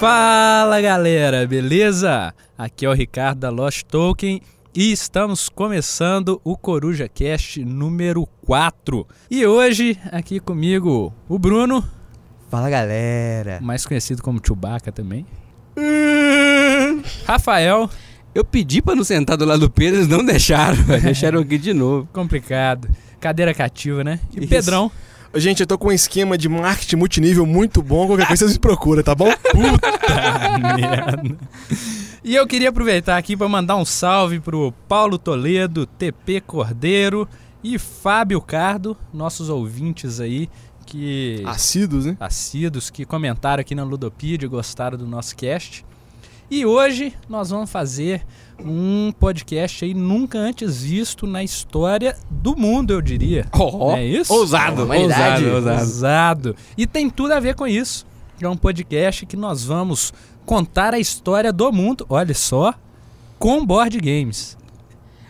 Fala galera, beleza? Aqui é o Ricardo da Lost Token e estamos começando o Coruja Cast número 4. E hoje, aqui comigo, o Bruno, Fala galera. mais conhecido como Chewbacca também. Rafael, Eu pedi pra não sentar do lado do Pedro, eles não deixaram. deixaram aqui de novo. complicado. Cadeira cativa, né? E Isso. Pedrão, Gente, eu tô com um esquema de marketing multinível muito bom. Qualquer coisa vocês me procuram, tá bom? Puta merda. E eu queria aproveitar aqui para mandar um salve pro Paulo Toledo, TP Cordeiro e Fábio Cardo, nossos ouvintes aí que Assíduos, né? assíduos que comentaram aqui na Ludopedia, gostaram do nosso cast. E hoje nós vamos fazer um podcast aí nunca antes visto na história do mundo, eu diria. Ó, é isso? Ousado, Humanidade. ousado, ousado. Ousado. E tem tudo a ver com isso. É um podcast que nós vamos contar a história do mundo, olha só, com board games.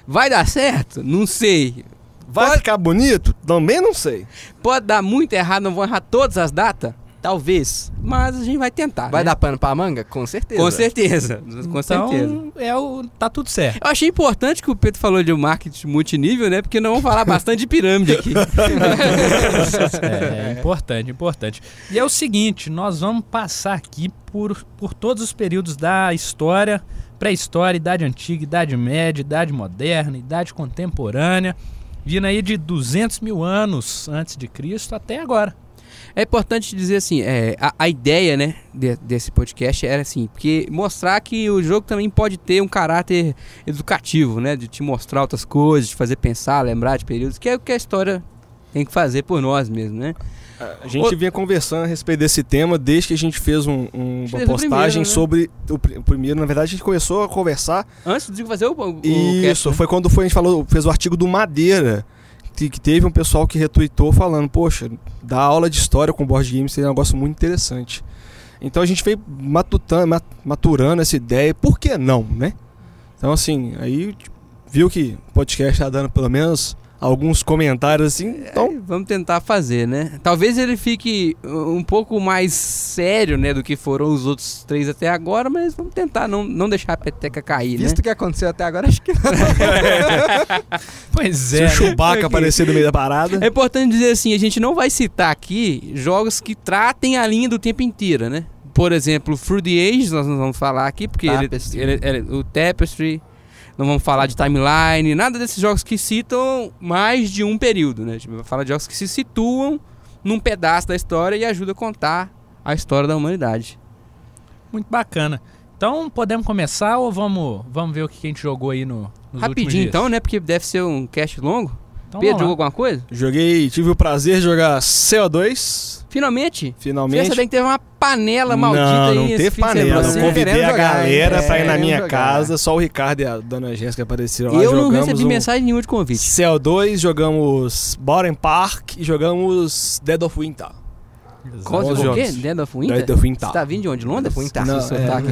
Vai dar certo? Não sei. Vai Pode- ficar bonito? Também não sei. Pode dar muito errado, não vão errar todas as datas? Talvez. Mas a gente vai tentar. Vai né? dar pano pra manga? Com certeza. Com certeza. Com então, certeza. É o, tá tudo certo. Eu achei importante que o Pedro falou de um marketing multinível, né? Porque nós vamos falar bastante de pirâmide aqui. É, é importante, importante. E é o seguinte, nós vamos passar aqui por, por todos os períodos da história, pré-história, idade antiga, idade média, idade moderna, idade contemporânea, vindo aí de 200 mil anos antes de Cristo até agora. É importante dizer assim, é, a, a ideia, né, de- desse podcast era assim, porque mostrar que o jogo também pode ter um caráter educativo, né, de te mostrar outras coisas, de fazer pensar, lembrar de períodos, que é o que a história tem que fazer por nós mesmo, né? A gente Ô- vinha conversando a respeito desse tema desde que a gente fez um- um- uma o postagem primeiro, né? sobre o, o primeiro. Na verdade, a gente começou a conversar. Antes de fazer o, o o Isso, cast, né? foi quando foi, a gente falou, fez o artigo do Madeira. Que, teve um pessoal que retweetou falando, poxa, dar aula de história com board games seria um negócio muito interessante. Então a gente veio matutando, mat- maturando essa ideia, por que não, né? Então assim, aí tipo, viu que o podcast tá dando pelo menos alguns comentários assim, então É, vamos tentar fazer, né? Talvez ele fique uh, um pouco mais sério, né, do que foram os outros três até agora, mas vamos tentar não, não deixar a peteca cair, Visto né? que aconteceu até agora, acho que não. Pois se é. o né? Chewbacca aparecer no meio da parada. É importante dizer assim, a gente não vai citar aqui jogos que tratem a linha do tempo inteira, né? Por exemplo, Through the Ages, nós não vamos falar aqui, porque ele, ele- ele- o Tapestry, não vamos falar de timeline, nada desses jogos que citam mais de um período, né? A gente vai falar de jogos que se situam num pedaço da história e ajudam a contar a história da humanidade. Muito bacana. Então, podemos começar ou vamos, vamos ver o que a gente jogou aí no, nos Rapidinho então, né? Porque deve ser um cast longo. Então, Pedro, jogou alguma coisa? Joguei, tive o prazer de jogar CO2, Finalmente. Finalmente. sabendo que teve uma panela maldita não, aí não teve panela. Eu convidei a jogar, galera hein? pra ir na minha jogar. casa. Só o Ricardo e a dona Jéssica apareceram lá. Eu não recebi um mensagem nenhuma de convite. CO2, jogamos Bottom Park e jogamos Dead of Winter. Qual Bons o quê? Dead of Winter? Dead of Winter. Você tá vindo de onde? Londres? Winter. Não, é. sotaque.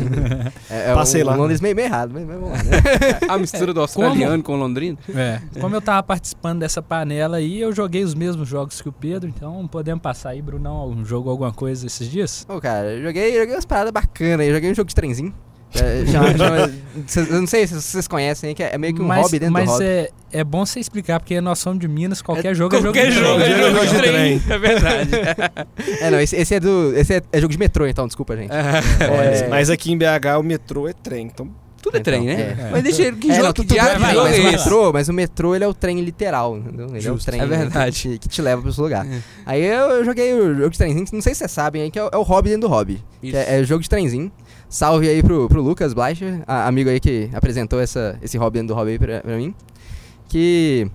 É, é Passei um, lá. Londres meio, meio errado, mas, vamos lá, né? A mistura do australiano com o londrino. É, como eu tava participando dessa panela aí, eu joguei os mesmos jogos que o Pedro, então podemos passar aí, Brunão, um jogo alguma coisa esses dias? Pô, cara, eu joguei, joguei umas paradas bacanas aí. Eu joguei um jogo de trenzinho. É, chama- chama- cês- eu não sei se vocês conhecem, que é, é meio que um mas hobby dentro mas do hobby. é, é bom você explicar, porque nós somos de Minas, qualquer É, jogo é jogo Qualquer de jogo trem. é jogo de trem. trem. É verdade. É, não, esse, esse é do. Esse é, é jogo de metrô, então, desculpa, gente. Mas, É. mas aqui em BH o metrô é trem, então Tudo é trem, né? É. Mas deixa ele. Que É, jogo não, que diabo é de trem, jogo mas, é o esse? metrô, mas o metrô ele é o trem literal, entendeu? Ele é o Justo. trem É verdade. Que, que te leva pro seu lugar. Aí eu, eu joguei o jogo de trenzinho, não sei se vocês sabem aí, que é o, é o hobby dentro do hobby. É, é jogo de trenzinho. Salve aí pro, pro Lucas Bleicher, amigo aí que apresentou essa, esse hobby do hobby aí pra, pra mim. Que.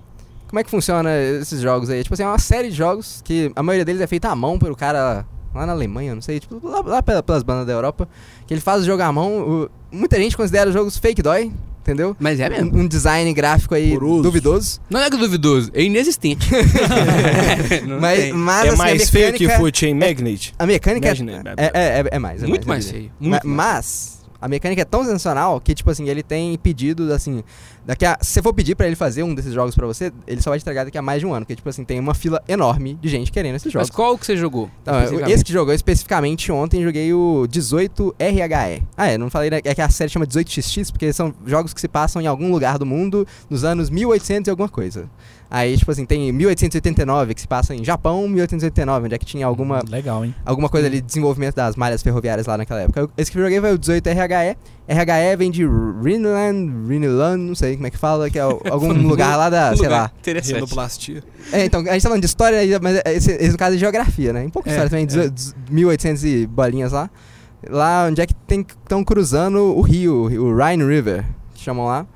Como é que funciona esses jogos aí? Tipo assim, é uma série de jogos que a maioria deles é feita à mão pelo cara lá na Alemanha, não sei, tipo, lá, lá pela- pelas bandas da Europa. Que ele faz o jogo à mão. o- muita gente considera os jogos fake dói, entendeu? Mas é mesmo. Um, um design gráfico aí duvidoso. Não é que é duvidoso, é inexistente. Mas, mas é assim, mais feio que foi Chain Magnet. A mecânica é, Imagine- é, é, é- é mais. É Muito mais é feio. Ma- Muito mais. Mas A mecânica é tão sensacional que, tipo assim, ele tem pedidos, assim. Daqui a, se você for pedir pra ele fazer um desses jogos pra você, ele só vai te entregar daqui a mais de um ano. Porque, tipo assim, tem uma fila enorme de gente querendo esses jogos. Mas qual que você jogou? Então, esse que jogou especificamente ontem, joguei o 18RHE. Ah, é, não falei, né? É que a série chama 18XX, porque são jogos que se passam em algum lugar do mundo nos anos 1800 e alguma coisa. Aí, tipo assim, tem 1889, que se passa em Japão, 1889, onde é que tinha alguma, Legal, hein? alguma coisa ali de desenvolvimento das malhas ferroviárias lá naquela época. Esse que eu joguei foi o 18RHE. RHE vem de Rhineland, Rhineland, não sei como é que fala, que é algum lugar lá da, sei lá. Interessante. Renoplastia. É, então, a gente tá falando de história, mas esse, esse no caso é geografia, né? Em pouca É, história também, é. 18 1800 e bolinhas lá. Lá onde é que estão cruzando o rio, o Rhine River, que chamam lá.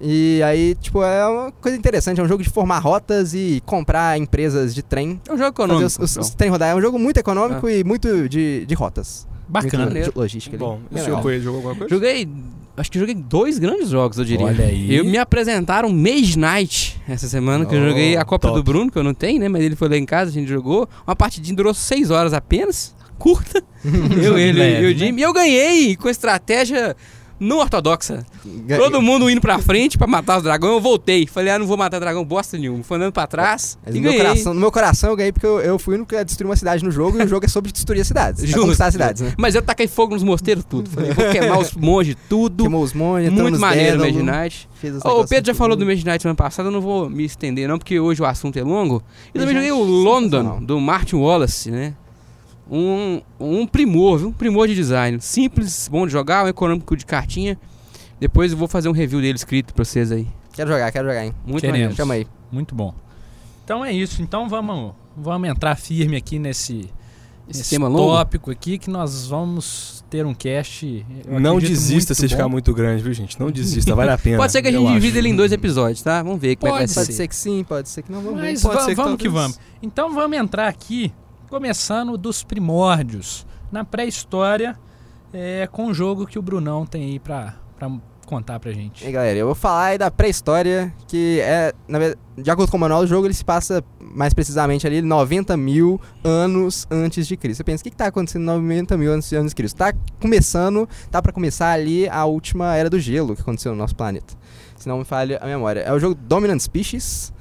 E aí, tipo, é uma coisa interessante, é um jogo de formar rotas e comprar empresas de trem. É um jogo econômico. os, os, então. os trem rodar. É um jogo muito econômico e muito de, de rotas. Bacana. Muito de logística ali. Bom, Bem o legal. senhor Coelho jogou alguma coisa? Joguei. Acho que joguei dois grandes jogos, eu diria. Olha aí. Eu me apresentaram Mage Night essa semana, que eu Oh, joguei a Copa top. do Bruno, que eu não tenho, né? Mas ele foi lá em casa, a gente jogou. Uma partidinha durou seis horas apenas. Curta. eu, ele Leve, e o né? Jimmy. E eu ganhei com estratégia não ortodoxa. Todo mundo indo pra frente pra matar os dragões. Eu voltei. Falei, ah, não vou matar dragão bosta nenhuma. Foi andando pra trás. Mas e no, meu ganhei. coração, no meu coração eu ganhei porque eu, eu fui o único destruir uma cidade no jogo e o jogo é sobre destruir as cidades. Justo. conquistar as cidades, né? Mas eu taquei fogo nos mosteiros tudo. Falei, vou queimar os monges tudo. Queimou os monges, Muito maneiro o Mage Night. fez os Ô, o Pedro já tudo. falou do Mage Night semana passada, eu não vou me estender não, porque hoje o assunto é longo. E também joguei o Knight, London, do Martin Wallace, né? Um, um primor, viu? Um primor de design. Simples, bom de jogar, um econômico de cartinha. Depois eu vou fazer um review dele escrito pra vocês aí. Quero jogar, quero jogar, hein? Muito Queremos. maneiro. Chama aí. Muito bom. Então é isso. Então vamos, vamos entrar firme aqui nesse, Esse nesse tema longo. tópico aqui que nós vamos ter um cast. Não desista se ficar bom. muito grande, viu, gente? Não desista, vale a pena. Pode ser que a gente acho. divida ele em dois episódios, tá? Vamos ver como é que Pode vai Pode ser. ser que sim, pode ser que não. Vamos ver. Mas Pode va- ser que vamos que vamos. Então vamos entrar aqui, começando dos primórdios, na pré-história, é, com o jogo que o Brunão tem aí pra contar pra E aí, gente. galera, eu vou falar aí da pré-história, que é, na verdade, de acordo com o manual do jogo, ele se passa mais precisamente ali 90 mil anos antes de Cristo. Você pensa, o que, que tá acontecendo 90 mil anos antes de Cristo? Tá começando, tá pra começar ali a última era do gelo que aconteceu no nosso planeta. Se não me falha a memória. É o jogo Dominant Species,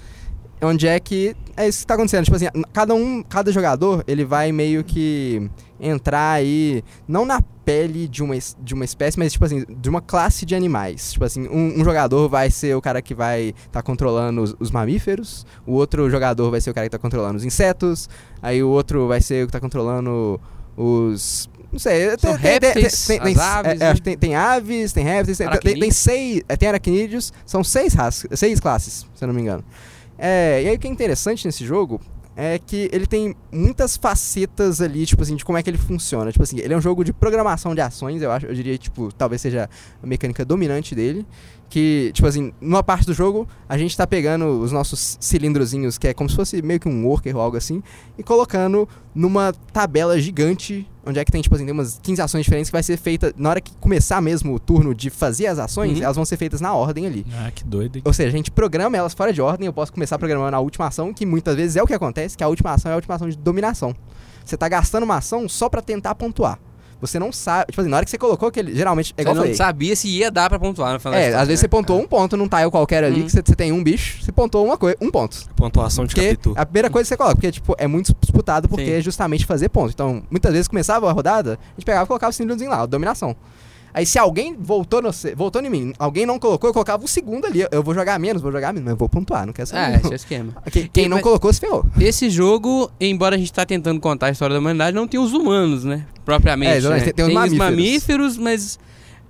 onde é que é isso que tá acontecendo. Tipo assim, cada um, cada jogador, ele vai meio que entrar aí, não na pele de uma, de uma espécie, mas tipo assim, de uma classe de animais. Tipo assim, um, um jogador vai ser o cara que vai estar controlando os, os mamíferos, o outro jogador vai ser o cara que tá controlando os insetos, aí o outro vai ser o que tá controlando os. Não sei, tem, répteis, tem, tem- aves, é, né? tem, tem aves, tem répteis, tem, tem, seis. é, Tem aracnídeos, são seis raças, seis classes, se eu não me engano. É, e aí o que é interessante nesse jogo é que ele tem muitas facetas ali, tipo assim, de como é que ele funciona. Tipo assim, ele é um jogo de programação de ações, eu acho, eu diria, tipo, talvez seja a mecânica dominante dele. Que, tipo assim, numa parte do jogo, a gente tá pegando os nossos cilindrozinhos, que é como se fosse meio que um worker ou algo assim, e colocando numa tabela gigante, onde é que tem, tipo assim, tem umas 15 ações diferentes que vai ser feita, na hora que começar mesmo o turno de fazer as ações, Uhum. elas vão ser feitas na ordem ali. Ah, que doido. hein? Ou seja, a gente programa elas fora de ordem, eu posso começar programando a última ação, que muitas vezes é o que acontece, que a última ação é a última ação de dominação. Você tá gastando uma ação só pra tentar pontuar. Você não sabe, tipo assim, na hora que você colocou aquele, geralmente, é Você igual eu não falei. sabia se ia dar pra pontuar no final É, história, às vezes né? você pontuou um ponto num tile qualquer ali, Uhum. que você, você tem um bicho, você pontuou uma coisa, um ponto. Pontuação de Porque capítulo. a primeira coisa que você coloca, porque tipo, é muito disputado porque Sim. é justamente fazer ponto. Então, muitas vezes começava a rodada, a gente pegava e colocava o símbolozinho lá, a dominação. Aí se alguém voltou, no, voltou em mim, alguém não colocou, eu colocava o segundo ali. Eu vou jogar menos, vou jogar menos, mas eu vou pontuar, não quero saber. É, esse não. é o esquema. Quem, quem não colocou se ferrou. Esse jogo, embora a gente tá tentando contar a história da humanidade, não tem os humanos, né? Propriamente. É, né? tem- tem os os mamíferos. mamíferos, mas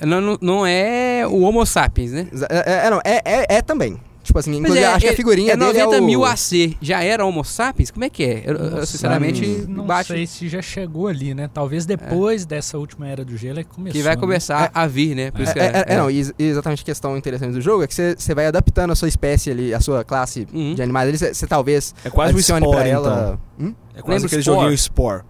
não, não- não é o Homo sapiens, né? É, é, não, é, é, é também. Tipo assim, inclusive acho que a figurinha é dele 90 é o... mil AC. Já era Homo sapiens? Como é que é? Eu, eu, Nossa, sinceramente, não baixo. sei se já chegou ali, né? Talvez depois dessa última era do gelo é que começou. Que vai né? começar a vir, né? Por isso que É, é, é, não, e ex- exatamente a questão interessante do jogo é que você você vai adaptando a sua espécie ali, a sua classe Uhum. de animais ali, você talvez É quase um adicione Spore, pra então. ela... Hum? É quase Lembra aquele Spore? joguinho Spore.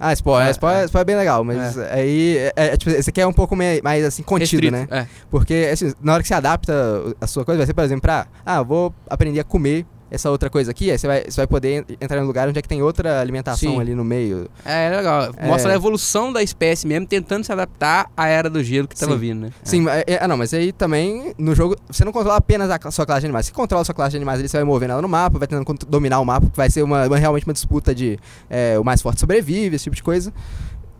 Ah, Spore, é, É, Spore, é. Spore é bem legal, mas aí, é, é, tipo, esse aqui é um pouco me- mais, assim, contido, Restrito, né? É. Porque, assim, na hora que você adapta a sua coisa, vai ser, por exemplo, pra, ah, vou aprender a comer essa outra coisa aqui, aí você vai, você vai poder en- entrar em um lugar onde é que tem outra alimentação Sim. ali no meio. É, é legal. É. Mostra a evolução da espécie mesmo, tentando se adaptar à era do gelo que tava Sim. vindo, né? Sim, é, é- não, mas aí também no jogo você não controla apenas a sua classe de animais. Você controla a sua classe de animais ali, você vai movendo ela no mapa, vai tentando dominar o mapa, que vai ser uma, uma- realmente uma disputa de é, o mais forte sobrevive, esse tipo de coisa.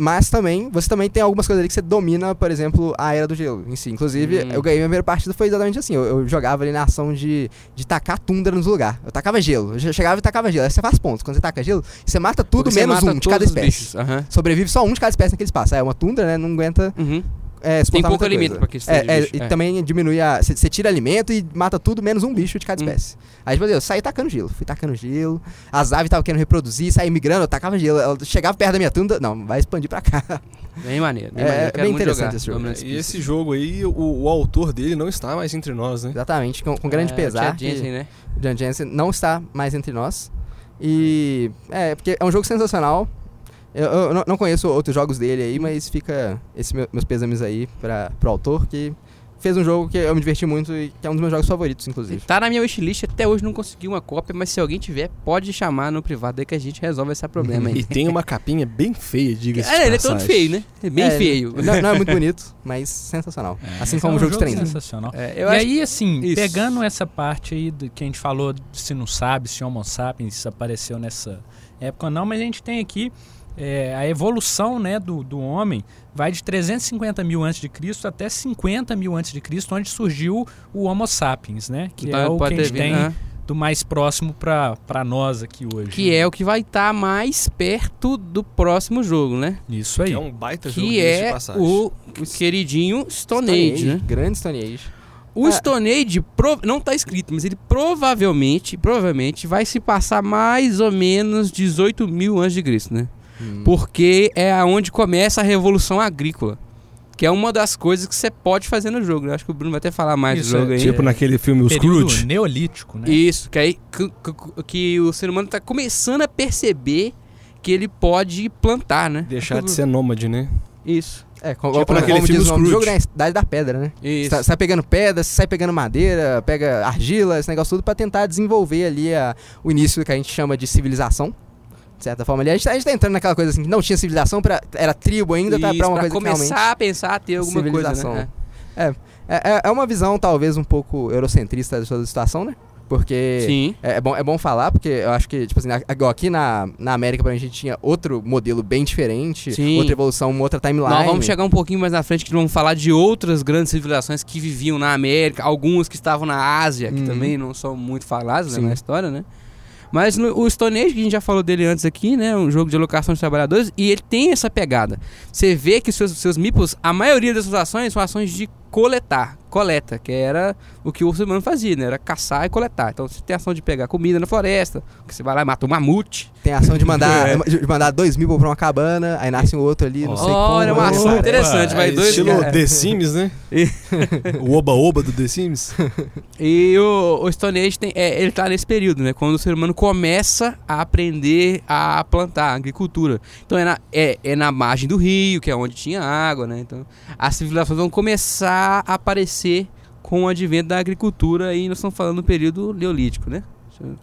Mas também, você também tem algumas coisas ali que você domina, por exemplo, a era do gelo em si. Inclusive, Hum. eu ganhei minha primeira partida foi exatamente assim. Eu, eu jogava ali na ação de, de tacar tundra nos lugares. Eu tacava gelo. Eu chegava e tacava gelo. Aí você faz pontos. Quando você taca gelo, você mata tudo Porque menos mata um de cada espécie. Aham. Sobrevive só um de cada espécie naquele espaço. É uma tundra, né? Não aguenta Uhum. É, Tem pouco alimento pra questão É, é, bicho. e É. também diminui a. Você tira alimento e mata tudo menos um bicho de cada Hum. espécie. Aí, tipo, eu saí tacando gelo. Fui tacando gelo. As aves estavam querendo reproduzir, saí migrando, eu tacava gelo. Ela chegava perto da minha tunda. Não, vai expandir pra cá. Bem maneiro. Bem É, maneiro. bem muito interessante jogar esse jogo. E esse jogo aí, o, o autor dele não está mais entre nós, né? Exatamente, com, com grande É, pesar. Chad Jensen, né? que Jan Jensen não está mais entre nós. E. É, porque é um jogo sensacional. Eu, eu não- conheço outros jogos dele aí, mas fica esses meu- meus pêsames aí pra, pro autor, que fez um jogo que eu me diverti muito e que é um dos meus jogos favoritos, inclusive. Tá na minha wishlist, até hoje não consegui uma cópia, mas se alguém tiver, pode chamar no privado aí que a gente resolve esse problema aí. E tem uma capinha bem feia, diga-se. É, ele é todo feio, né? É bem É, feio. Não, não é muito bonito, mas sensacional. assim Esse como é o um jogo de trem. sensacional. É, e aí, assim, Isso. pegando essa parte aí do que a gente falou, se não sabe se Homo sapiens apareceu nessa época ou não, mas a gente tem aqui é, a evolução né, do, do homem vai de 350 mil antes de Cristo até 50 mil antes de Cristo, onde surgiu o Homo sapiens, né? Que é o que a gente tem né? do mais próximo para nós aqui hoje. Que é o que vai estar mais perto do próximo jogo, né? Isso aí. Que é um baita jogo Que é o, o queridinho Stone, Stone Age, né? Grande Stone Age. O Ah. Stone Age não tá escrito, mas ele provavelmente, provavelmente vai se passar mais ou menos 18 mil antes de Cristo, né? Hum. Porque é aonde começa a revolução agrícola. Que é uma das coisas que você pode fazer no jogo. Eu acho que o Bruno vai até falar mais Isso, do jogo é, aí. Tipo naquele filme Os Scrooge. neolítico, né? Isso, que aí que, que- que o ser humano tá começando a perceber que ele pode plantar, né? Deixar de ser nômade, né? Isso. É, como, Tipo como, naquele como filme diz o nome do jogo, né? Idade da pedra, né? Você Isso. tá- você sai pegando pedra, você sai pegando madeira, pega argila, esse negócio tudo pra tentar desenvolver ali a- o início que a gente chama de civilização. De certa forma ali. A gente, tá- a gente tá entrando naquela coisa assim, que não tinha civilização, pra, era tribo ainda, tá, Isso, pra uma pra coisa que começar realmente... a pensar a ter alguma coisa, né? É, é, é uma visão talvez um pouco eurocentrista da toda a situação, né? É. Porque... Sim. É, é bom, é bom falar, porque eu acho que, tipo assim, igual aqui na, na América, pra gente, a gente tinha outro modelo bem diferente, Sim. outra evolução, uma outra timeline. Nós vamos chegar um pouquinho mais na frente que vamos falar de outras grandes civilizações que viviam na América, algumas que estavam na Ásia, que Uhum. também não são muito faladas né, na história, né? Mas no- o Stone Age, que a gente já falou dele antes aqui, né? Um jogo de alocação de trabalhadores, e ele tem essa pegada. Você vê que seus, seus meeples, a maioria das suas ações são ações de coletar, coleta, que era o que o ser humano fazia, né? Era caçar e coletar. Então você tem a ação de pegar comida na floresta, que você vai lá e mata um mamute. Tem a ação de mandar, É. de mandar dois mil pra uma cabana, aí nasce um outro ali, não sei como. Olha, uma ação Opa, interessante, vai é dois- Estilo é. The Sims, né? O oba-oba do The Sims. E o, o Stone Age tem, é, ele tá nesse período, né? Quando o ser humano começa a aprender a plantar, a agricultura. Então é na, é, é na margem do rio, que é onde tinha água, né? Então as civilizações vão começar a aparecer com o advento da agricultura e nós estamos falando do período neolítico, né?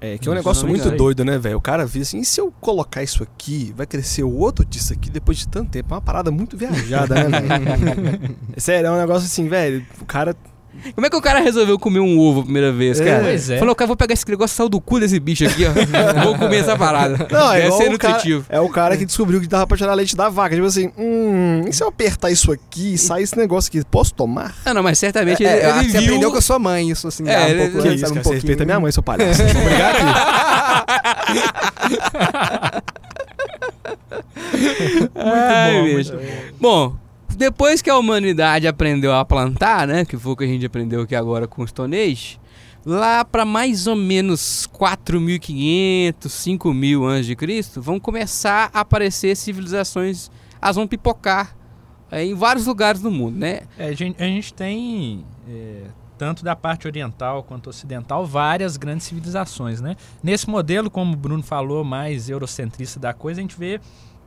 É, que é um negócio muito doido, né, velho? O cara vê assim, e se eu colocar isso aqui, vai crescer o outro disso aqui depois de tanto tempo? É uma parada muito viajada, né, velho? É Sério, é um negócio assim, velho. O cara. Como é que o cara resolveu comer um ovo a primeira vez, cara? Pois é. Falou, cara, vou pegar esse negócio saiu do cu desse bicho aqui, ó. vou comer essa parada. Não, é Deve ser o cara, nutritivo. é o cara que descobriu que dava pra tirar leite da vaca. Tipo assim, hum, e se eu apertar isso aqui e sair esse negócio aqui, posso tomar? Ah, não, mas certamente É, ele, acho ele viu... aprendeu com a sua mãe, isso assim, É, um ele- pouco antes, isso, sabe, cara, um você respeita minha mãe, seu palhaço. Deixa eu brigar aqui. Ai, bom, muito Bom, depois que a humanidade aprendeu a plantar, né? Que foi o que a gente aprendeu aqui agora com o Stone Age, lá para mais ou menos 4.500, 5.000 antes de Cristo, vão começar a aparecer civilizações, elas vão pipocar é, em vários lugares do mundo, né? É, a, gente, a gente tem, é, tanto da parte oriental quanto ocidental, várias grandes civilizações, né? Nesse modelo, como o Bruno falou, mais eurocentrista da coisa, a gente vê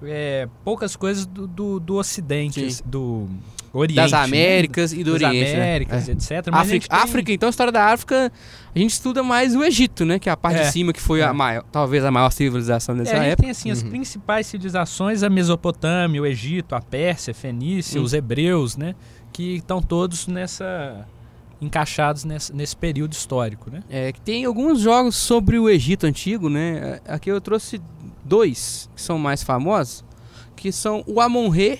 é, poucas coisas do, do, do Ocidente, Sim. do Oriente. Das né? Américas e do das Oriente. né? Américas, É. etc. África, tem- África, então a história da África, a gente estuda mais o Egito, né? Que é a parte É. de cima que foi É. a maior, talvez a maior civilização É, dessa a gente época. tem assim as Uhum. principais civilizações, a Mesopotâmia, o Egito, a Pérsia, a Fenícia, Hum. os hebreus, né? Que estão todos nessa encaixados nesse, nesse período histórico, né? É, que tem alguns jogos sobre o Egito antigo, né? Aqui eu trouxe dois que são mais famosos, que são o Amon-Re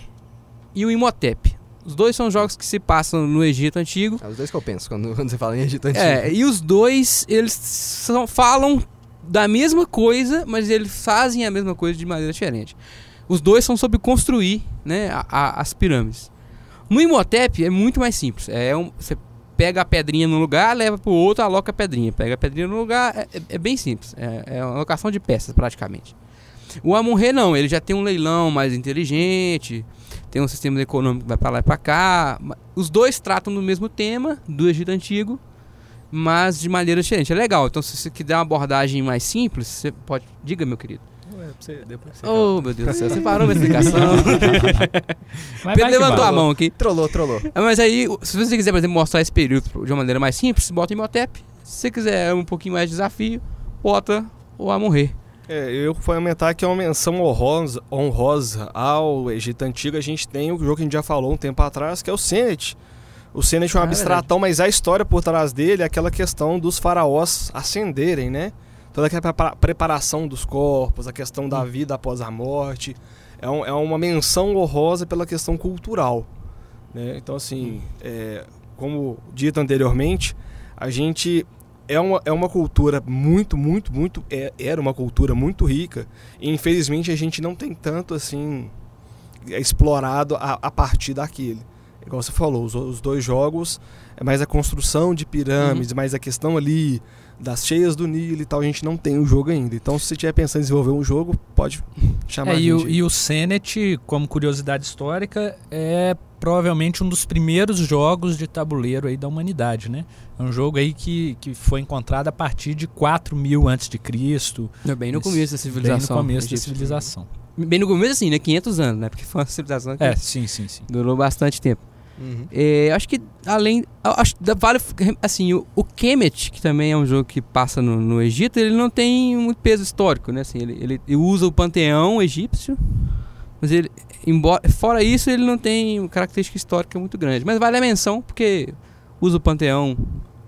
e o Imhotep. Os dois são jogos que se passam no Egito antigo. É os dois que eu penso quando, quando você fala em Egito Antigo. É, e os dois, eles são, falam da mesma coisa, mas eles fazem a mesma coisa de maneira diferente. Os dois são sobre construir né, a- a- as pirâmides. No Imhotep é muito mais simples. É um, você pega a pedrinha no lugar, leva pro outro, aloca a pedrinha. Pega a pedrinha no lugar, é, é- é bem simples. É, é uma alocação de peças, praticamente. O Amon-Re não, ele já tem um leilão mais inteligente, tem um sistema econômico que vai pra lá e pra cá. Os dois tratam do mesmo tema, do Egito Antigo, mas de maneira diferente. É legal. Então, se você quiser uma abordagem mais simples, você pode. Diga, meu querido. Oh, meu Deus do céu, você parou minha explicação. Mas Pedro levantou vai. a mão aqui. Trollou, trollou. Ah, Mas aí, se você quiser, por exemplo, mostrar esse período de uma maneira mais simples, você bota o Imhotep. Se você quiser um pouquinho mais de desafio, bota o Amon-Re. É, eu vou aumentar que é uma menção honrosa, honrosa ao Egito Antigo. A gente tem o jogo que a gente já falou um tempo atrás, que é o Senet. O Senet é um Ah, é abstratão, mas a história por trás dele é aquela questão dos faraós ascenderem, né? Toda aquela prepara- preparação dos corpos, a questão da vida após a morte. É, um- é uma menção honrosa pela questão cultural. Né? Então, assim, é, como dito anteriormente, a gente é uma, é uma cultura muito, muito, muito. é- era uma cultura muito rica. E infelizmente a gente não tem tanto assim explorado a, a partir daquele. Igual você falou, os, os dois jogos é mais a construção de pirâmides, mais a questão ali das cheias do Nilo e tal, a gente não tem o jogo ainda. Então, se você estiver pensando em desenvolver um jogo, pode chamar É, a e, gente. o, aí. e o Senet, como curiosidade histórica, é provavelmente um dos primeiros jogos de tabuleiro aí da humanidade, né? É um jogo aí que, que foi encontrado a partir de 4 mil antes de Cristo, Bem no começo da civilização. bem no começo da egípcia. civilização. Bem no começo, assim, né? 500 anos, né? Porque foi uma civilização que É, sim, sim, sim. durou bastante tempo. Uhum. É, acho que além. Acho vale. Assim, o, o Kemet, que também é um jogo que passa no, no Egito, ele não tem muito peso histórico, né? Assim, ele, ele usa o panteão egípcio, mas ele. Embora, fora isso, ele não tem característica histórica muito grande. Mas vale a menção, porque usa o panteão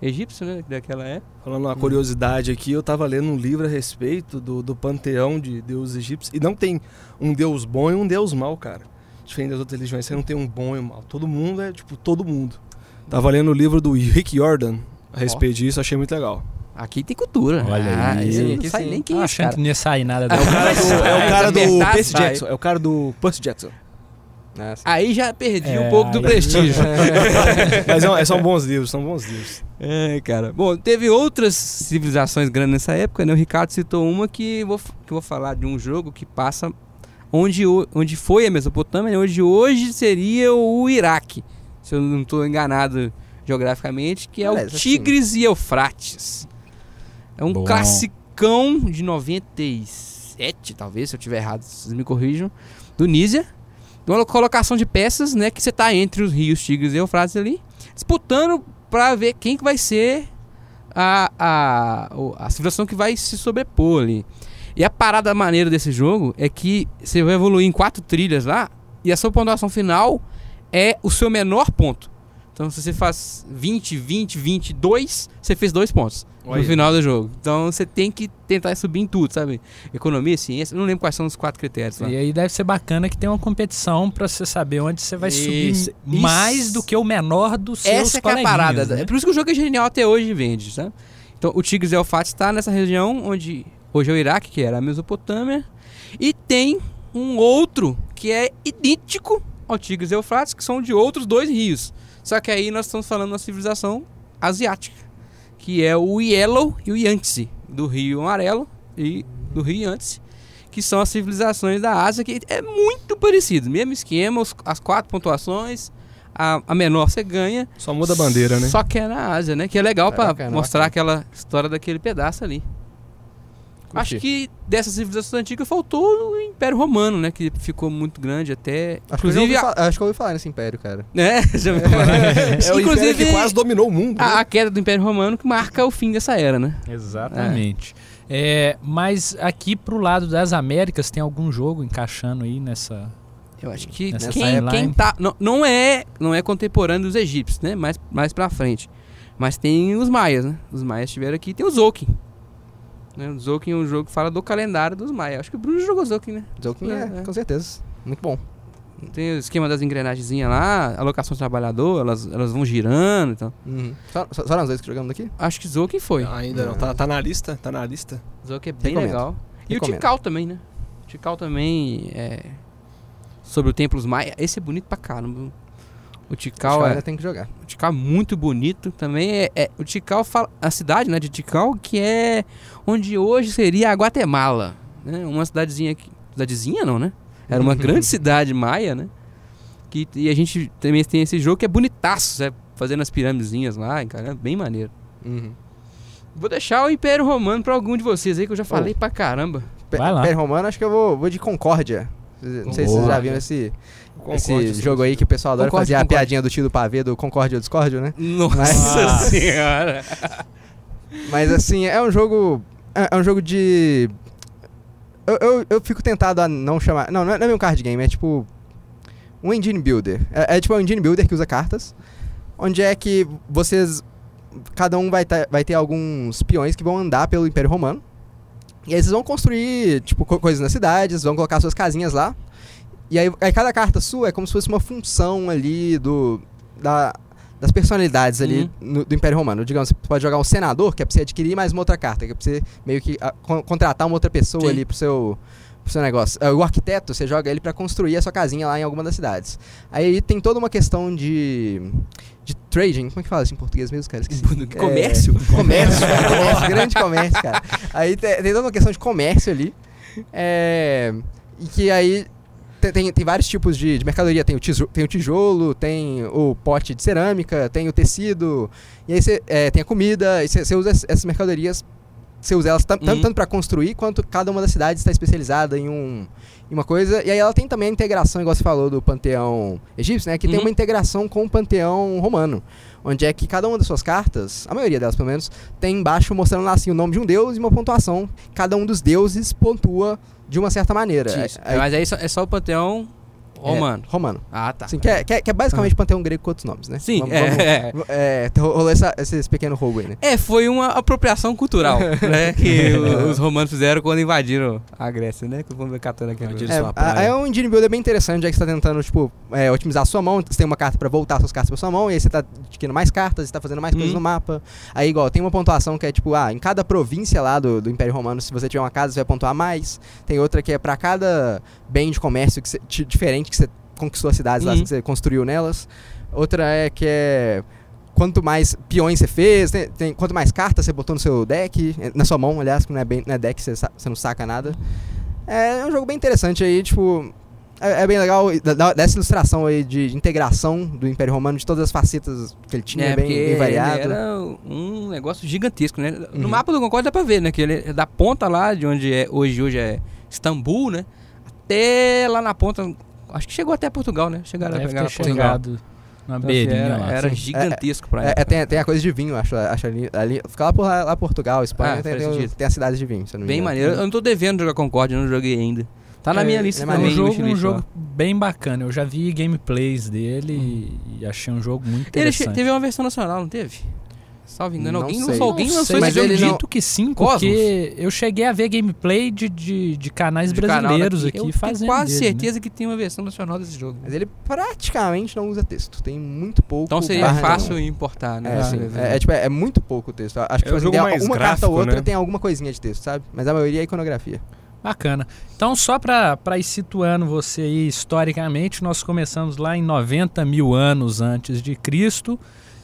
egípcio, né? Daquela época. Falando uma curiosidade aqui, eu tava lendo um livro a respeito do, do panteão de deuses egípcios. E não tem um deus bom e um deus mau, cara. Diferente das outras religiões, você não tem um bom e um mau. Todo mundo é, tipo, todo mundo. Tava lendo o livro do Rick Jordan a respeito disso, achei muito legal. Aqui tem cultura. Olha ah, aí. não sabe sim. nem quem Ah, é cara. que não ia sair nada É o cara do- é o cara do Percy. Jackson. É o cara do Percy Jackson. Aí já perdi É, um pouco do aí- prestígio. Mas é- são bons livros, são bons livros. É, cara. Bom, teve outras civilizações grandes nessa época, né? O Ricardo citou uma que eu vou, que vou falar de um jogo que passa onde, o- onde foi a Mesopotâmia, né? onde hoje seria o Iraque, se eu não estou enganado geograficamente, que é o Aliás, assim- Tigres e Eufrates. É um Bom. classicão de 97, talvez, se eu tiver errado, vocês me corrijam, do Nízia. Uma colocação de peças, né, que você tá entre os rios Tigres e Eufrates ali, disputando pra ver quem que vai ser a, a, a civilização que vai se sobrepor ali. E a parada maneira desse jogo é que você vai evoluir em quatro trilhas lá e a sua pontuação final é o seu menor ponto. Então, se você faz 20, 20, 22, você fez dois pontos Olha. no final do jogo. Então, você tem que tentar subir em tudo, sabe? Economia, ciência, não lembro quais são os quatro critérios lá. E aí deve ser bacana que tem uma competição pra você saber onde você vai Isso, subir isso. mais do que o menor dos seus Essa que é a parada. né? É por isso que o jogo é genial até hoje vende, sabe? Então, o Tigres e Eufrates está nessa região onde hoje é o Iraque, que era a Mesopotâmia, e tem um outro que é idêntico ao Tigres e Eufrates, que são de outros dois rios. Só que aí nós estamos falando de uma civilização asiática, que é o Yellow e o Yangtze, do Rio Amarelo e do Rio Yangtze, que são as civilizações da Ásia, que é muito parecido. Mesmo esquema, as quatro pontuações, a, a menor você ganha, Só muda a bandeira, né? só que é na Ásia, né? Que é legal É pra bacana, mostrar aquela história daquele pedaço ali. Acho que dessa civilização antiga faltou o Império Romano, né? Que ficou muito grande até. Acho que, eu ouvi inclusive, a, acho que eu ouvi falar nesse império, cara. né? Já ouviu falar? É o império Inclusive, que quase dominou o mundo. né? a, a queda do Império Romano que marca o fim dessa era, né? Exatamente. É, mas aqui pro lado das Américas tem algum jogo encaixando aí nessa. Eu acho que Nessa quem, quem tá. Não, não é, não é contemporâneo dos egípcios, né? Mais, mais pra frente. Mas tem os maias, né? Os maias estiveram aqui. Tem o Zokin. Né? O Zokin é um jogo que fala do calendário dos maias. Acho que o Bruno jogou Zokin, né? Joking é, É, é. com certeza. Muito bom. Tem o esquema das engrenagenzinhas lá, alocação do trabalhador, elas, elas vão girando então. Uhum. Só, só, só nós dois que jogamos aqui? Acho que Zokin foi. Ainda não. Tá, tá na lista? Tá na lista. Zokin é bem Recomendo. legal. E Recomendo. o Tikal também, né? O Tikal também é. Sobre o Templos Maia. Esse é bonito pra caramba. O Tikal é. ainda tem que jogar. Tikal é muito bonito também. É, é- o Tikal fala. A cidade, né, de Tikal, que é onde hoje seria a Guatemala. Né? Uma cidadezinha aqui. Cidadezinha não, né? Era uma grande cidade maia, né? Que, e a gente também tem esse jogo que é bonitaço, né? Fazendo as piramidezinhas lá, cara. É bem maneiro. Uhum. Vou deixar o Império Romano pra algum de vocês aí, que eu já falei Oh. pra caramba. Vai lá. Império Romano, acho que eu vou, vou de Concórdia. Não sei se vocês já viram esse, esse Concorde, jogo aí que o pessoal adora Concorde, fazer a Concorde. piadinha do tio do pavê do Concórdia ou Discórdia, né? Nossa Mas- senhora! Mas assim, é um jogo. É, é um jogo de. Eu, eu, eu fico tentado a não chamar. Não, não é, não é um card game, é tipo. Um engine builder. É, é tipo um engine builder que usa cartas. Onde é que vocês. Cada um vai, tá- vai ter alguns peões que vão andar pelo Império Romano. E aí vocês vão construir, tipo, co- coisas nas cidades, vão colocar suas casinhas lá. E aí, aí cada carta sua é como se fosse uma função ali do. Da, das personalidades ali no- do Império Romano. Digamos, você pode jogar um senador, que é pra você adquirir mais uma outra carta, que é pra você meio que ah, con- contratar uma outra pessoa Sim. ali pro seu, pro seu negócio. Ah, o arquiteto, você joga ele pra construir a sua casinha lá em alguma das cidades. Aí tem toda uma questão de. de trading. Como é que fala isso em português mesmo, cara? Esqueci. É, Comércio? comércio, cara, comércio, grande comércio, cara. Aí tem, tem toda uma questão de comércio ali. É, e que aí tem, tem, tem vários tipos de, de mercadoria. Tem o, tijo- tem o tijolo, tem o pote de cerâmica, tem o tecido. E aí você é, tem a comida. E você usa ess- essas mercadorias. Você usa elas tam- Uhum. tanto, tanto para construir quanto cada uma das cidades está especializada em, um, em uma coisa. E aí ela tem também a integração, igual você falou, do panteão egípcio, né? Que tem Uhum. uma integração com o panteão romano. Onde é que cada uma das suas cartas, a maioria delas pelo menos, tem embaixo mostrando lá assim o nome de um deus e uma pontuação. Cada um dos deuses pontua de uma certa maneira. Isso. Aí- Mas aí só- é só o panteão romano. É, romano. Ah, tá. Assim, que, é, que, é, que é basicamente panteão grego com outros nomes, né? Sim, Vamos- é, vamos- é. é, rolou essa, esse pequeno roubo aí, né? É, foi uma apropriação cultural, né? Que o- os romanos fizeram quando invadiram a Grécia, né? Que ver catando aqui. Invadiram. É, praia. é um engine builder bem interessante, já que você tá tentando, tipo, é, otimizar a sua mão, você tem uma carta pra voltar suas cartas pra sua mão, e aí você tá adquirindo mais cartas, você tá fazendo mais coisas Uhum. no mapa. Aí, igual, tem uma pontuação que é, tipo, ah, em cada província lá do, do Império Romano, se você tiver uma casa, você vai pontuar mais. Tem outra que é pra cada bem de comércio que você- ti- diferente que você conquistou as cidades lá, Uhum. que você construiu nelas. Outra é que é... Quanto mais peões você fez, tem, tem- quanto mais cartas você botou no seu deck, eh, na sua mão, aliás, que não é, bem, não é deck, você, não saca nada. É um jogo bem interessante aí, tipo. É, é bem legal dessa ilustração aí de, integração do Império Romano, de todas as facetas que ele tinha, É, bem, bem variado. era um negócio gigantesco, né? No Uhum. mapa do Concorde dá pra ver, né? Que ele é da ponta lá, de onde é hoje, hoje é Istambul, né? Até lá na ponta, acho que chegou até Portugal, né? Chegaram a Deve pegar ter na Portugal. chegado na Então, assim, beirinha era, lá. era Sim. gigantesco pra É, é, tem, tem a coisa de vinho, acho, acho ali, ali. Fica lá por lá, lá Portugal, Espanha, Ah, tem, tem, tem as cidades de vinho, Bem maneiro. Eu não tô devendo jogar Concorde, eu não joguei ainda. Tá na É, minha é lista É também. um jogo, um jogo bem bacana. Eu já vi gameplays dele e, e achei um jogo muito Ele interessante. che- teve uma versão nacional, não teve? Salvo engano, Não alguém sei. lançou, alguém Não lançou esse mas jogo de não- Acredito que sim, Cosmos? porque eu cheguei a ver gameplay de, de, de canais de brasileiros aqui Eu fazendo. tenho quase dele, né? certeza que tem uma versão nacional desse jogo. Mas ele praticamente não usa texto, tem muito pouco. Então seria fácil nenhuma. importar, né? É, sim, beleza. é, é, tipo, é, é muito pouco o texto. Acho que É um assim, jogo mais uma carta gráfico, ou outra né? tem alguma coisinha de texto, sabe? Mas a maioria é iconografia. Bacana. Então, só para ir situando você aí historicamente, nós começamos lá em 90 mil anos antes de Cristo,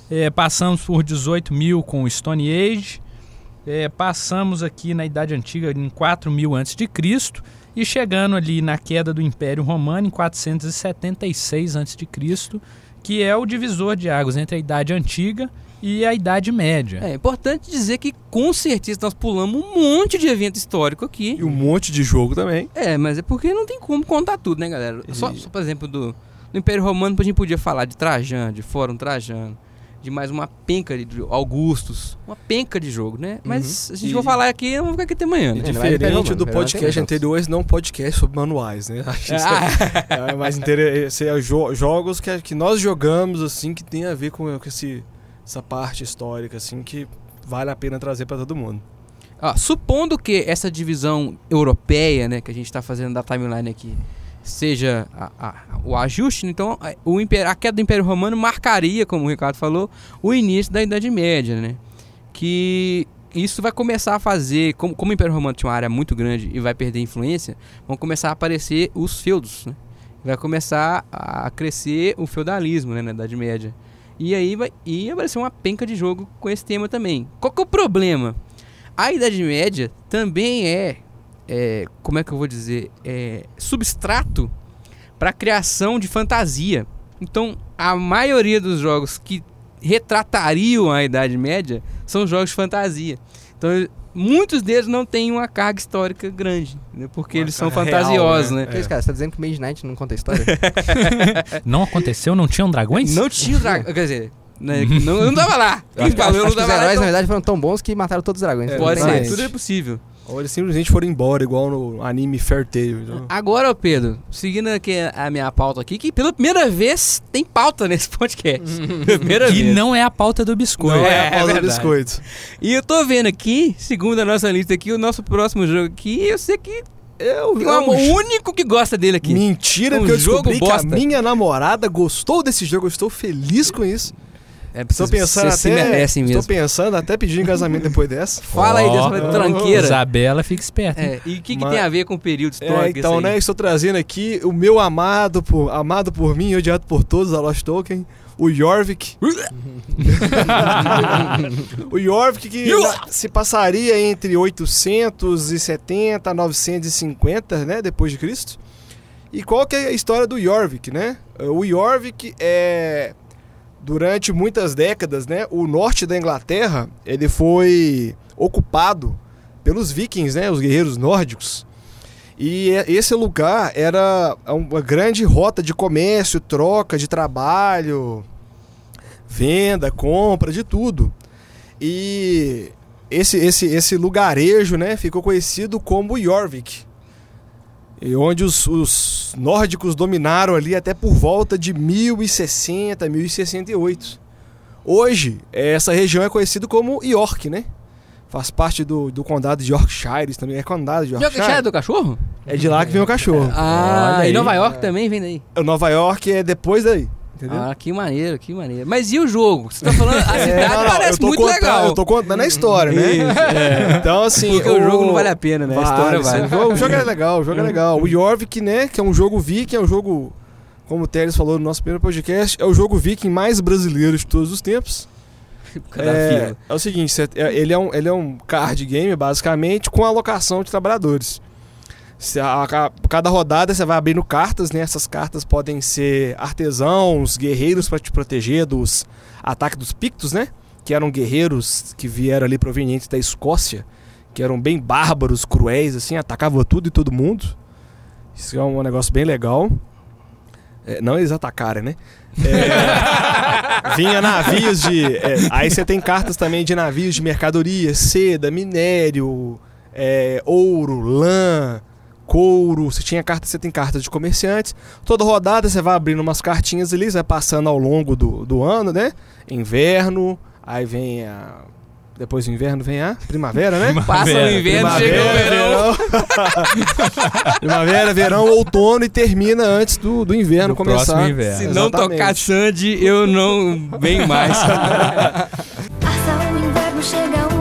eh, passamos por 18 mil com o Stone Age, eh, passamos aqui na Idade Antiga em 4 mil antes de Cristo e chegando ali na queda do Império Romano em 476 antes de Cristo, que é o divisor de águas entre a Idade Antiga e a Idade Média. É importante dizer que com certeza nós pulamos um monte de evento histórico aqui. E um monte de jogo também. É, mas é porque não tem como contar tudo, né, galera? Só, E- só, por exemplo, do, do Império Romano, a gente podia falar de Trajano, de Fórum Trajano, de mais uma penca de Augustus, uma penca de jogo, né? Mas se a gente E- for falar aqui, vamos ficar aqui até amanhã, né? Vai diferente do vai podcast anterior, não é um podcast sobre manuais, né? Acho isso Ah, é, é mais interessante. É jo- jogos que, que nós jogamos, assim, que tem a ver com, com esse, essa parte histórica, assim, que vale a pena trazer pra todo mundo. Ó, supondo que essa divisão europeia, né, que a gente está fazendo da timeline aqui, seja a- a- o ajuste, então a- o a queda do Império Romano marcaria, como o Ricardo falou, o início da Idade Média, né? Que isso vai começar a fazer, como, como o Império Romano tinha uma área muito grande e vai perder influência, vão começar a aparecer os feudos, né? Vai começar a crescer o feudalismo, né, na Idade Média. E aí vai e aparecer uma penca de jogo com esse tema também. Qual que é o problema? A Idade Média também é, é, como é que eu vou dizer, é, substrato para a criação de fantasia. Então, a maioria dos jogos que retratariam a Idade Média são jogos de fantasia. Então, muitos deles não têm uma carga histórica grande, né, porque Uma eles são fantasiosos, real, né? né? Que isso, cara? Você tá dizendo que Knight não conta história? Não aconteceu? Não tinham dragões? Não tinha dragão, quer dizer, né, não, eu não tava lá. Quem falou, eu não os lá, heróis, então na verdade, foram tão bons que mataram todos os dragões. É, Pode ser, tudo é possível. Ou eles simplesmente foram embora, igual no anime Fair Tail. Então. Agora, ô Pedro, seguindo aqui a minha pauta aqui, que pela primeira vez tem pauta nesse podcast. primeira E vez. não é a pauta do biscoito. Não é, é a pausa do verdade. biscoito. E eu tô vendo aqui, segundo a nossa lista aqui, o nosso próximo jogo aqui, eu sei que Eu, tem um- o único que gosta dele aqui. Mentira, Um porque eu jogo descobri que bosta. a minha namorada gostou desse jogo, eu estou feliz com isso. É, Estou pensando vocês se até. estou mesmo. pensando até pedir em casamento depois dessa. Fala aí Ó, dessa tranqueira. Isabela, fica esperta. É, e o que, que Mas- tem a ver com o período histórico? É, então, aí? né, estou trazendo aqui o meu amado por, amado por mim, odiado por todos, a Lost Token, o Jorvik. o Jorvik que se passaria entre 870 a 950, né, depois de Cristo. E qual que é a história do Jorvik, né? O Jorvik é durante muitas décadas, né, o norte da Inglaterra, ele foi ocupado pelos vikings, né, os guerreiros nórdicos. E esse lugar era uma grande rota de comércio, troca de trabalho, venda, compra, de tudo. E esse, esse, esse lugarejo né, ficou conhecido como Jorvik. E onde os, os nórdicos dominaram ali até por volta de 1060, 1068. Hoje, essa região é conhecida como York, né? Faz parte do, do condado de Yorkshire, também é condado de Yorkshire Yorkshire. é do cachorro? É de lá que vem o cachorro. Ah, e. Nova York também vem daí. O Nova York é depois daí, entendeu? Ah, que maneiro, que maneiro. Mas e o jogo? Você tá falando, a cidade É, não, não, parece muito contando, legal. Eu tô contando a história, né? Isso, É, Então, assim. Porque o jogo não vale a pena, né? A história vale. O jogo é legal, o jogo é legal. O Jorvik, né? Que é um jogo viking, é um jogo, como o Teles falou no nosso primeiro podcast, é o jogo viking mais brasileiro de todos os tempos. É, é o seguinte, é- ele é, um, ele é um card game, basicamente, com alocação de trabalhadores. A- a- cada rodada você vai abrindo cartas, né? Essas cartas podem ser artesãos, guerreiros para te proteger dos ataques dos pictos, né? Que eram guerreiros que vieram ali provenientes da Escócia, que eram bem bárbaros, cruéis, assim, atacavam tudo e todo mundo. Isso é um negócio bem legal. É, não eles atacarem, né? É, vinha navios de. é, aí você tem cartas também de navios de mercadoria, seda, minério, é, ouro, lã, couro. Você tinha cartas, você tem cartas de comerciantes. Toda rodada você vai abrindo umas cartinhas ali, você vai passando ao longo do, do ano, né? Inverno, aí vem a. Depois do inverno vem a primavera, né? Passa o Primavera, inverno, chega o verão. verão. primavera, verão, outono e termina antes do, do inverno Do começar. inverno. Se não Exatamente. tocar Sandy, eu não venho mais. Passa o inverno, chega. O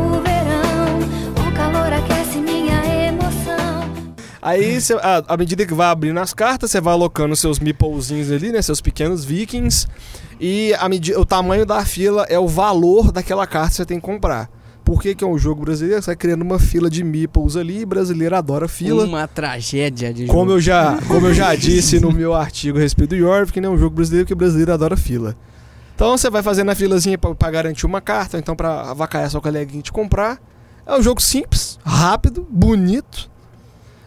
Aí, cê, à, à medida que vai abrindo as cartas, você vai alocando seus meeplezinhos ali, né? Seus pequenos vikings. E a medi- o tamanho da fila é o valor daquela carta que você tem que comprar. por que, que é um jogo brasileiro? Você vai criando uma fila de meeples ali, e brasileiro adora fila. Uma tragédia de Como jogo. eu, já, como eu já disse no meu artigo a respeito do York, que não é um jogo brasileiro, porque brasileiro adora fila. Então você vai fazendo a filazinha pra, pra garantir uma carta, ou então pra avacalhar seu coleguinha de comprar. É um jogo simples, rápido, bonito.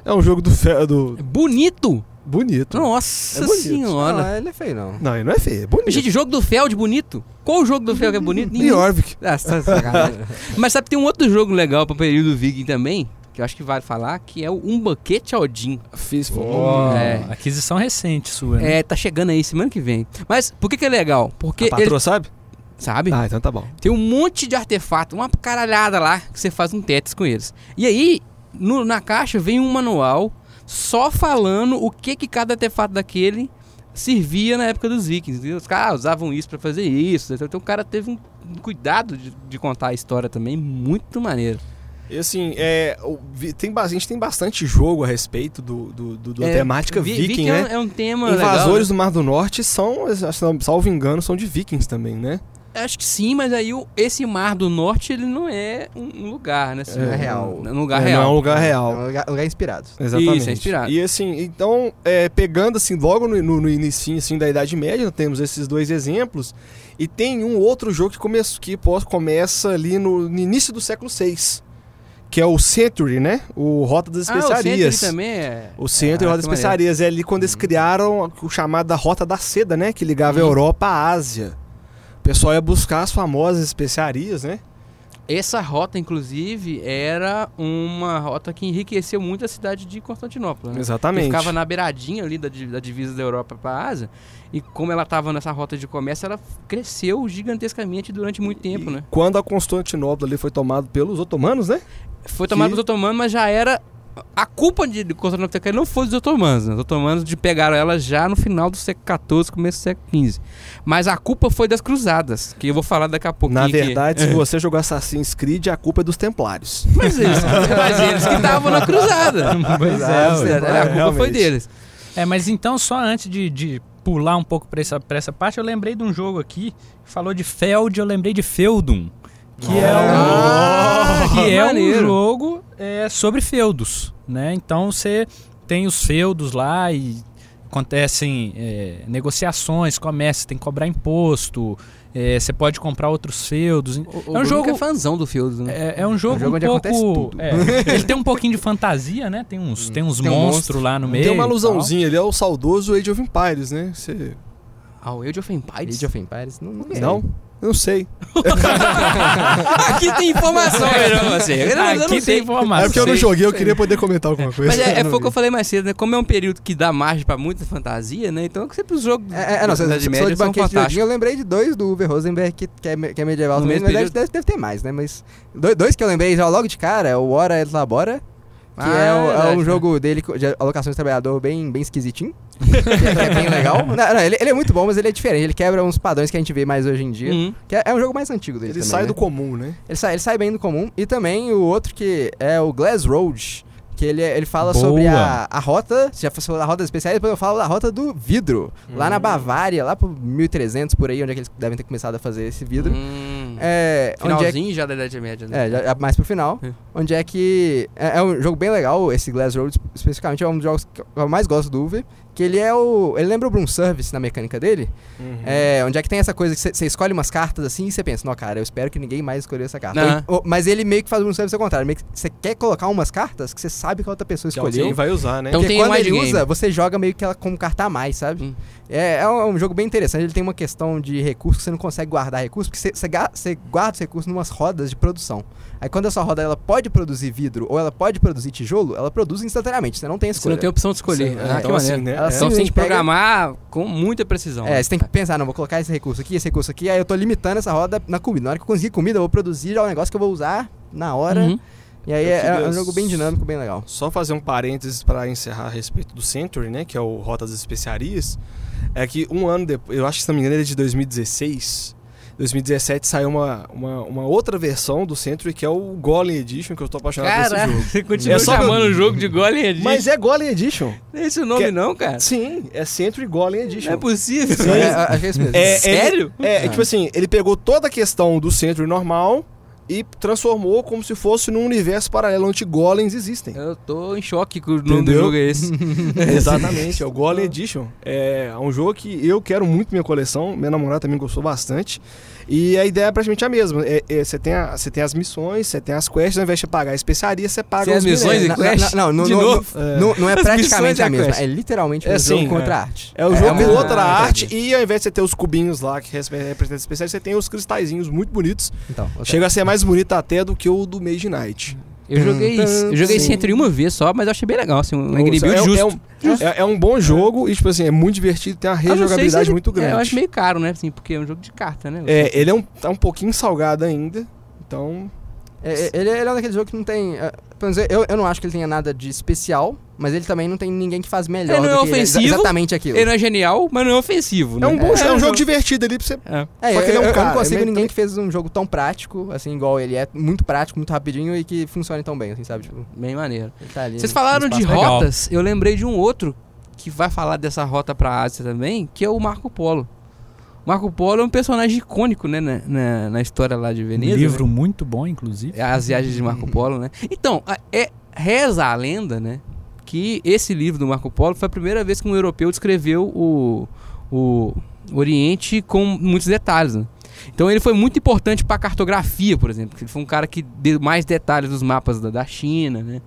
É um jogo do... Fe, do Bonito! bonito. Nossa É bonito. senhora. Não, ele é feio, não. Não, ele não é feio, é bonito. Gente, jogo do Feld bonito? Qual o jogo do Feld que é bonito? Nenhum. Jorvik. Ah, tá. Mas sabe, tem um outro jogo legal pro período Viking também, que eu acho que vale falar, que é o Um Banquete Odin. Fiz, Ó, É. Aquisição recente sua, né? É, tá chegando aí semana que vem. Mas por que que é legal? Porque A ele, patroa sabe? sabe? Ah, então tá bom. Tem um monte de artefato, uma caralhada lá, que você faz um Tetris com eles. E aí, no- na caixa vem um manual só falando o que que cada artefato daquele servia na época dos vikings. Os caras usavam isso pra fazer isso. Então o cara teve um um cuidado de, de contar a história também, muito maneiro. E assim, é, tem, a gente tem bastante jogo a respeito do, do, do- da É, temática Vi- viking, é um- né? É um tema Invasores legal, do Mar do Norte são, salvo engano, são de vikings também, né? Acho que sim, mas aí o- esse Mar do Norte, ele não é um lugar, né? Não é real. Um lugar É, real. Não é um lugar É real. um lugar, um lugar inspirado. Exatamente. Isso, é inspirado. E assim, então, é, pegando assim, logo no, no, no início assim, da Idade Média, temos esses dois exemplos. E tem um outro jogo que, come, que começa ali no, no início do século VI, que é o Century, né? O Rota das Ah, o Especiarias. Century também é... O centro e Ah, Rota das. Especiarias. É ali quando eles criaram o chamado da Rota da Seda, né? Que ligava a. Europa à Ásia. O pessoal ia buscar as famosas especiarias, né? Essa rota, inclusive, era uma rota que enriqueceu muito a cidade de Constantinopla. Né? Que Exatamente. ficava na beiradinha ali da, da divisa da Europa para a Ásia. E como ela estava nessa rota de comércio, ela cresceu gigantescamente durante muito tempo, E né? Quando a Constantinopla ali foi tomada pelos otomanos, né? Foi tomado que- pelos otomanos, mas já era... A culpa de de Constantinopla não foi dos otomanos. Né? Os otomanos de pegaram ela já no final do século XIV, começo do século XV. Mas a culpa foi das cruzadas, que eu vou falar daqui a pouco. Na verdade, se você jogou Assassin's Creed, a culpa é dos Templários. Mas eles, mas eles que estavam na cruzada. Pois é, a ué. culpa foi deles. É, mas então, só antes de, de pular um pouco pra essa, pra essa parte, eu lembrei de um jogo aqui, que falou de Feld, eu lembrei de Feudum. Que é Ah, um, que é um jogo é, sobre feudos, né? Então você tem os feudos lá e acontecem é, negociações, comércio, tem que cobrar imposto, é, você pode comprar outros feudos. O, É um Bruno jogo- que é fãzão do Fields, né? É, é um jogo, um jogo um onde acontece pouco. tudo. é, ele tem um pouquinho de fantasia, né? Tem uns, tem uns Tem um monstros monstro. lá no meio. Tem uma alusãozinha ali ao saudoso Age of Empires, né? Você... Ah, o Age of Empires? Age of Empires, não, não. Não? Eu não sei. Aqui tem informação, melhor você. Eu não, eu não Aqui sei. tem informação. é porque eu não joguei, eu queria poder comentar alguma coisa. Mas é, é Eu não foi o que eu falei mais cedo, né? Como é um período que dá margem pra muita fantasia, né? Então sempre os jogos É, é, não, você Média de banquete de. Odin, eu lembrei de dois do Uwe Rosenberg, que, que, é, que é medieval No também, mesmo período? deve, deve ter mais, né, mas... Dois, dois que eu lembrei já logo de cara, é o Hora et Labora, que Ah, é, o- é verdade, um né? jogo dele de alocação de trabalhador bem, bem esquisitinho, que, é, é bem legal. Não, não, ele, ele é muito bom, mas ele é diferente, ele quebra uns padrões que a gente vê mais hoje em dia, Uhum. que é, é um jogo mais antigo dele Ele também, sai né? do comum, né? Ele sai, ele sai bem do comum. E também o outro que é o Glass Road. Que ele, ele fala Boa. sobre a, a rota. Você já falou da rota especial, depois eu falo da rota do vidro. Lá Hum. na Bavária, lá pro 1300 por aí, onde é que eles devem ter começado a fazer esse vidro. Hum. É, é, Finalzinho já da Idade Média, né? é, já, mais pro final. É. Onde é que. É, é um jogo bem legal, esse Glass Road especificamente. É um dos jogos que eu mais gosto do Uwe. Que ele é o. Ele lembra o Broom Service na mecânica dele. Uhum. É, onde é que tem essa coisa que você escolhe umas cartas assim e você pensa, não, cara, eu espero que ninguém mais escolheu essa carta. Aham. Ou- ou- mas ele meio que faz um serviço ao contrário. Meio que você quer colocar umas cartas que você sabe que a outra pessoa escolheu. alguém vai usar, né? Então porque tem um quando ele game. usa, você joga meio que ela como carta a mais, sabe? Hum. É, é um, é um jogo bem interessante. Ele tem uma questão de recursos que você não consegue guardar recursos, porque você, você, você guarda os recursos numas rodas de produção. Aí quando a sua roda ela pode produzir vidro ou ela pode produzir tijolo, ela produz instantaneamente. Você não tem Você escolha. não tem opção de escolher. Sim, Ah, que então assim, né? Ela é. Então você tem que programar com muita precisão. É, você tem que pensar, não, vou colocar esse recurso aqui, esse recurso aqui, aí eu tô limitando essa roda na comida. Na hora que eu conseguir comida, eu vou produzir já um negócio que eu vou usar na hora. Uhum. E aí é, é um jogo bem dinâmico, bem legal. Só fazer um parênteses para encerrar a respeito do Century, né? Que é o Rota das Especiarias. É que um ano depois, eu acho que se não me engano, ele é de 2016. 2017 saiu uma, uma, uma outra versão do Century, que é o Golem Edition, que eu tô apaixonado por esse jogo. você continua É só chamando o jogo de Golem Edition. Mas é Golem Edition. Não é esse o nome, Que- não, cara. Sim, é Century Golem Edition. Não é possível. É, é, é. É, Sério? Ele, é, Ah. tipo assim, ele pegou toda a questão do Century normal e transformou como se fosse num universo paralelo onde golems existem. Eu tô em choque que o nome do jogo é esse. Exatamente, é o Golem Edition. É um jogo que eu quero muito minha coleção, minha namorada também gostou bastante. E a ideia é praticamente a mesma. É- é, Você tem, a- você tem as missões, você tem as quests, ao invés de pagar a especiaria, você paga Tem as missões minérios. e quest? Não, não, De não, novo? não, não, não é As praticamente a mesma. quest. É literalmente É um jogo sim, contra é. a arte. É o jogo contra a coisa. arte e ao invés de você ter os cubinhos lá que representam as especiais, você tem os cristalzinhos muito bonitos. Então, seja, Chega a ser mais bonito até do que o do Mage Knight. Eu joguei isso. Eu joguei sim. esse entre uma vez só, mas eu achei bem legal, assim, um Angry Build é, justo. é um, é- é um bom jogo e, tipo assim, é muito divertido, tem uma se rejogabilidade ele- muito grande. É, eu acho meio caro, né? Assim, porque é um jogo de carta, né? É, ele é um, tá um pouquinho salgado ainda, então... é- é- ele, ele é um daquele jogo que não tem. é, pelo menos eu, eu não acho que ele tenha nada de especial, mas ele também não tem ninguém que faz melhor Ele não do é ofensivo, exatamente aquilo. Ele não é genial, mas não é ofensivo, né? É um, bom, É, é, um é, jogo divertido ali pra você... É. É, Só eu, que ele é um eu- eu cara, não consigo é ninguém que fez um jogo tão prático, assim, igual ele é. Muito prático, muito rapidinho e que funcione tão bem, assim, sabe? Tipo, Bem maneiro. ele tá ali Vocês falaram de legal. rotas, eu lembrei de um outro que vai falar dessa rota pra Ásia também, que é o Marco Polo. Marco Polo é um personagem icônico, né, na, na, na história lá de Um Veneza. livro muito bom, inclusive. né? As viagens de Marco Polo, né? Então, a- é, reza a lenda, né, que esse livro do Marco Polo foi a primeira vez que um europeu descreveu o, o Oriente com muitos detalhes, né? Então ele foi muito importante para cartografia, por exemplo. Ele foi um cara que deu mais detalhes dos mapas da, da China, né?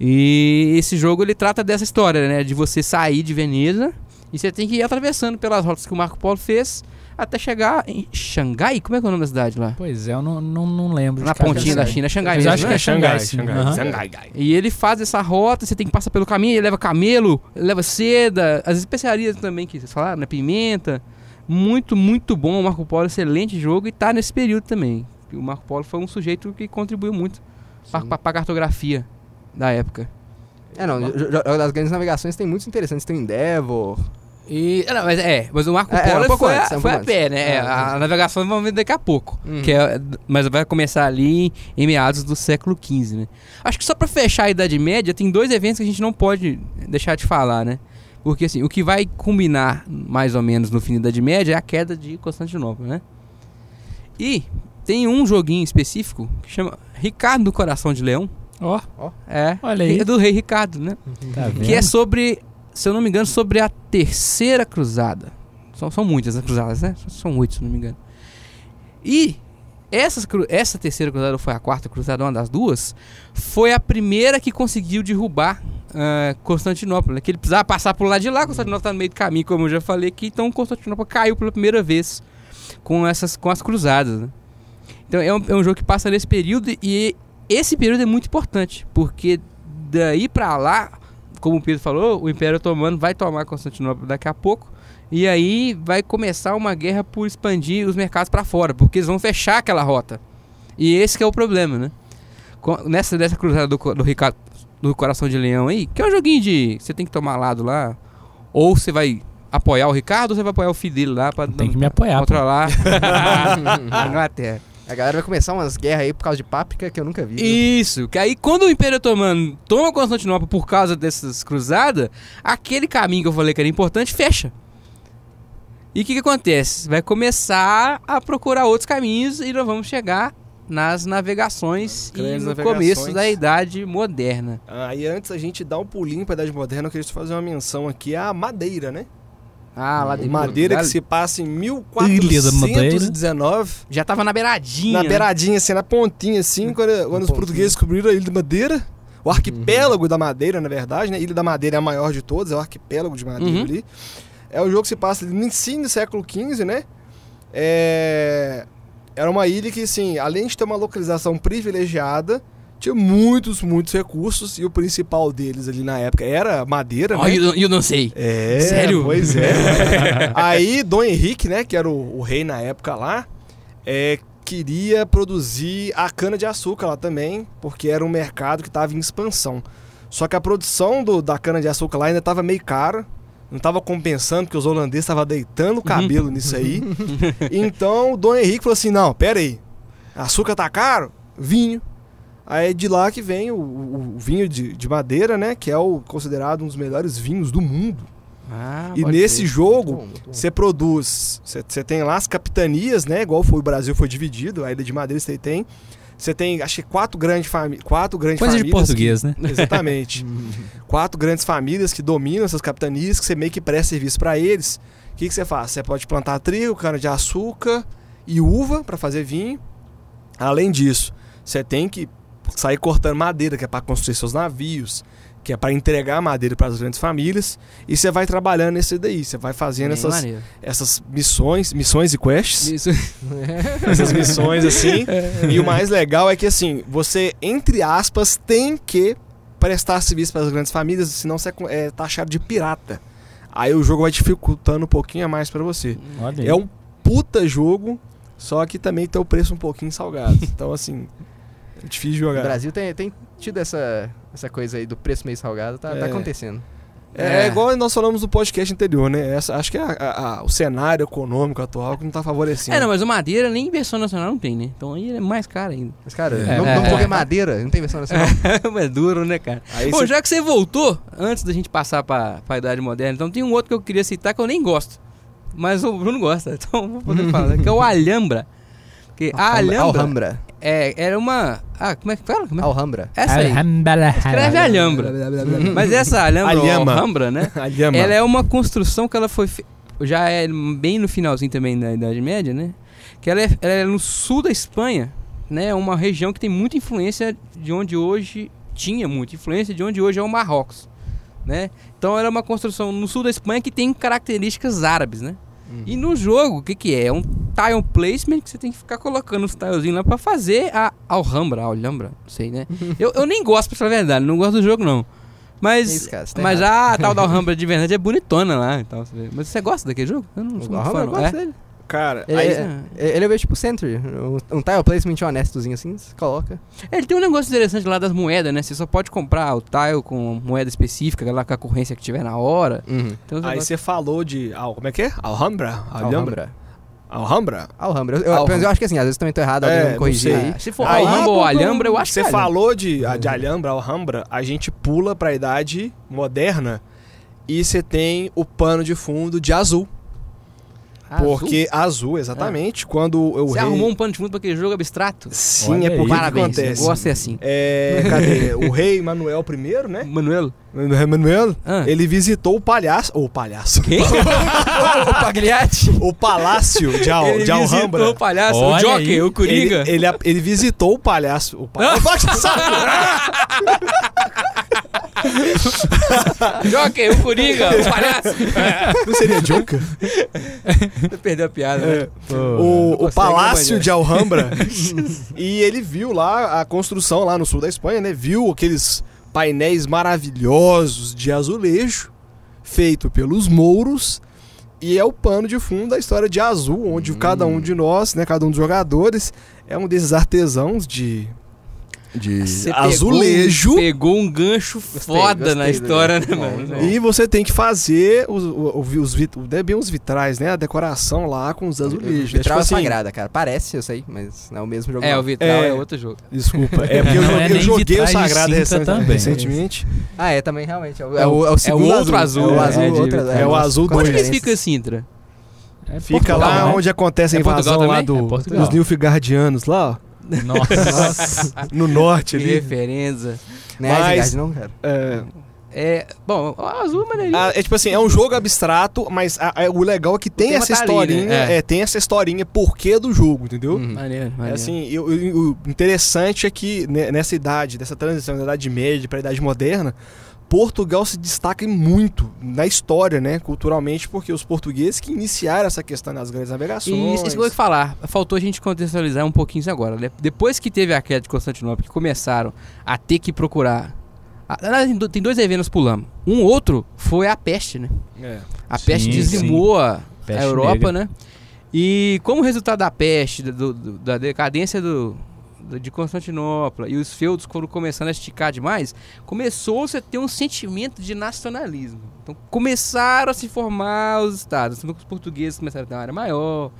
E esse jogo ele trata dessa história, né? De você sair de Veneza e você tem que ir atravessando pelas rotas que o Marco Polo fez até chegar em Xangai. Como é que é o nome da cidade lá? Pois é, eu não, não, não lembro. Na pontinha da China, é Xangai Mas mesmo, acho né? que é Xangai. Xangai. Xangai. E ele faz essa rota, você tem que passar pelo caminho, ele leva camelo, ele leva seda, as especiarias também que vocês falaram, né? Pimenta. Muito, muito bom. O Marco Polo, excelente jogo e tá nesse período também. O Marco Polo foi um sujeito que contribuiu muito pra, pra cartografia da época. É, não, jo- jo- das grandes navegações tem muitos interessantes. Tem o Endeavor. E, ah, não, mas é, mas o Marco É, é, Polo um pouco foi, antes, é a, um foi a pé, né? É, a, a navegação vamos ver daqui a pouco. Uhum. Que é, mas vai começar ali em meados do século XV, né? Acho que só pra fechar a Idade Média, tem dois eventos que a gente não pode deixar de falar, né? Porque assim, o que vai combinar mais ou menos no fim da Idade Média é a queda de Constantinopla, né? E tem um joguinho específico que chama Ricardo do Coração de Leão. Ó, É. Olha aí. É do rei Ricardo, né? tá vendo? Que é sobre, se eu não me engano, sobre a terceira cruzada. São, são muitas as cruzadas, né? São oito, se eu não me engano. E essas, essa terceira cruzada, ou foi a quarta cruzada, uma das duas, foi a primeira que conseguiu derrubar ah, Constantinopla. né? Que ele precisava passar por lá de lá, Constantinopla tá no meio do caminho, como eu já falei aqui, então Constantinopla caiu pela primeira vez com, essas, com as cruzadas. né? Então é um, é um jogo que passa nesse período e esse período é muito importante, porque daí pra lá, como o Pedro falou, o Império Otomano vai tomar Constantinopla daqui a pouco. E aí vai começar uma guerra por expandir os mercados pra fora, porque eles vão fechar aquela rota. E esse que é o problema, né? Nessa dessa cruzada do, do Ricardo do Coração de Leão aí, que é um joguinho de você tem que tomar lado lá, ou você vai apoiar o Ricardo, ou você vai apoiar o filho dele lá pra Tem que me apoiar. controlar a Inglaterra. A galera vai começar umas guerras aí por causa de páprica que eu nunca vi. Isso, que aí quando o Império Otomano toma Constantinopla por causa dessas cruzadas, aquele caminho que eu falei que era importante fecha. E o que, que acontece? Vai começar a procurar outros caminhos e nós vamos chegar nas navegações e no navegações. começo da Idade Moderna. Ah, e antes a gente dar um pulinho pra Idade Moderna, eu queria fazer uma menção aqui à Madeira, né? Ah, lá de Madeira que Portugal. se passa em Ilha da Madeira. 1419. Já tava na beiradinha. Na né? beiradinha, assim, na pontinha, assim, quando, quando os pontinho. portugueses descobriram a Ilha da Madeira. O arquipélago da Madeira, na verdade, né? Ilha da Madeira é a maior de todos, é o arquipélago de Madeira Uhum. ali. É um jogo que se passa ali no ensino do século XV, né? É... Era uma ilha que, assim, além de ter uma localização privilegiada, tinha muitos, muitos recursos e o principal deles ali na época era madeira, Ó, né? eu, eu não sei. É, Sério? Pois é. Aí Dom Henrique, né, que era o, o rei na época lá, é, queria produzir a cana de açúcar lá também, porque era um mercado que estava em expansão. Só que a produção do- da cana de açúcar lá ainda estava meio cara, não estava compensando, porque os holandeses estavam deitando o cabelo nisso aí. Então o Dom Henrique falou assim: não, pera aí, açúcar tá caro? Vinho. Aí é de lá que vem o, o- o vinho de, de madeira, né? Que é o considerado um dos melhores vinhos do mundo. Ah, E nesse crer. jogo, você produz. Você tem lá as capitanias, né? Igual foi o Brasil foi dividido, a Ilha de Madeira você tem. Você tem, acho que quatro grandes famílias. Quatro grandes Coisa de famílias. português, né? que- exatamente. quatro grandes famílias que dominam essas capitanias, que você meio que presta serviço para eles. O que, que você faz? Você pode plantar trigo, cana-de-açúcar e uva para fazer vinho. Além disso, você tem que sair cortando madeira, que é para construir seus navios, que é para entregar madeira para as grandes famílias. E você vai trabalhando nesse daí. Você vai fazendo Bem essas, maneiro. essas missões, missões e quests Isso. essas missões assim. e o mais legal é que assim, você, entre aspas, tem que prestar serviço para as grandes famílias, senão você é é taxado de pirata. Aí o jogo vai dificultando um pouquinho a mais para você. Olha. É um puta jogo, só que também tem o preço um pouquinho salgado. Então assim, é difícil O jogar. Brasil tem, tem tido essa, essa coisa aí do preço meio salgado, tá, tá É. acontecendo. É, É. igual nós falamos no podcast anterior, né? Essa, acho que é a- a- a- o cenário econômico atual que não tá favorecendo. É, não, mas o Madeira nem versão nacional não tem, né? Então aí é mais caro ainda. Mas, cara, É, não, é, não é. madeira, não tem versão nacional. é duro, né, cara? Aí Bom, você- já que você voltou, antes da gente passar pra, pra Idade Moderna, então tem um outro que eu queria citar que eu nem gosto. Mas o Bruno gosta, então vou poder falar. Que é o Alhambra. A Alhambra Alhambra. É, era uma... Ah, como é que fala? Como é? Alhambra. Essa aí. Escreve Alhambra. Mas essa Alhambra, Alhama. Alhambra, né? Ela é uma construção que ela foi. fe- Já é bem no finalzinho também da Idade Média, né? Que ela é, ela é no sul da Espanha, né? Uma região que tem muita influência de onde hoje. Tinha muita influência de onde hoje é o Marrocos, né? Então ela é uma construção no sul da Espanha que tem características árabes, né? E no jogo, o que que é? É um tile placement que você tem que ficar colocando os tilezinhos lá pra fazer a Alhambra, Alhambra, não sei, né? eu, eu nem gosto, pra falar a verdade, não gosto do jogo, não. Mas, Isso, cara, você tá mas errado. a tal da Alhambra de verdade é bonitona lá e tal. você vê. Mas você gosta daquele jogo? Eu não sou muito Alhambra, fã, eu não. gosto É? dele. Cara, É, aí, é, ele é meio tipo Sentry, um, um tile placement honestozinho assim, você coloca. É, Ele tem um negócio interessante lá das moedas, né? Você só pode comprar o tile com moeda específica, lá com a corrência que tiver na hora. Uhum. Então, aí você falou de. Al- como é que é? Alhambra? Alhambra? Alhambra. Alhambra? Alhambra. Eu, Alhambra. eu acho que assim, às vezes também tô errado, É, alguém vai me corrigir aí. se for Aí- Alhambra ou Alhambra, eu acho Você que é Alhambra. falou de, a- de Alhambra, Alhambra, a gente pula pra idade moderna e você tem o pano de fundo de azul. Azul? Porque azul, exatamente, quando eu Você rei... arrumou um pano de fundo pra aquele jogo abstrato? Sim, Olha é o que Parabéns, gosto de ser assim. É, cadê? o rei Manuel I, né? Manuel? O Manuel, Ah. ele visitou o palhaço, ou palhaço, Quem? o Pagliatti. o palácio de, Al, Ele de visitou Alhambra. o palhaço, Olha o Jockey, aí. o Coringa. Ele, ele, ele visitou o palhaço. O palhaço. Jockey, o Coringa, o palhaço. Não seria Joker? Você perdeu a piada, né? o, o consegue, Palácio né, de Alhambra. e ele viu lá a construção lá no sul da Espanha, né? Viu aqueles painéis maravilhosos de azulejo feito pelos mouros. E é o pano de fundo da história de Azul, onde cada um de nós, né, cada um dos jogadores, é um desses artesãos de, de Você azulejo. Pegou, pegou um gancho foda na gostei, história, né, mano? E você tem que fazer os, os, os, é bem os vitrais, né? A decoração lá com os azulejos. É Vitral tipo assim, sagrada, cara. Parece, eu sei, mas não é o mesmo jogo. É, não. o Vitral é, É. outro jogo. Desculpa. É porque eu é eu joguei o Sagrado cinta recen- também. recentemente. Ah, é, também, realmente. É o, É é o- é o segundo outro azul, É o é, azul, é vitral. É o azul Onde que diferença. fica Sintra? É Fica Portugal, lá né? onde acontece a É invasão lá também? do, É dos Nilfgaardianos, lá, ó, Nossa. no norte Que ali. referência. Não é Mas- não, cara. É, É, bom, azul é maneirinho. ah, é tipo assim, é um jogo abstrato, mas a- a- o legal é que tem essa tá ali, historinha, né? É. é, tem essa historinha porquê do jogo, entendeu? Uhum. Maneiro, É maneiro. assim, eu- eu- o interessante é que né, nessa idade, dessa transição da Idade Média para a Idade Moderna, Portugal se destaca muito na história, né, culturalmente, porque os portugueses que iniciaram essa questão das grandes navegações. E isso, isso que eu vou falar, faltou a gente contextualizar um pouquinho isso agora. né? Depois que teve a queda de Constantinopla, que começaram a ter que procurar. Na verdade, tem do- Tem dois eventos pulamos. Um outro foi a peste, né? É. A Sim, peste dizimou a, a Peste Europa, negra. né? E como resultado da peste, do- do- da decadência do- de Constantinopla e os feudos foram começando a esticar demais, começou-se a ter um sentimento de nacionalismo. Então começaram a se formar os estados. Então, Os portugueses começaram a ter uma área maior,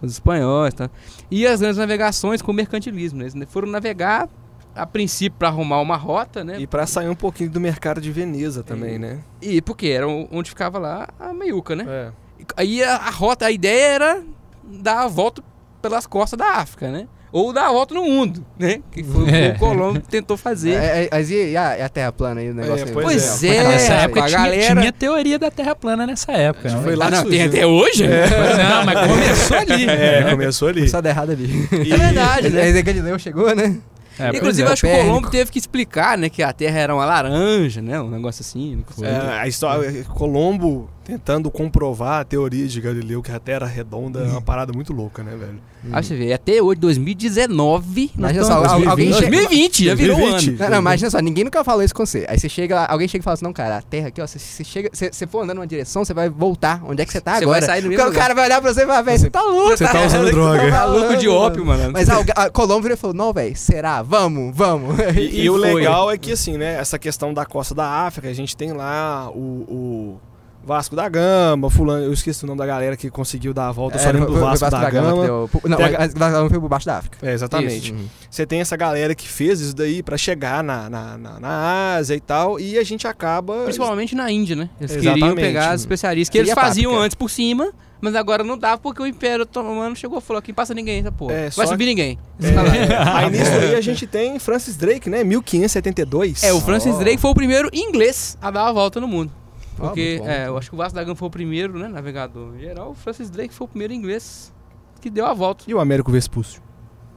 os espanhóis, tá? e as grandes navegações com mercantilismo. né? Eles foram navegar a princípio pra arrumar uma rota, né? E pra sair um pouquinho do mercado de Veneza também, E- né? E porque era onde ficava lá a meiuca, né? É. Aí a, a rota, a ideia era dar a volta pelas costas da África, né? Ou dar a volta no mundo, né? Que foi o que É. o Colombo tentou fazer. É, é, mas e, e a, e a Terra plana aí, o negócio aí? pois Pois é. é, nessa época a tinha, galera... tinha teoria da Terra plana nessa época. né? Foi lá Ah, que não, tem até hoje? Não, mas começou ali. É, começou ali. Começou a dar errado ali. E- É verdade, né? Aí Galileu chegou, né? É, Inclusive, é. acho que o. Colombo teve que explicar, né? Que a Terra era uma laranja, né? Um negócio assim. não. É, a história, Colombo tentando comprovar a teoria de Galileu que a Terra é redonda é uma parada muito louca, né, velho? Aí você vê, até hoje, 2019, nós Imagina só, em al- alguém chega- 2020, já virou um 2020. ano. Não, não, imagina só, ninguém nunca falou isso com você. Aí você chega lá, alguém chega e fala assim, não, cara, a Terra aqui, ó, você, você chega, você, você for andando numa direção, você vai voltar. Onde é que você tá Você agora? vai sair do Porque mesmo o cara vai olhar pra você e vai, velho, você tá louco. Você tá cara, usando droga. você Tá louco de ópio, mano. Mas a, a Colombo virou e falou, não, velho, será? Vamos, vamos. E, E e o legal é que, assim, né, essa questão da costa da África, a gente tem lá o, o Vasco da Gama, fulano, eu esqueci o nome da galera que conseguiu dar a volta, eu só É, lembro do foi Vasco, da, que Gama. deu- Não, Tem Vasco da Gama foi por baixo da África. É, exatamente. Uhum. Você tem essa galera que fez isso daí pra chegar na, na, na, na Ásia e tal, e a gente acaba... Principalmente na Índia, né? Eles Exatamente. queriam pegar as especiarias que eles faziam páprica. antes por cima, mas agora não dava porque o Império Otomano chegou e falou que passa ninguém essa porra. É, Vai subir ninguém. É, aí nisso aí a gente tem Francis Drake, né, 1572. É, o Francis Ó. Drake foi o primeiro inglês a dar a volta no mundo. Ó, Porque, bom, é, eu acho que o Vasco da Gama foi o primeiro, né, navegador em geral. O Francis Drake foi o primeiro inglês que deu a volta. E o Américo Vespúcio?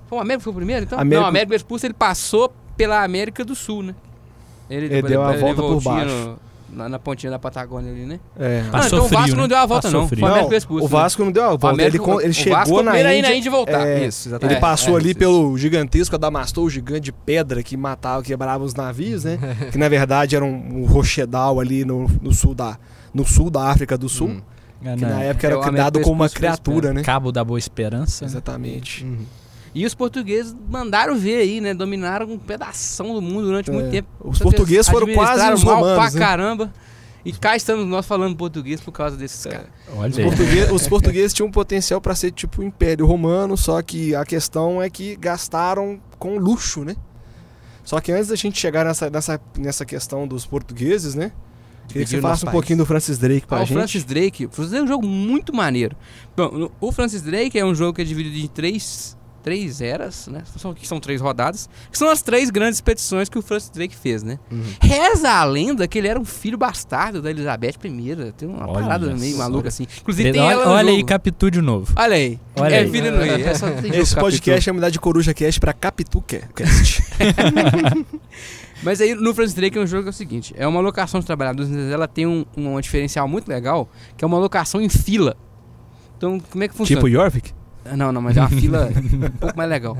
Foi o Américo que foi o primeiro, então? Américo- Não, o Américo Vespucci, ele passou pela América do Sul, né? Ele, deu a volta por baixo. no- na, na pontinha da Patagônia ali, né? É. Ah, então o frio, Vasco né? não deu a volta, Passou não. frio. Foi o Não, o Vasco não deu a O volta, Américo- ele, ele o chegou Vasco na Índia, na Índia voltar. é, Isso, exatamente. Ele passou É, ali isso, pelo gigantesco Adamastor, o gigante de pedra que matava, quebrava os navios, né? que na verdade era um, um rochedal ali no, no sul da no sul da África do Sul, Hum. É, que né? na época É era o criado como uma fez criatura, né? Cabo da Boa Esperança. né? Exatamente. Uhum. E os portugueses mandaram ver aí, né? Dominaram um pedação do mundo durante É. muito tempo. Os portugueses foram quase os mal romanos, pra né? caramba. E cá estamos nós falando português por causa desses É. caras. Olha Os, portugueses, os portugueses tinham um potencial para ser tipo o Império Romano, só que a questão é que gastaram com luxo, né? Só que antes da gente chegar nessa, nessa, nessa questão dos portugueses, né? Queria que você o falasse um país. pouquinho do Francis Drake pra Ah, o gente. Francis Drake. O Francis Drake é um jogo muito maneiro. Bom, o Francis Drake é um jogo que é dividido em três, três eras, né? São, que são três rodadas. Que são as três grandes expedições que o Francis Drake fez, né? Uhum. Reza a lenda que ele era um filho bastardo da Elizabeth I. Tem uma Olha parada meio maluca assim. Inclusive tem ela no olha aí. Capitu de novo. Olha aí. Olha é aí. filho no é só jogo Esse Capitu. podcast é mudar de Coruja Cast pra Capitu Cast. Mas aí no Francis Drake é um jogo que é o seguinte: é uma locação de trabalhadores, mas ela tem um, um diferencial muito legal, que é uma locação em fila. Então, como é que funciona? tipo Jorvik? Não, não, mas é uma fila um pouco mais legal.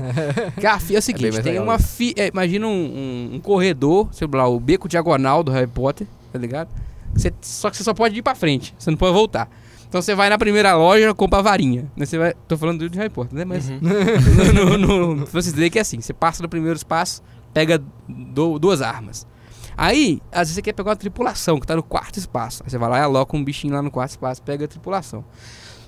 Que a fila é o seguinte, mais tem legal uma fila. imagina um, um- um corredor, sei lá, o beco diagonal do Harry Potter, tá ligado? Você- só que você só pode ir pra frente, você não pode voltar. Então você vai na primeira loja, compra a varinha. Né? Você vai, tô falando de Harry Potter, né? Mas Uhum. no, no, Drake é assim: você passa no primeiro espaço, pega do- duas armas. Aí, às vezes você quer pegar uma tripulação que tá no quarto espaço. Aí você vai lá e aloca um bichinho lá no quarto espaço, pega a tripulação.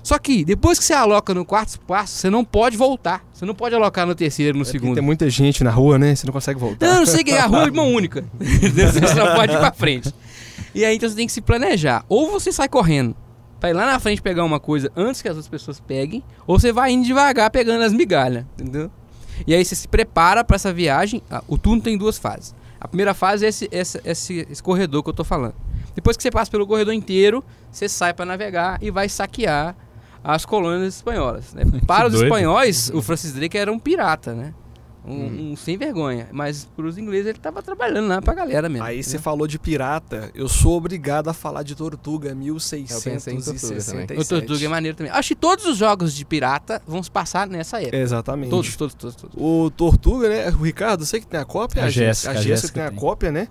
Só que, depois que você aloca no quarto espaço, você não pode voltar. Você não pode alocar no terceiro, no segundo. Tem muita gente na rua, né? Você não consegue voltar. Não, não sei que é a rua é de mão única. você não pode ir pra frente. E aí então você tem que se planejar. Ou você sai correndo pra ir lá na frente pegar uma coisa antes que as outras pessoas peguem, ou você vai indo devagar pegando as migalhas, entendeu? E aí você se prepara pra essa viagem. Ah, O turno tem duas fases. A primeira fase é esse, esse, esse, esse corredor que eu tô falando. Depois que você passa pelo corredor inteiro, você sai pra navegar e vai saquear as colônias espanholas. Né? Para os espanhóis, o Francis Drake era um pirata, né? Um, Hum. um sem vergonha. Mas pros ingleses ele tava trabalhando lá pra galera mesmo. Aí você né? falou de pirata, eu sou obrigado a falar de Tortuga pensei em Tortuga 1667. O Tortuga é maneiro também. Acho que todos os jogos de pirata vão se passar nessa época. Exatamente. Todos, todos, todos, todos. O Tortuga, né? O Ricardo, você que tem a cópia? A Jéssica. Jéssica, A a Jéssica tem a cópia, né?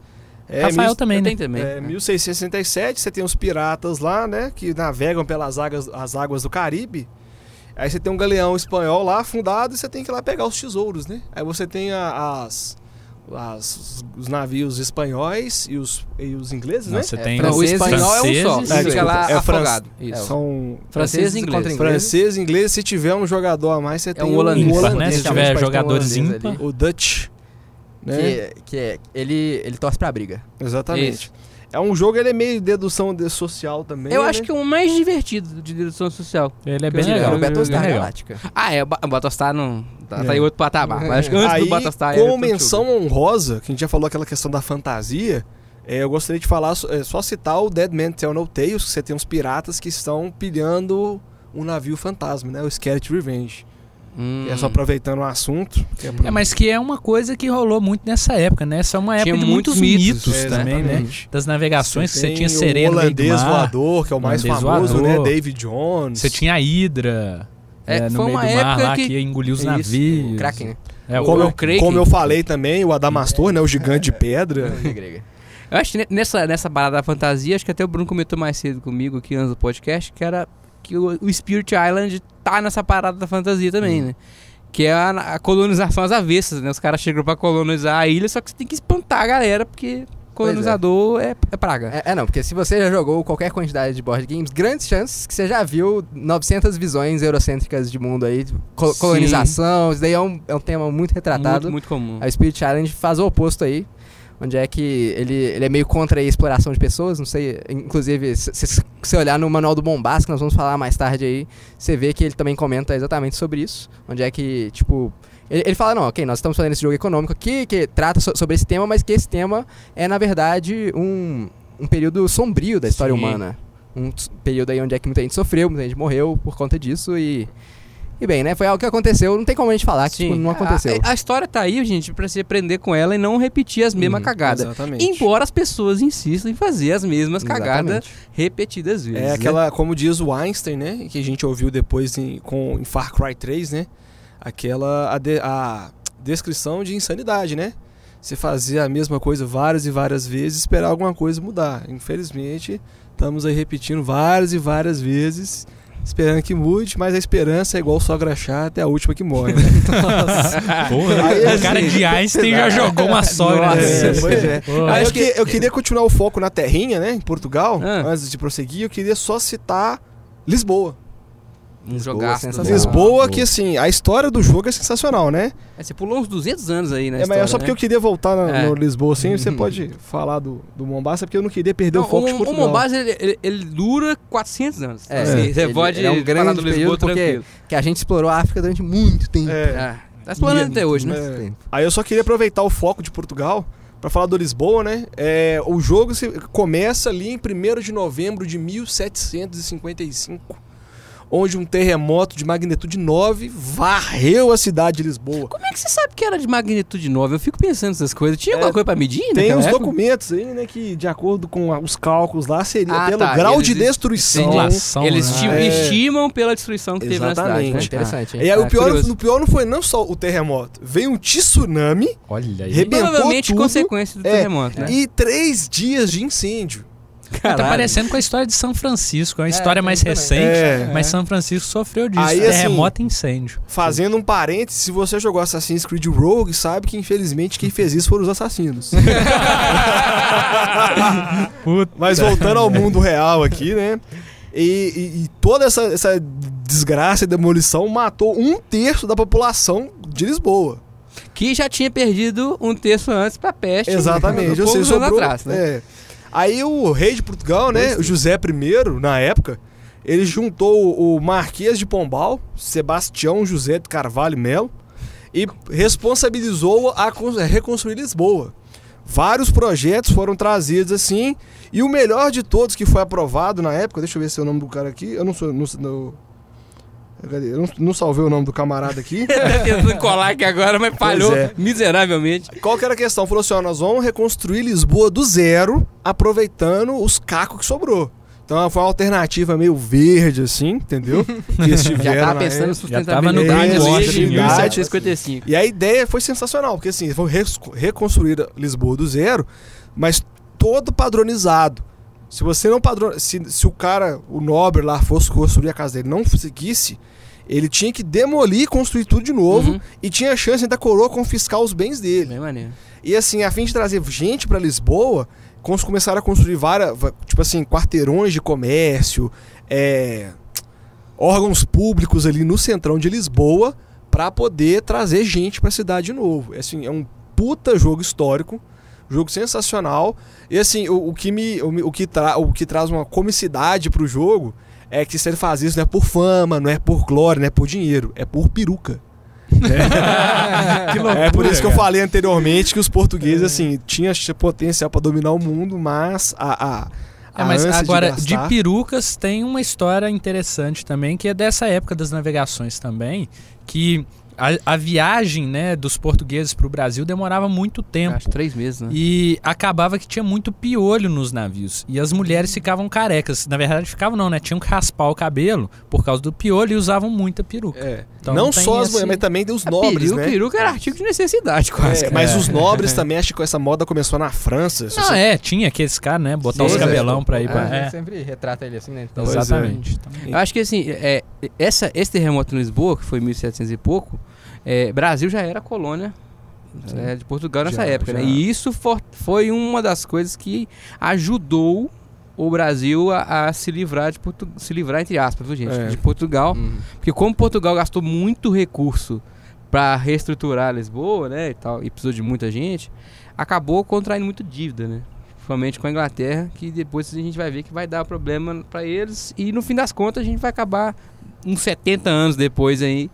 É, Rafael mil- também, né? tenho também. É, 1667, você tem os piratas lá, né? Que navegam pelas águas, as águas do Caribe. Aí você tem um galeão espanhol lá afundado e você tem que ir lá pegar os tesouros, né? Aí você tem a- as, as- os navios espanhóis e os, e os ingleses, Não, né? você É, tem Não, o franceses, espanhol é um só. franceses, Ah, Fica lá é afogado. Isso. São Francês e contra inglês. francês, inglês. Se tiver um jogador a mais, você tem um holandês. Ímpar, holandês. né? Se tiver um jogadores holandês ímpar. ali. O Dutch. Né? Que, que é, ele, ele torce pra briga. Exatamente. É um jogo, ele é meio dedução de- social também. Eu né? acho que é o mais divertido de dedução social. Ele é Que bem legal. legal. o Battlestar. Galáctica. Ah, é, o Ba- o Battlestar não. Tá, tá É. em outro patamar. Mas acho que antes Aí, do Battlestar como menção jogo. honrosa, que a gente já falou aquela questão da fantasia, é, eu gostaria de falar, só- é, só citar o Dead Man Tell No Tales, que você tem uns piratas que estão pilhando um navio fantasma, né? O Scarlet Revenge. Hum. É só aproveitando o assunto. que é pra- É, mas que é uma coisa que rolou muito nessa época, né? Essa é uma Tinha época de muitos muitos mitos, mitos, É, também, né? Das navegações, que você tem tinha o sereia no meio do holandês mar. voador, que é o mais famoso, voador. né? David Jones. Você tinha a Hidra É, é, no foi meio uma do mar época lá que- que, engoliu os Isso, navios. O Kraken, né? É, o como, eu, Kraken. como eu falei também, o Adamastor, né? O gigante de pedra. Eu acho que ne- nessa, nessa parada da fantasia, acho que até o Bruno comentou mais cedo comigo aqui antes do podcast, que era que o, o Spirit Island tá nessa parada da fantasia também, né? Que é a, a colonização às avessas, né? Os caras chegam pra colonizar a ilha, só que você tem que espantar a galera, porque colonizador é. É, praga. É, é, não, porque se você já jogou qualquer quantidade de board games, grandes chances que você já viu 900 visões eurocêntricas de mundo aí, Sim. colonização, isso daí é um, é um tema muito retratado. muito, muito comum. A Spirit Challenge faz o oposto aí, onde é que ele, ele é meio contra a exploração de pessoas, não sei, inclusive, se você olhar no manual do Bombast, que nós vamos falar mais tarde aí, você vê que ele também comenta exatamente sobre isso, onde é que, tipo, ele, ele fala, não, ok, nós estamos fazendo esse jogo econômico aqui, que trata so- sobre esse tema, mas que esse tema é, na verdade, um, um período sombrio da história Sim. humana. Um período aí onde é que muita gente sofreu, muita gente morreu por conta disso e... E bem, né? Foi algo que aconteceu, não tem como a gente falar que tipo, não aconteceu. A, a história tá aí, gente, pra você aprender com ela e não repetir as mesmas Uhum, cagadas. Exatamente. Embora as pessoas insistam em fazer as mesmas cagadas Exatamente. repetidas vezes. É né? aquela, como diz o Einstein, né? Que a gente ouviu depois em, com, em Far Cry 3, né? Aquela a, de- a descrição de insanidade, né? Você fazer a mesma coisa várias e várias vezes e esperar alguma coisa mudar. Infelizmente, estamos aí repetindo várias e várias vezes, esperando que mude, mas a esperança é igual sogra chá até a última que morre. Né? Porra, Aí, o assim, cara de Einstein já jogou uma sogra. Nossa, né? É, pois é. Aí eu, acho que- eu queria continuar o foco na terrinha, né? Em Portugal, Ah. antes de prosseguir, eu queria só citar Lisboa. Um sensacional. Lisboa, que assim, a história do jogo é sensacional, né? É, você pulou uns 200 anos aí, né? é, mas é só porque eu queria voltar no, É. no Lisboa, assim, você Uhum. pode falar do, do Mombasa, porque eu não queria perder Não, o foco de o, o Portugal. Mombasa, ele, ele- ele dura 400 anos. É, Assim, você ele- pode ele é um falar grande do Lisboa período porque-. Que a gente explorou a África durante muito tempo. É. É. Tá explorando até hoje, né? É. Aí eu só queria aproveitar o foco de Portugal pra falar do Lisboa, né? É, o jogo se- começa ali em 1 de novembro de 1755, onde um terremoto de magnitude 9 varreu a cidade de Lisboa. Como é que você sabe que era de magnitude 9? Eu fico pensando nessas coisas. Tinha É, alguma coisa pra medir? Tem naquela uns época? documentos aí, né, que de acordo com os cálculos lá, seria Ah, pelo tá, grau eles de es- destruição. Simulação, Eles né? esti- É. estimam pela destruição que teve na cidade. Exatamente. Né? É interessante, hein? E aí, o Ah, pior, curioso. no pior não foi não só o terremoto, veio um tsunami Olha aí. Provavelmente tudo. consequência do É, terremoto, né? e três dias de incêndio. Tá parecendo com a história de São Francisco. É uma história tem mais também. recente, É. mas São Francisco sofreu disso. Aí, assim, Terremoto e incêndio. Fazendo um parênteses, se você jogou Assassin's Creed Rogue, sabe que infelizmente quem fez isso foram os assassinos. Puta. Mas voltando ao mundo real aqui, né? E, e- e toda essa, essa desgraça e demolição matou um terço da população de Lisboa. Que já tinha perdido um terço antes pra peste. Exatamente. Ou poucos anos atrás, né? é. Aí o rei de Portugal, né, o José I, na época, ele juntou o Marquês de Pombal, Sebastião José de Carvalho Melo, e responsabilizou a con- a reconstruir Lisboa. Vários projetos foram trazidos assim, e o melhor de todos que foi aprovado na época, deixa eu ver se é o nome do cara aqui, eu não sou. Não? Eu não, não salvei o nome do camarada aqui. Tentando colar aqui agora, mas falhou é. miseravelmente. Qual que era a questão? Falou assim, ó, nós vamos reconstruir Lisboa do zero, aproveitando os cacos que sobrou. Então foi uma alternativa meio verde, assim, entendeu? Que eles Já tava pensando em sustentabilidade desde verdade. 1755. E a ideia foi sensacional, porque assim, foi reconstruir Lisboa do zero, mas todo padronizado. Se você não padron... se, se o cara, o nobre lá, fosse construir a casa dele, não seguisse, ele tinha que demolir e construir tudo de novo Uhum. e tinha a chance da coroa confiscar os bens dele. Bem maneiro. E assim, a fim de trazer gente pra Lisboa, começaram a construir várias, tipo assim, quarteirões de comércio, é, órgãos públicos ali no centrão de Lisboa, pra poder trazer gente pra cidade de novo. É, Assim, é um puta jogo histórico, jogo sensacional. E assim, o, o que me o, o que tra, o que traz uma comicidade pro jogo é que se ele faz isso não é por fama, não é por glória, não é por dinheiro, é por peruca. que loucura, é por isso que eu falei anteriormente que os portugueses assim tinham potencial pra dominar o mundo, mas a, a, É, a mas ânsia agora, de, de, perucas tem uma história interessante também, que é dessa época das navegações também, que a, a viagem né, dos portugueses para o Brasil demorava muito tempo. Acho três meses, né? E acabava que tinha muito piolho nos navios. E as mulheres ficavam carecas. Na verdade, ficavam não, né? Tinham que raspar o cabelo por causa do piolho e usavam muita peruca. É. Então não tem só as esse- mulheres, mas também os A nobres, peruca, né? peruca era artigo de necessidade, quase. É, mas É. os nobres também, acho que essa moda começou na França. Não, você- é, tinha aqueles caras, né? Botar Sim, os é. cabelão pra ir pra. É, Sempre retrata ele assim, né? Então, é. exatamente. Então, Eu acho que assim, é, essa, esse terremoto em Lisboa, que foi em 1700 e pouco, é, Brasil já era colônia é, de Portugal nessa Já, época, né? já. E isso for- foi uma das coisas que ajudou o Brasil a, a se livrar de Portu se livrar entre aspas, viu, gente, É. de Portugal, Uhum. porque como Portugal gastou muito recurso para reestruturar Lisboa, né, e tal, e precisou de muita gente, acabou contraindo muito dívida, né? Principalmente com a Inglaterra, que depois a gente vai ver que vai dar problema para eles e no fim das contas a gente vai acabar uns 70 anos depois aí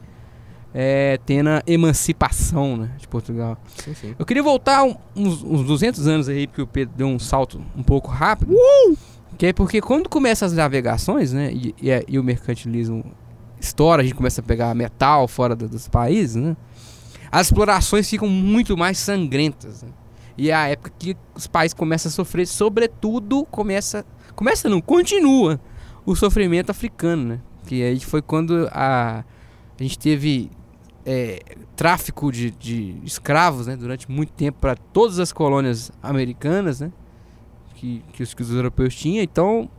é, tendo a emancipação né, de Portugal. Sim, sim. Eu queria voltar um- uns, uns 200 anos aí, porque o Pedro deu um salto um pouco rápido. Que é porque quando começam as navegações, né, e, e, e o mercantilismo estoura, a gente começa a pegar metal fora do- dos países, né, as explorações ficam muito mais sangrentas. né. E é a época que os países começam a sofrer, sobretudo, começa... Começa não, continua o sofrimento africano, né? Que aí foi quando a, a gente teve é, tráfico de, de escravos, né, durante muito tempo para todas as colônias americanas, né, que, que, os, que os europeus tinham. Então,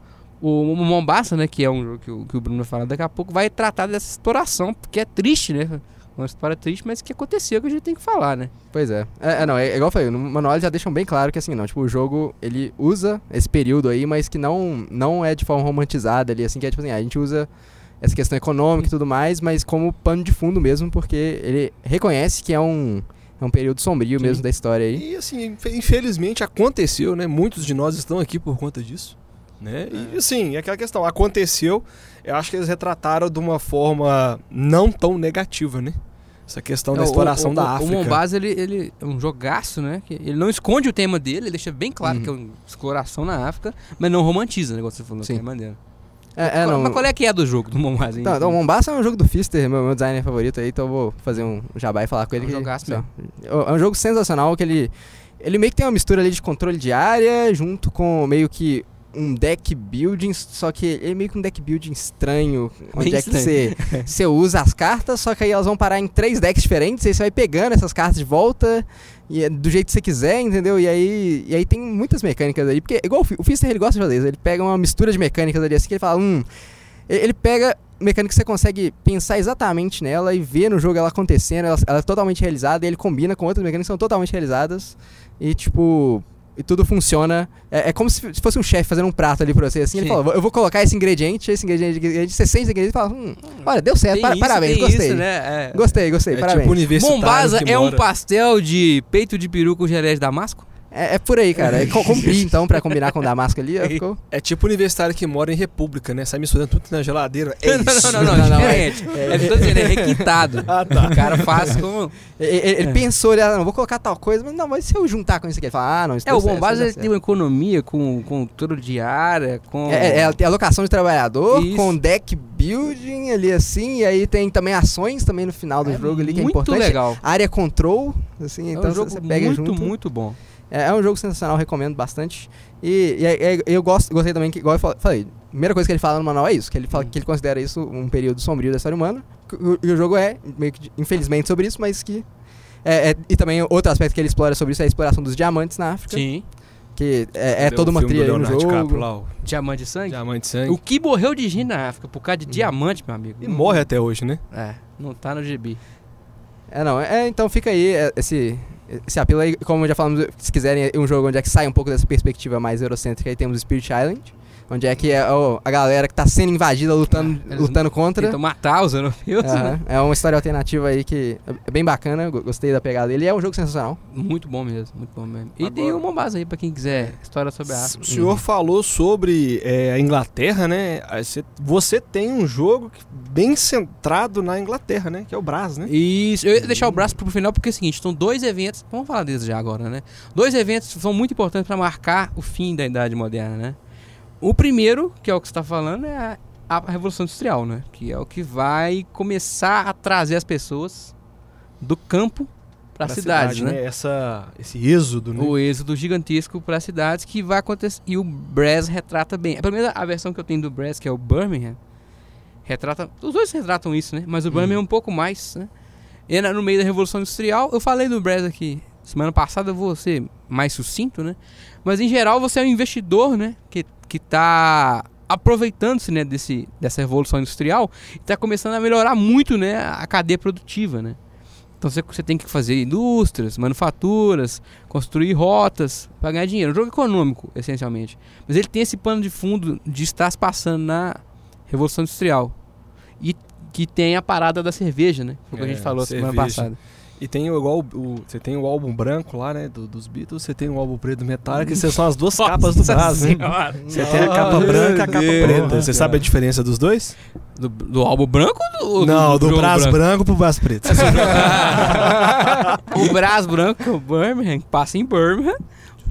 o, o Mombasa, né, que é um jogo que o, que o Bruno vai falar daqui a pouco, vai tratar dessa exploração, porque é triste, né, uma história triste, mas que aconteceu que a gente tem que falar, né. Pois é. É, é, não, é, igual eu falei, no manual já deixam bem claro que assim, não, tipo, o jogo, ele usa esse período aí, mas que não, não é de forma romantizada ali, assim, que é tipo assim, a gente usa essa questão econômica e tudo mais, mas como pano de fundo mesmo, porque ele reconhece que é um, é um período sombrio Sim. mesmo da história aí. E assim, infe- infelizmente aconteceu, né? Muitos de nós estão aqui por conta disso. Né? E assim, é aquela questão, aconteceu, eu acho que eles retrataram de uma forma não tão negativa, né? Essa questão da É, o- exploração o, da o, África. O Mombasa, ele, ele é um jogaço, né, que ele não esconde o tema dele, ele deixa bem claro Uhum. que é uma exploração na África, mas não romantiza, né, igual você falou, Sim. que é maneiro. É, é, Qual- não. Mas qual é que é do jogo, do Mombasa? Então, então, o Mombasa é um jogo do Fister, meu, meu designer favorito aí, então eu vou fazer um jabá e falar com ele. É um que- jogaço assim, ó, É um jogo sensacional que ele. Ele meio que tem uma mistura ali de controle de área, junto com meio que um deck building, só que ele é meio que um deck building estranho, onde Bem é que você você usa as cartas, só que aí elas vão parar em três decks diferentes, aí você vai pegando essas cartas de volta e é do jeito que você quiser, entendeu? E aí, e aí tem muitas mecânicas aí, porque igual o Fi- o Fister ele gosta de fazer isso, ele pega uma mistura de mecânicas ali assim que ele fala, hum, ele ele pega mecânica que você consegue pensar exatamente nela e ver no jogo ela acontecendo, ela, ela é totalmente realizada, e ele combina com outras mecânicas que são totalmente realizadas e tipo. E tudo funciona. É, é como se fosse um chefe fazendo um prato ali pra você. Assim, ele Sim. "Vou- Eu vou colocar esse ingrediente, esse ingrediente, esse ingrediente", você sente esse ingrediente e fala: hum, Olha, deu certo, para- isso, parabéns, gostei. Isso, né? É. Gostei, gostei, é parabéns. tipo Mombasa é um pastel de peito de peru com geleia de damasco? É, é por aí, cara. É, Combina então pra combinar com o Damasco ali. ó, Ficou... É tipo universitário que mora em república, né? Sai misturando tudo na geladeira. É isso. não, não, não, Não, não, diferente. É, tô dizendo, é requintado. Ah, tá. O cara faz como... Ele, ele- É. pensou, ele, ah, não, vou colocar tal coisa, mas não, mas se eu juntar com isso aqui? Ele fala, ah, não, isso É, o isso ele tem uma economia com com de área, com... É, é, tem alocação de trabalhador, Isso. com deck building ali assim, e aí tem também ações também no final do jogo ali, que é muito importante. legal. Área control, assim, É então um jogo você pega muito, junto. muito bom. É, é um jogo sensacional, recomendo bastante. E, e é- é- eu gosto, gostei também, que, igual eu fa- falei, a primeira coisa que ele fala no manual é isso, que ele fala que ele considera isso um período sombrio da história humana, que o- e o jogo é, meio que, infelizmente, sobre isso, mas que... é- é- e também outro aspecto que ele explora sobre isso é a exploração dos diamantes na África, Sim. que é, é toda o uma trilha no jogo. DiCaprio lá, o Diamante de sangue. Diamante de sangue. O que morreu de rir na África por causa de diamante, meu amigo. E Não- morre até hoje, né? É, não tá no GB. É, não. É, então fica aí esse, esse apelo aí. Como já falamos, se quiserem um jogo onde é que sai um pouco dessa perspectiva mais eurocêntrica, aí temos Spirit Island. Onde é que é ó, a galera que tá sendo invadida lutando, Eles lutando contra. Tentam matar os europeus, né? Aham. É uma história alternativa aí que é bem bacana, gostei da pegada dele. E é um jogo sensacional. Muito bom mesmo, muito bom mesmo. E Agora- tem uma base aí pra quem quiser história sobre a África. O senhor falou sobre é, a Inglaterra, né? Você, você tem um jogo bem centrado na Inglaterra, né? Que é o Brás, né? Isso, eu ia deixar o braço pro final porque é o seguinte, são dois eventos, vamos falar deles já agora, né? Dois eventos que são muito importantes para marcar o fim da Idade Moderna, né? O primeiro, que é o que você está falando, é a, a Revolução Industrial, né? Que é o que vai começar a trazer as pessoas do campo para as Pra cidades, cidade, né? Essa, esse êxodo, né? O êxodo gigantesco para as cidades que vai acontecer. E o Brass retrata bem. Pelo menos a versão que eu tenho do Brass, que é o Birmingham, retrata. Os dois retratam isso, né? Mas o Birmingham é um pouco mais, né? E na- no meio da Revolução Industrial, eu falei do Brass aqui semana passada, eu vou ser mais sucinto, né? Mas em geral você é um investidor, né? Que, que tá aproveitando-se né, desse, dessa revolução industrial e está começando a melhorar muito né, a cadeia produtiva, né? Então você, você tem que fazer indústrias, manufaturas, construir rotas para ganhar dinheiro. Um jogo econômico, essencialmente. Mas ele tem esse pano de fundo de estar se passando na Revolução Industrial. E que tem a parada da cerveja, né? Foi o que a gente É, falou semana cerveja. passada. E tem o- igual o, você tem o álbum branco lá, né, do- dos Beatles, você tem o álbum preto do Metallica, que são as duas capas do Brás, né? Você tem a capa branca e a capa Deus. preta. Você sabe a diferença dos dois? Do, do álbum branco ou do, Não, do, jogo Brás branco. pro Brás preto. o Brás branco é o Birmingham, passa em Birmingham.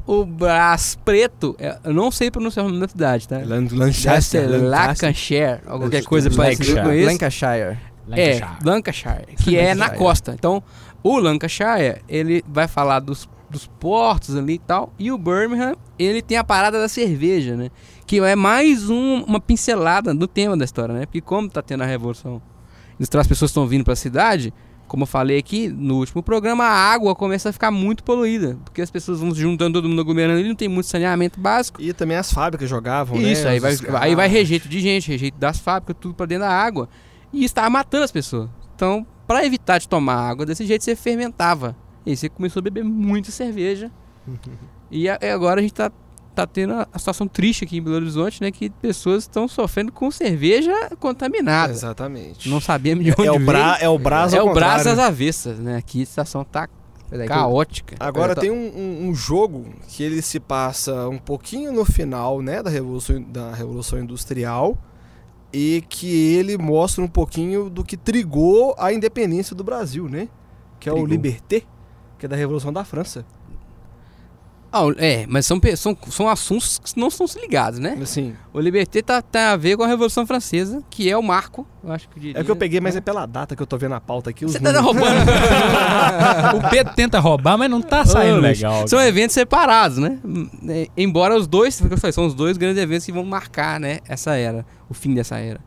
O Brás preto, é- eu não sei pronunciar o nome da cidade, tá? Lan- Deve Lancaster. ser Lancashire, qualquer coisa parecida com Lancashire. isso. Lancashire. É, Lancashire, que é na costa. Então, o Lancashire, ele vai falar dos, dos portos ali e tal. E o Birmingham, ele tem a parada da cerveja, né? Que é mais um- uma pincelada do tema da história, né? Porque como tá tendo a Revolução Industrial, as pessoas estão vindo pra cidade, como eu falei aqui no último programa, a água começa a ficar muito poluída. Porque as pessoas vão se juntando todo mundo aglomerando ali, não tem muito saneamento básico. E também as fábricas jogavam, né? Isso, aí vai, escravos. aí vai rejeito de gente, rejeito das fábricas, tudo pra dentro da água. E está matando as pessoas. Então, pra evitar de tomar água desse jeito, você fermentava. E aí você começou a beber muita cerveja. e a- agora a gente tá, tá tendo a, situação triste aqui em Belo Horizonte, né? Que pessoas estão sofrendo com cerveja contaminada. Exatamente. Não sabemos de onde é, o veio. bra, é o Brás É o braço às avessas, né? Aqui a situação tá é, caótica. Agora tô- tem um, um- um jogo que ele se passa um pouquinho no final, né, da revolução da revolução industrial e que ele mostra um pouquinho do que trigou a independência do Brasil, né? Que é o Trigou. Liberté, que é da revolução da França. Ah, é, mas são, são, são assuntos que não estão se ligados, né? Assim, O Liberté tá, tá a ver com a Revolução Francesa, que é o marco, eu acho que eu diria. é que eu peguei, mas é pela data que eu tô vendo a pauta aqui. Você tá roubando. O Pedro tenta roubar, mas não tá saindo bicho, legal. São cara. eventos separados, né? É, Embora os dois, falei, são os dois grandes eventos que vão marcar, né, essa era, o fim dessa era.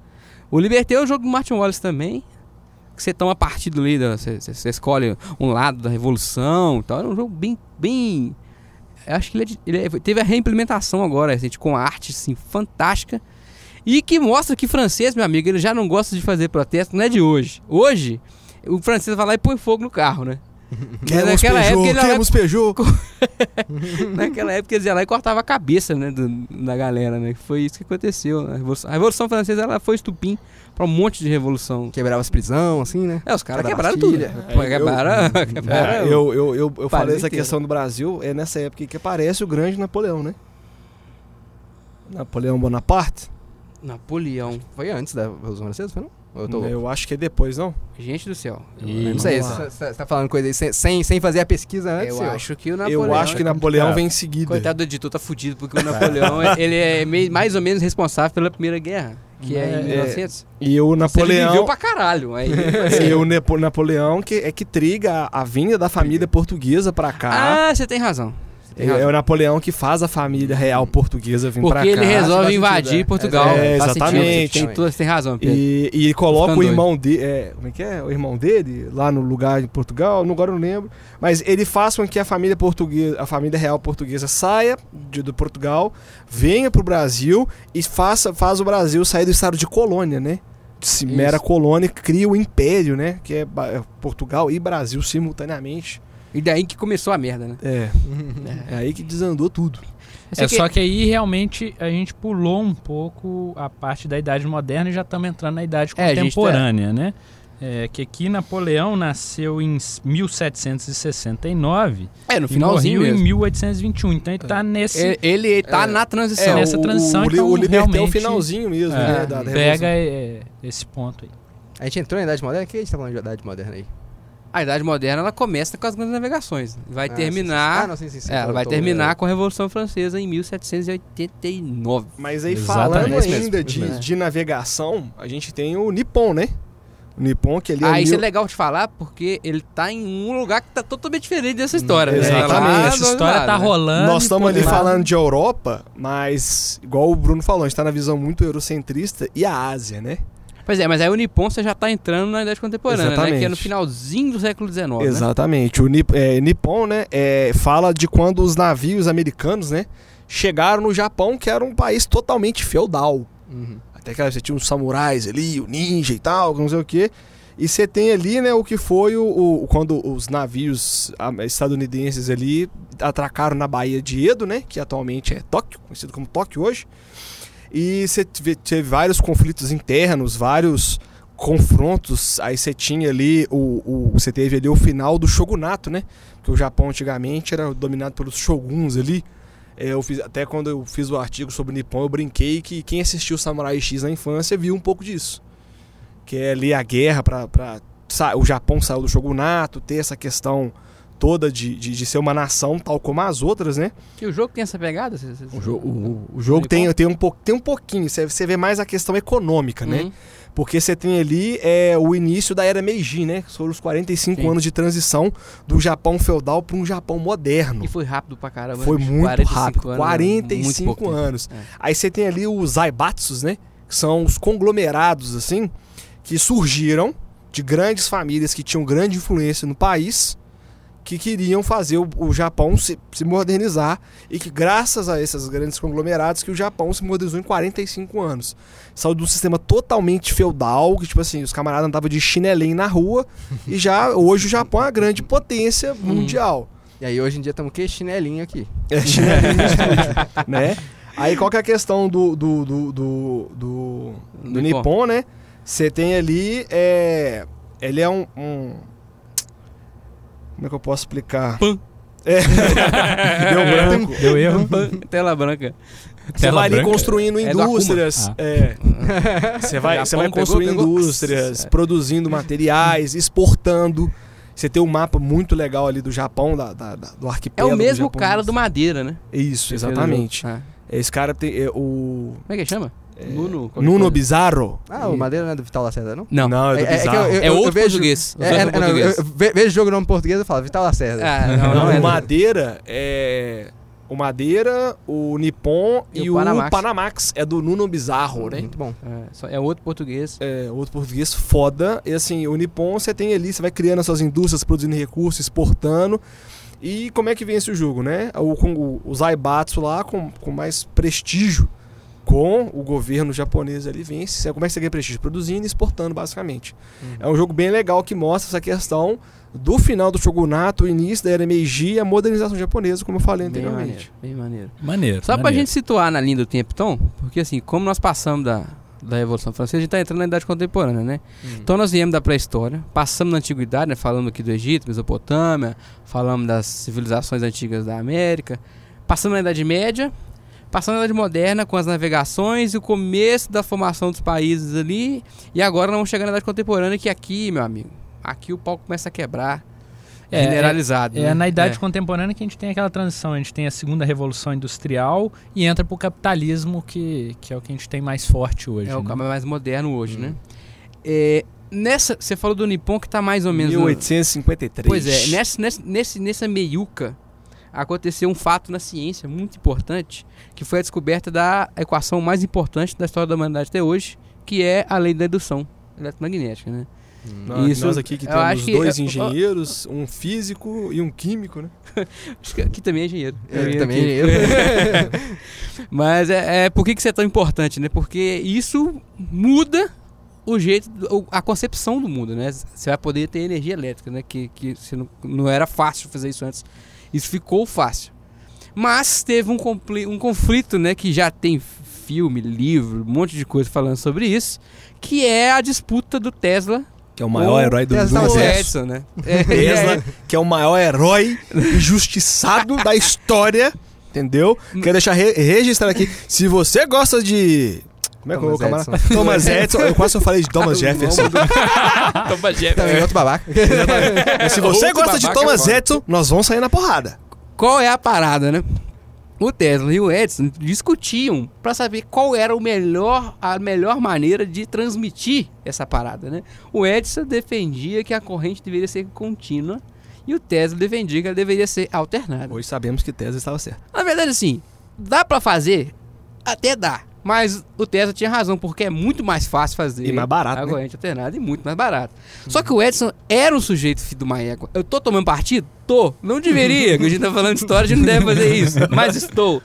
O Liberté é o jogo do Martin Wallace também, que você toma partido ali, você, você- escolhe um lado da revolução e tal. É um jogo bem, bem... Acho que ele, é ele é- teve a reimplementação agora, gente, com arte, assim, fantástica. E que mostra que francês, meu amigo, ele já não gosta de fazer protesto, não é de hoje. Hoje, o francês vai lá e põe fogo no carro, né? Queremos naquela Peugeot, época queremos Peugeot. Naquela época eles iam lá e cortava a cabeça, né, do- da galera, né? Foi isso que aconteceu. A Revolução, a Revolução Francesa ela foi estupim pra um monte de revolução. Quebrava as prisão, assim, né? É, os caras quebraram tudo. É, eu- quebraram, quebraram. É, eu, eu, eu, eu falei essa inteiro. questão do Brasil, é nessa época que aparece o grande Napoleão, né? Napoleão Bonaparte. Napoleão. Foi antes da Revolução Francesa, foi não? Eu, tô... Eu acho que é depois, não? Gente do céu. E- eu não sei, você tá falando coisa aí sem, sem, fazer a pesquisa antes? Eu eu- acho que o Napoleão. eu acho que Napoleão vem em seguida. Coitado do editor tá fudido, porque o Napoleão ele é meio- mais ou menos responsável pela Primeira Guerra, que é, em É, 1900. E o Ele Napoleão. viveu pra caralho. Aí, E o Nepo- Napoleão que é que triga a, a vinda da família portuguesa pra cá. ah, você tem razão. Tem é, o Napoleão que faz a família real portuguesa vir pra cá. Porque ele resolve invadir sentido, é. Portugal. É, exatamente. sentido. Tem, tudo- você tem razão, Pedro. E, e coloca o irmão dele. É, como é que é? O irmão dele lá no lugar em Portugal, não- agora eu não lembro. Mas ele faz com que a família portuguesa, a família real portuguesa saia de, do Portugal, venha pro Brasil e faça, faz o Brasil sair do estado de colônia, né? De mera colônia, cria o império, né? Que é é Portugal e Brasil simultaneamente. E daí que começou a merda, né? É. É aí que desandou tudo. Eu É sei só que aí realmente a gente pulou um pouco a parte da Idade Moderna e já estamos entrando na Idade É, tá- Contemporânea, né? É, que aqui Napoleão nasceu em 1769 É, no e finalzinho morreu em mesmo. 1821. Então ele tá nesse. Ele, ele tá É. na transição. nessa transição, o, então, o Liberté é o realmente- finalzinho mesmo, É, né? Da, da pega é, esse ponto aí. A gente entrou na Idade Moderna? O que a gente tá falando de Idade Moderna aí? A Idade Moderna ela começa com as grandes navegações. Vai Ah, sim, terminar. sim. Ah, não, sim, sim, sim. é, ela Eu vai terminar é. com a Revolução Francesa em 1789. Mas aí Exatamente. falando ainda de, de navegação, a gente tem o Nippon, né? O Nippon, que ele Ah, é isso é mil- legal de falar porque ele tá em um lugar que tá totalmente diferente dessa história. né? exatamente. Tá lá Essa história lado, tá né? rolando. Nós estamos ali lá- falando de Europa, mas igual o Bruno falou, a gente tá na visão muito eurocentrista e a Ásia, né? Pois é, mas aí o Nippon você já tá entrando na Idade Contemporânea, né? Que é no Exatamente. finalzinho do século XIX, né? Exatamente. O Nip- é, Nippon, né, é, fala de quando os navios americanos, né, chegaram no Japão, que era um país totalmente feudal. Uhum. Até que você tinha os samurais ali, o ninja e tal, não sei o quê. E você tem ali, né, o que foi o, o- quando os navios ah, estadunidenses ali atracaram na Baía de Edo, né, que atualmente é Tóquio, conhecido como Tóquio hoje. E você teve, vários conflitos internos, vários confrontos. Aí você tinha ali o, o você teve ali o final do shogunato, né? Porque o Japão antigamente era dominado pelos shoguns ali. É, eu fiz, até quando eu fiz o artigo sobre o Nippon, eu brinquei que quem assistiu Samurai X na infância viu um pouco disso. Que é ali a guerra para o Japão saiu do shogunato, ter essa questão toda de, de, de ser uma nação tal como as outras, né? E o jogo tem essa pegada? Cê- cê- O, jo- o- o jogo tem, tem, um, po- tem um pouquinho, você, vê mais a questão econômica, né? Uhum. Porque você tem ali é, o início da era Meiji, né? Que foram os 45 Sim. anos de transição do Japão feudal para um Japão moderno. E foi rápido pra caramba. Foi né? muito 45 rápido, anos, né? 45 Muito anos. É. Aí você tem ali os Zaibatsus, né? Que são os conglomerados, assim, que surgiram de grandes famílias que tinham grande influência no país, que queriam fazer o, o Japão se, se modernizar e que graças a esses grandes conglomerados que o Japão se modernizou em 45 anos. Saiu de um sistema totalmente feudal, que tipo assim, os camaradas andavam de chinelinho na rua e já hoje o Japão é uma grande potência mundial. E aí hoje em dia estamos que chinelinho aqui. É chinelinho né? Aí qual que é a questão do do, do, do, do, do Nippon. Nippon, né? Você tem ali, é, ele é um, um- Como é que eu posso explicar? Pan. É. Deu branco. Deu erro. Tela branca. Você Tela vai ali construindo É indústrias. Ah. é. Você vai, você vai construindo pegou. indústrias, É. produzindo materiais, exportando. Você tem um mapa muito legal ali do Japão, da, da- da- do É arquipélago o mesmo cara do Madeira, né? Isso, exatamente. Ah. Esse cara tem é, o Como é que chama? Nuno. qualquer Nuno coisa. Bizarro. Ah, o Madeira não é do Vital Lacerda, não? Não. Não, é do É- é Bizarro. eu- eu- É outro vejo- português. Os É, é, vejo jogo nome português e falo Vital Lacerda. Ah, Não, não, não, é o. Madeira é. O Madeira, o Nippon E e, o o Panamax. Panamax. É do Nuno Bizarro, né? Muito bom. É, só- é outro português. É, outro português foda. E assim, o Nippon você tem ali, você vai criando as suas indústrias, produzindo recursos, exportando. E como é que vence o jogo, né? O, com o, o Zaibatsu lá, com, com mais prestígio com o governo japonês ali, vence. Como é que você ganha prestígio? Produzindo e exportando, basicamente. É um jogo bem legal que mostra essa questão do final do shogunato, o início da era Meiji e a modernização japonesa, como eu falei Bem maneiro. anteriormente. Bem maneiro. Maneiro. Só pra maneiro. gente situar na linha do tempo, então, porque assim, como nós passamos da, da Revolução Francesa, a gente tá entrando na Idade Contemporânea, né? Então nós viemos da pré-história, passamos na Antiguidade, né? Falando aqui do Egito, Mesopotâmia, falamos das civilizações antigas da América, passamos na Idade Média, passamos na Idade Moderna com as navegações e o começo da formação dos países ali, e agora nós vamos chegar na Idade Contemporânea, que aqui, meu amigo, aqui o pau começa a quebrar, É, generalizado. É né? na idade É. contemporânea que a gente tem aquela transição. A gente tem a segunda revolução industrial e entra pro capitalismo, que, que é o que a gente tem mais forte hoje. É o né? cabo mais moderno hoje, né? É, nessa, você falou do Nippon que tá mais ou menos. no- 1853. Pois é, nessa, nessa, nesse, nessa meiuca aconteceu um fato na ciência muito importante, que foi a descoberta da equação mais importante da história da humanidade até hoje, que é a lei da indução eletromagnética, né? Nós, Isso, nós aqui que temos que- dois eu- engenheiros, um físico e um químico, né? Acho que aqui também é engenheiro. Eu Eu também aqui. engenheiro. Mas é, é por que, que isso é tão importante, né? Porque isso muda o jeito, a concepção do mundo, né? Você vai poder ter energia elétrica, né? Que, que não, não era fácil fazer isso antes. Isso ficou fácil. Mas teve um, um conflito, né? Que já tem filme, livro, um monte de coisa falando sobre isso. Que é a disputa do Tesla Que é o maior O herói do, do Tesla com o universo. Edison, né? É, Tesla, que é o maior herói injustiçado da história, entendeu? Quero deixar re registrado aqui. Se você gosta de. Como é que é o Thomas camarada? Edison. Thomas Edison. Eu quase eu falei de Thomas Jefferson. Toma Jeff. Também outro babaca. Mas se você Outro gosta de Thomas foda. Edison, nós vamos sair na porrada. Qual é a parada, né? O Tesla e o Edison discutiam para saber qual era o melhor, a melhor maneira de transmitir essa parada, né? O Edison defendia que a corrente deveria ser contínua e o Tesla defendia que ela deveria ser alternada. Hoje sabemos que Tesla estava certo. Na verdade, assim, dá pra fazer? Até dá. Mas o Tesla tinha razão, porque é muito mais fácil fazer E mais barato, a né? corrente alternada e muito mais barato. Só que o Edson era um sujeito filho de uma égua. Eu tô tomando partido? Tô. Não deveria, que a gente tá falando de história, a gente não deve fazer isso. Mas estou.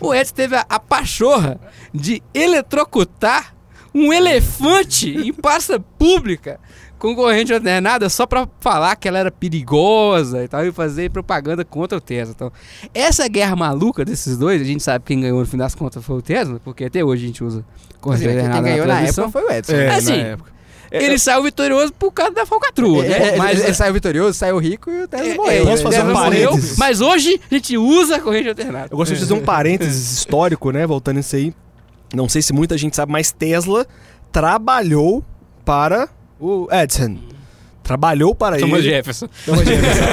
O Edson teve a, a pachorra de eletrocutar um elefante em praça pública com corrente alternada só pra falar que ela era perigosa e tal, e fazer propaganda contra o Tesla. Então, essa guerra maluca desses dois, a gente sabe quem ganhou no fim das contas foi o Tesla, porque até hoje a gente usa corrente Assim, alternada quem ganhou na transmissão. época foi o Edson. É, É, na assim, época. É, Ele saiu vitorioso por causa da falcatrua, É, né? é, Mas ele, saiu vitorioso, saiu rico e o Tesla é, morreu. é, né? Posso fazer Tesla um parênteses? Mas hoje a gente usa a corrente alternada. Eu gostaria de fazer um parênteses histórico, né? Voltando isso aí. Não sei se muita gente sabe, mas Tesla trabalhou para o Edison. Trabalhou para Thomas ele. Jefferson. Thomas Jefferson.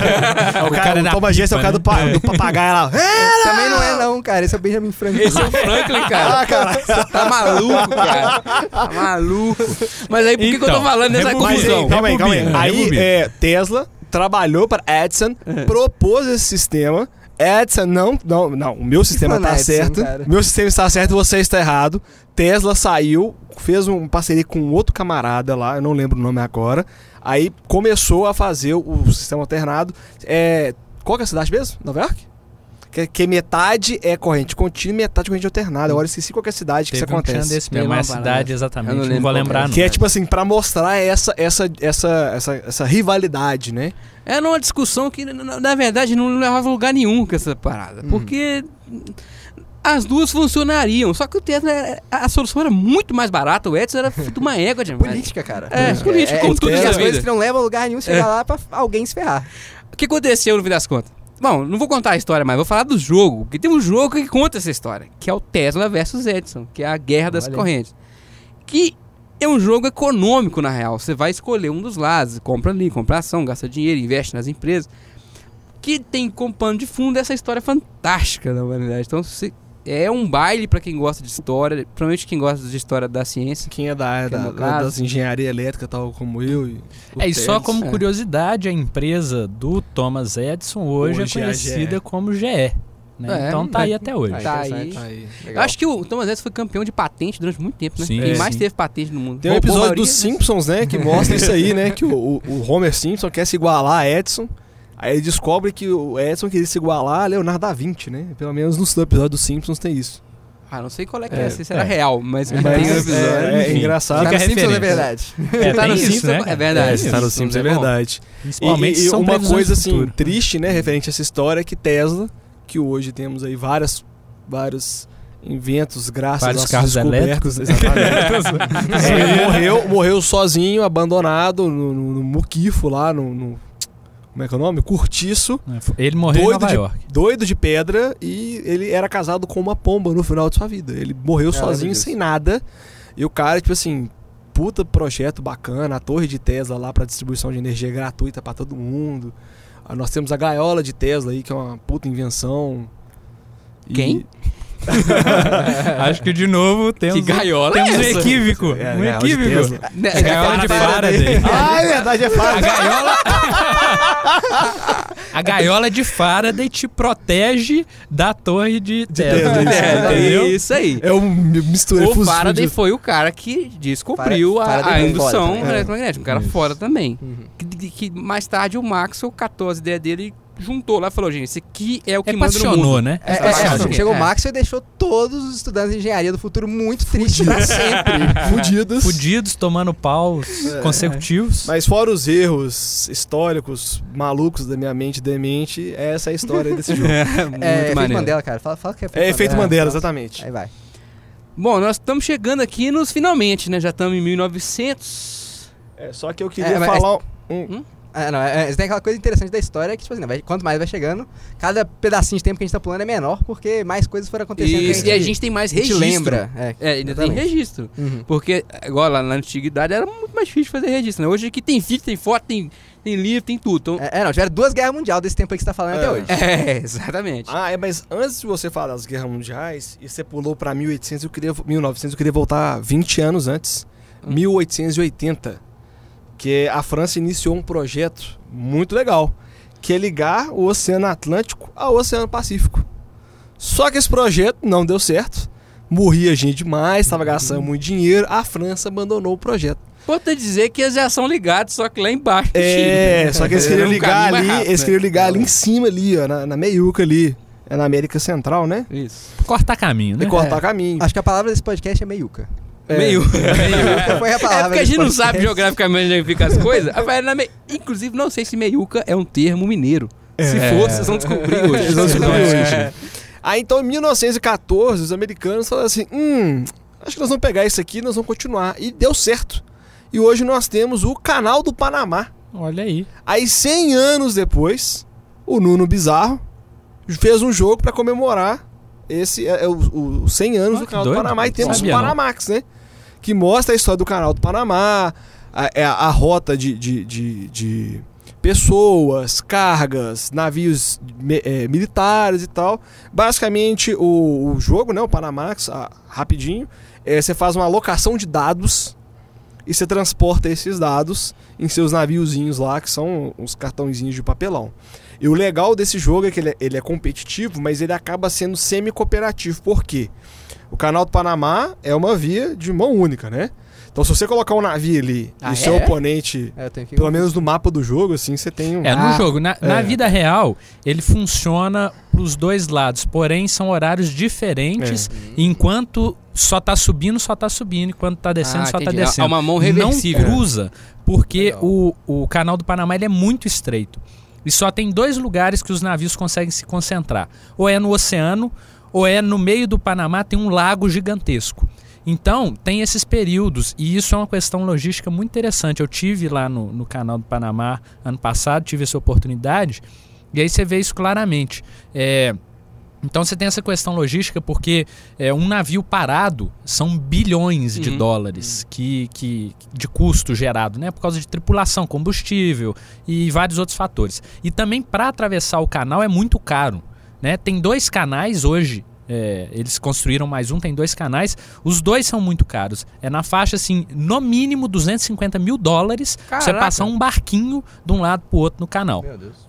É o, O cara, cara o Thomas Jefferson é o cara do, pa- né? do papagaio lá. É! Também não é não, cara. Esse é o Benjamin Franklin. Esse é o Franklin, cara. Ah, cara. Você tá maluco, cara. Tá maluco. Mas aí por que, que eu tô Então, falando dessa confusão? aí, calma aí, calma aí. Aí, é, Tesla trabalhou para Edison, propôs esse sistema. Edison, não, não, não, o meu sistema tá Edison, certo. cara. Meu sistema está certo, você está errado. Tesla saiu, fez uma parceria com outro camarada lá, eu não lembro o nome agora. Aí começou a fazer o, sistema alternado. É, qual é a cidade mesmo? Nova York? Que, que metade é corrente contínua e metade corrente alternada. Agora eu esqueci qual que é a cidade que Teve isso um que acontece. desse mesmo, uma mas a parada. cidade Eu exatamente, não não, lembro vou qual lembrar que não. Que é tipo assim, pra mostrar essa, essa, essa, essa, essa rivalidade, né? Era uma discussão que, na, verdade, não levava a lugar nenhum com essa parada. Porque as duas funcionariam. Só que o Tesla, era- a solução era muito mais barata. O Edson era de uma égua demais. Política, cara. É, política, como tudo tem na as coisas que não levam a lugar nenhum, chegar É. lá pra alguém se ferrar. O que aconteceu no fim das contas? Bom, não vou contar a história, mas vou falar do jogo. Porque tem um jogo que conta essa história, que é o Tesla versus Edison, que é a guerra das Olha. correntes. Que é um jogo econômico, na real. Você vai escolher um dos lados, compra ali, compra ação, gasta dinheiro, investe nas empresas. Que tem como pano de fundo essa história fantástica da humanidade. Então, se- é um baile pra quem gosta de história, principalmente quem gosta de história da ciência. Quem é da área é da, caso. das engenharia elétrica, tal como eu. E É, e só como É. curiosidade, a empresa do Thomas Edison hoje, Hoje é é a conhecida GE. como GE. né? É, então tá é. aí até hoje. Tá aí. interessante. Aí. Eu acho que o Thomas Edison foi campeão de patente durante muito tempo, né? Sim, quem é, mais sim. teve patente no mundo. Tem um episódio dos mas- Simpsons, né, que mostra isso aí, né, que o, o- o Homer Simpson quer se igualar a Edison. Aí ele descobre que o Edison queria se igualar a Leonardo da Vinci, né? Pelo menos no episódio dos Simpsons tem isso. Ah, não sei qual é que É, é, se isso era é. real, mas, Mas tem um episódio. é, é engraçado. Tá Fica no a Simpsons é verdade. É, Tá no isso, Simpsons, né? é verdade. É, tá no Simpsons, é é verdade. Principalmente E- e são uma coisa assim, triste, né, referente a essa história, é que Tesla, que hoje temos aí várias, vários inventos graças Vários carros elétricos. Exatamente. É, morreu, morreu sozinho, abandonado no, no, no muquifo lá, no, no- Como é que é o nome? Curtiço, Ele morreu Doido em Nova de- York. doido de pedra, e ele era casado com uma pomba no final de sua vida. Ele morreu Eu lembro sozinho, disso. sem nada. E o cara, tipo assim, puta projeto bacana, a torre de Tesla lá pra distribuição de energia gratuita pra todo mundo. Ah, nós temos a gaiola de Tesla aí, que é uma puta invenção. E- Quem? Acho que de novo temos, Que gaiola temos é um equívoco. É, a um gaiola de equívoco. Né, A gaiola de Faraday. Ah, é verdade, é A fácil. gaiola... a gaiola de Faraday te protege da torre de Tesla. Tesla, É, é isso aí. É um mistura. O Faraday fuso- foi o cara que descobriu Fara- a, Faraday a foi indução também. eletromagnética. Um cara Isso. fora também. Uhum. Que, que, que mais tarde o Maxwell catou as ideias dele e juntou lá e falou, gente, esse aqui é o que manda no mundo. né? É, é, Exatamente. é, chegou o É. Max e deixou todos os estudantes de engenharia do futuro muito tristes pra sempre. Fudidos. Fudidos, tomando paus É. consecutivos. Mas fora os erros históricos malucos da minha mente demente, essa é a história desse jogo. É, É, muito efeito maneiro. Mandela, cara. Fala, fala que é É efeito Mandela, exatamente. Aí vai. Bom, nós estamos chegando aqui nos finalmente, né? Já estamos em 1900. É, só que eu queria É, mas- falar um, É, não, é, é, tem aquela coisa interessante da história que, tipo assim, né, vai- quanto mais vai chegando, cada pedacinho de tempo que a gente tá pulando é menor, porque mais coisas foram acontecendo. Isso, que e a gente tem mais a gente registro. lembra. É, É, ainda tem registro. Uhum. Porque, agora, lá na antiguidade era muito mais difícil fazer registro, né? Hoje aqui tem vídeo, tem foto, tem, tem livro, tem tudo. Então, É, é, não, tiveram duas guerras mundiais desse tempo aí que você tá falando É. até hoje. é, exatamente. Ah, é, mas antes de você falar das guerras mundiais, e você pulou pra 1800, eu queria, 1900, eu queria voltar 20 anos antes. Hum. 1880. Que a França iniciou um projeto muito legal, que é ligar o Oceano Atlântico ao Oceano Pacífico. Só que esse projeto não deu certo. Morria gente demais, estava gastando muito dinheiro. A França abandonou o projeto. Importante dizer que eles já são ligados, só que lá embaixo do É, só que eles É queriam um ligar ali, rápido, eles né? queriam ligar ali em cima ali, ó, na, na meiuca ali. É na América Central, né? Isso. Cortar caminho, né? E cortar É. caminho. Acho que a palavra desse podcast é meiuca. É. Meio. Meiuca foi a É palavra. porque a gente não podcast. sabe geograficamente onde fica as coisas. Me- Inclusive, não sei se meiuca é um termo mineiro. Se É. for, vocês vão descobrir hoje. Vão descobrir É. hoje. Aí então, em 1914, os americanos falaram assim: hum, acho que nós vamos pegar isso aqui e nós vamos continuar. E deu certo. E hoje nós temos o Canal do Panamá. Olha aí. Aí, 100 anos depois, o Nuno Bizarro fez um jogo pra comemorar esse é, é o, o- os 100 anos Ah, do Canal doido. do Panamá. E temos o. Panamax, né? Que mostra a história do Canal do Panamá, a, é a- a rota de, de, de- de pessoas, cargas, navios é, militares e tal. Basicamente, o, o jogo, né? O Panamax, ah, rapidinho, é, você faz uma alocação de dados e você transporta esses dados em seus naviozinhos lá, que são os cartãozinhos de papelão. E o legal desse jogo é que ele é, ele é competitivo, mas ele acaba sendo semi-cooperativo. Por quê? O canal do Panamá é uma via de mão única, né? Então se você colocar um navio ali Ah, e o seu é? oponente, É, que... pelo menos no mapa do jogo, assim, você tem um... É, no Ah, jogo. Na, na é. vida real, ele funciona pros dois lados, porém são horários diferentes. É. Enquanto só tá subindo, só tá subindo. Enquanto tá descendo, Ah, só tá entendi. É descendo. uma mão reversível. Não cruza, porque o, o canal do Panamá ele é muito estreito. E só tem dois lugares que os navios conseguem se concentrar. Ou é no oceano, ou é no meio do Panamá, tem um lago gigantesco. Então, tem esses períodos, e isso é uma questão logística muito interessante. Eu tive lá no, no canal do Panamá ano passado, tive essa oportunidade, e aí você vê isso claramente. É, então você tem essa questão logística porque é, um navio parado são bilhões de Uhum. dólares que, que, de custo gerado, né? Por causa de tripulação, combustível e vários outros fatores. E também para atravessar o canal é muito caro, né? Tem dois canais hoje. é, eles construíram mais um, tem dois canais. Os dois são muito caros. É na faixa, assim, no mínimo 250 mil dólares pra você Caraca. passar um barquinho de um lado pro outro no canal. Deus.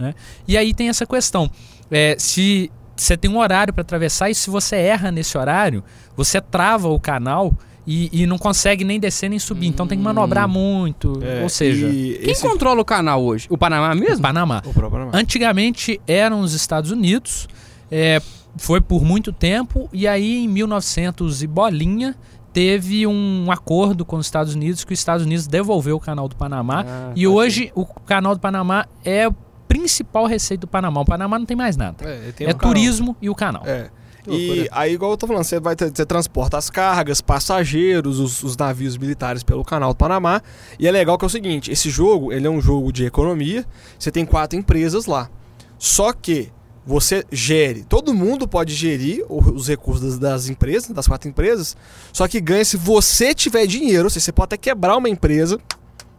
E aí tem essa questão. É, se você tem um horário para atravessar e se você erra nesse horário, você trava o canal e, e não consegue nem descer nem subir. Então tem que manobrar muito. É, ou seja, Quem esse- controla o canal hoje? O Panamá mesmo? Panamá. O próprio Panamá. Antigamente eram os Estados Unidos, é, foi por muito tempo, e aí em 1900 e bolinha teve um acordo com os Estados Unidos que os Estados Unidos devolveu o canal do Panamá. Ah, e tá hoje o canal do Panamá é o principal receita do Panamá. O Panamá não tem mais nada. É, tem É um canal. turismo e o canal. É. E aí, igual eu tô falando, você vai ter, você transporta as cargas, passageiros, os, os navios militares pelo canal do Panamá. E é legal que é o seguinte: esse jogo ele é um jogo de economia. Você tem quatro empresas lá. Só que você gere, todo mundo pode gerir os recursos das, das empresas, das quatro empresas. Só que ganha se você tiver dinheiro. Ou seja, você pode até quebrar uma empresa.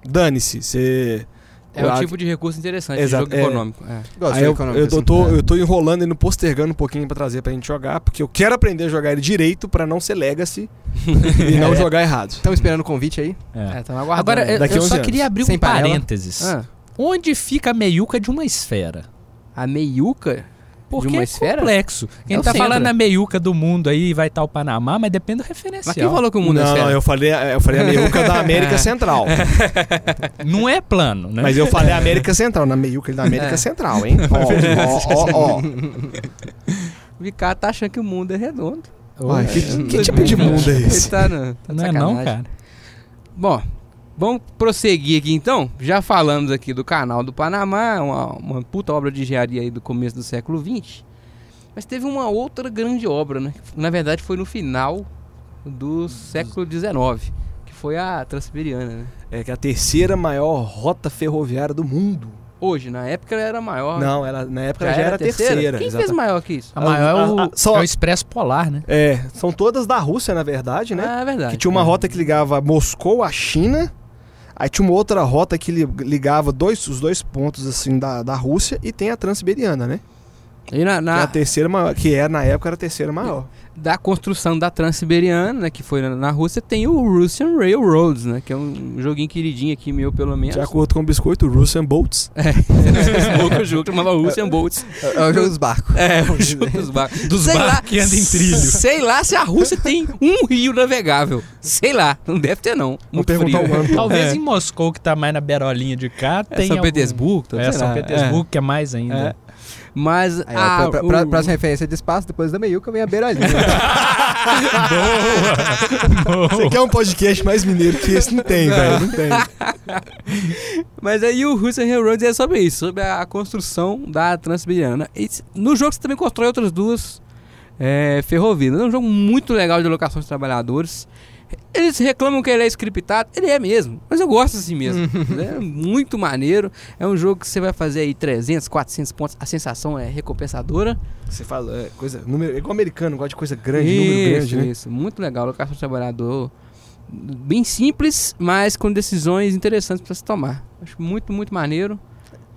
Dane-se. Você. É um tipo de recurso interessante, Exato, jogo é. econômico. É. Gosto eu, econômico, eu, tô, assim. tô- É. eu tô enrolando e não postergando um pouquinho pra trazer pra gente jogar, porque eu quero aprender a jogar ele direito pra não ser legacy e não É. jogar errado. Estamos esperando o convite aí. É. É, tamo aguardando. Agora, eu, Daqui eu 11 só anos. queria abrir Sem um parênteses. Ah, Onde fica a meiuca de uma esfera? a meiuca? Porque de uma é esfera? complexo. Quem É tá centro. falando a meiuca do mundo aí vai estar o Panamá, mas depende do Mas referencial. quem falou que o mundo é não, esfera? não, eu falei, eu falei a meiuca da América Central. Não é plano, né? Mas eu falei América Central, na meiuca da América É. Central, hein? Ó, ó, ó, ó. O Ricardo tá achando que o mundo é redondo. Uai, que, que tipo de mundo é Ele esse? tá, no, tá não é não, cara. Bom, vamos prosseguir aqui então. Já falamos aqui do canal do Panamá, uma, uma puta obra de engenharia aí do começo do século XX. Mas teve uma outra grande obra, né? Na verdade foi no final do século XIX, que foi a Transiberiana, né? É que é a terceira maior rota ferroviária do mundo. Hoje, na época ela era maior. Não, ela, na época já já era a terceira. Quem fez exatamente. maior que isso? A maior é o, a- a- só- é o Expresso Polar, né? É, são todas da Rússia, na verdade, né? Ah, é verdade. Que tinha uma rota que ligava Moscou à China. Aí tinha uma outra rota que li- ligava dois, os dois pontos assim da, da Rússia e tem a Transiberiana, né? E na, Que é na- a terceira maior, que é na época era a terceira maior. da construção da Transiberiana, né, que foi na, na Rússia, tem o Russian Railroads, né, que é um joguinho queridinho aqui meu, pelo menos. De acordo com o biscoito, Russian Boats. Pouco jogo chamava Russian Boats. É o jogo dos barcos. É, o jogo dos barcos. Dos Sei lá- barcos que andam em trilho. Sei lá se a Rússia tem um rio navegável. Sei lá, não deve ter não. Muito perguntar frio. o ano. Talvez É. em Moscou, que tá mais na berolinha de cá, É tem São algum- Petersburgo? É, sei São lá, Petersburgo, que é mais é. ainda. Mas Aí, a, ó, pra, pra- o- próxima referência de espaço, depois da meiuca vem a beirolinha. Você quer um podcast mais mineiro que esse? Não tem, velho. Não tem. Mas aí o Russian Railroads é sobre isso, sobre a construção da Transiberiana. E no jogo você também constrói outras duas é, ferrovias. É um jogo muito legal de alocação de trabalhadores. Eles reclamam que ele é scriptado, ele é mesmo, mas eu gosto assim mesmo. é muito maneiro. É um jogo que você vai fazer aí 300, 400 pontos, a sensação é recompensadora. Você fala, é, coisa, número, é igual americano, gosta de coisa grande, número isso, grande, né? isso, muito legal. Alocação de trabalhador bem simples, mas com decisões interessantes para se tomar. Acho muito, muito maneiro.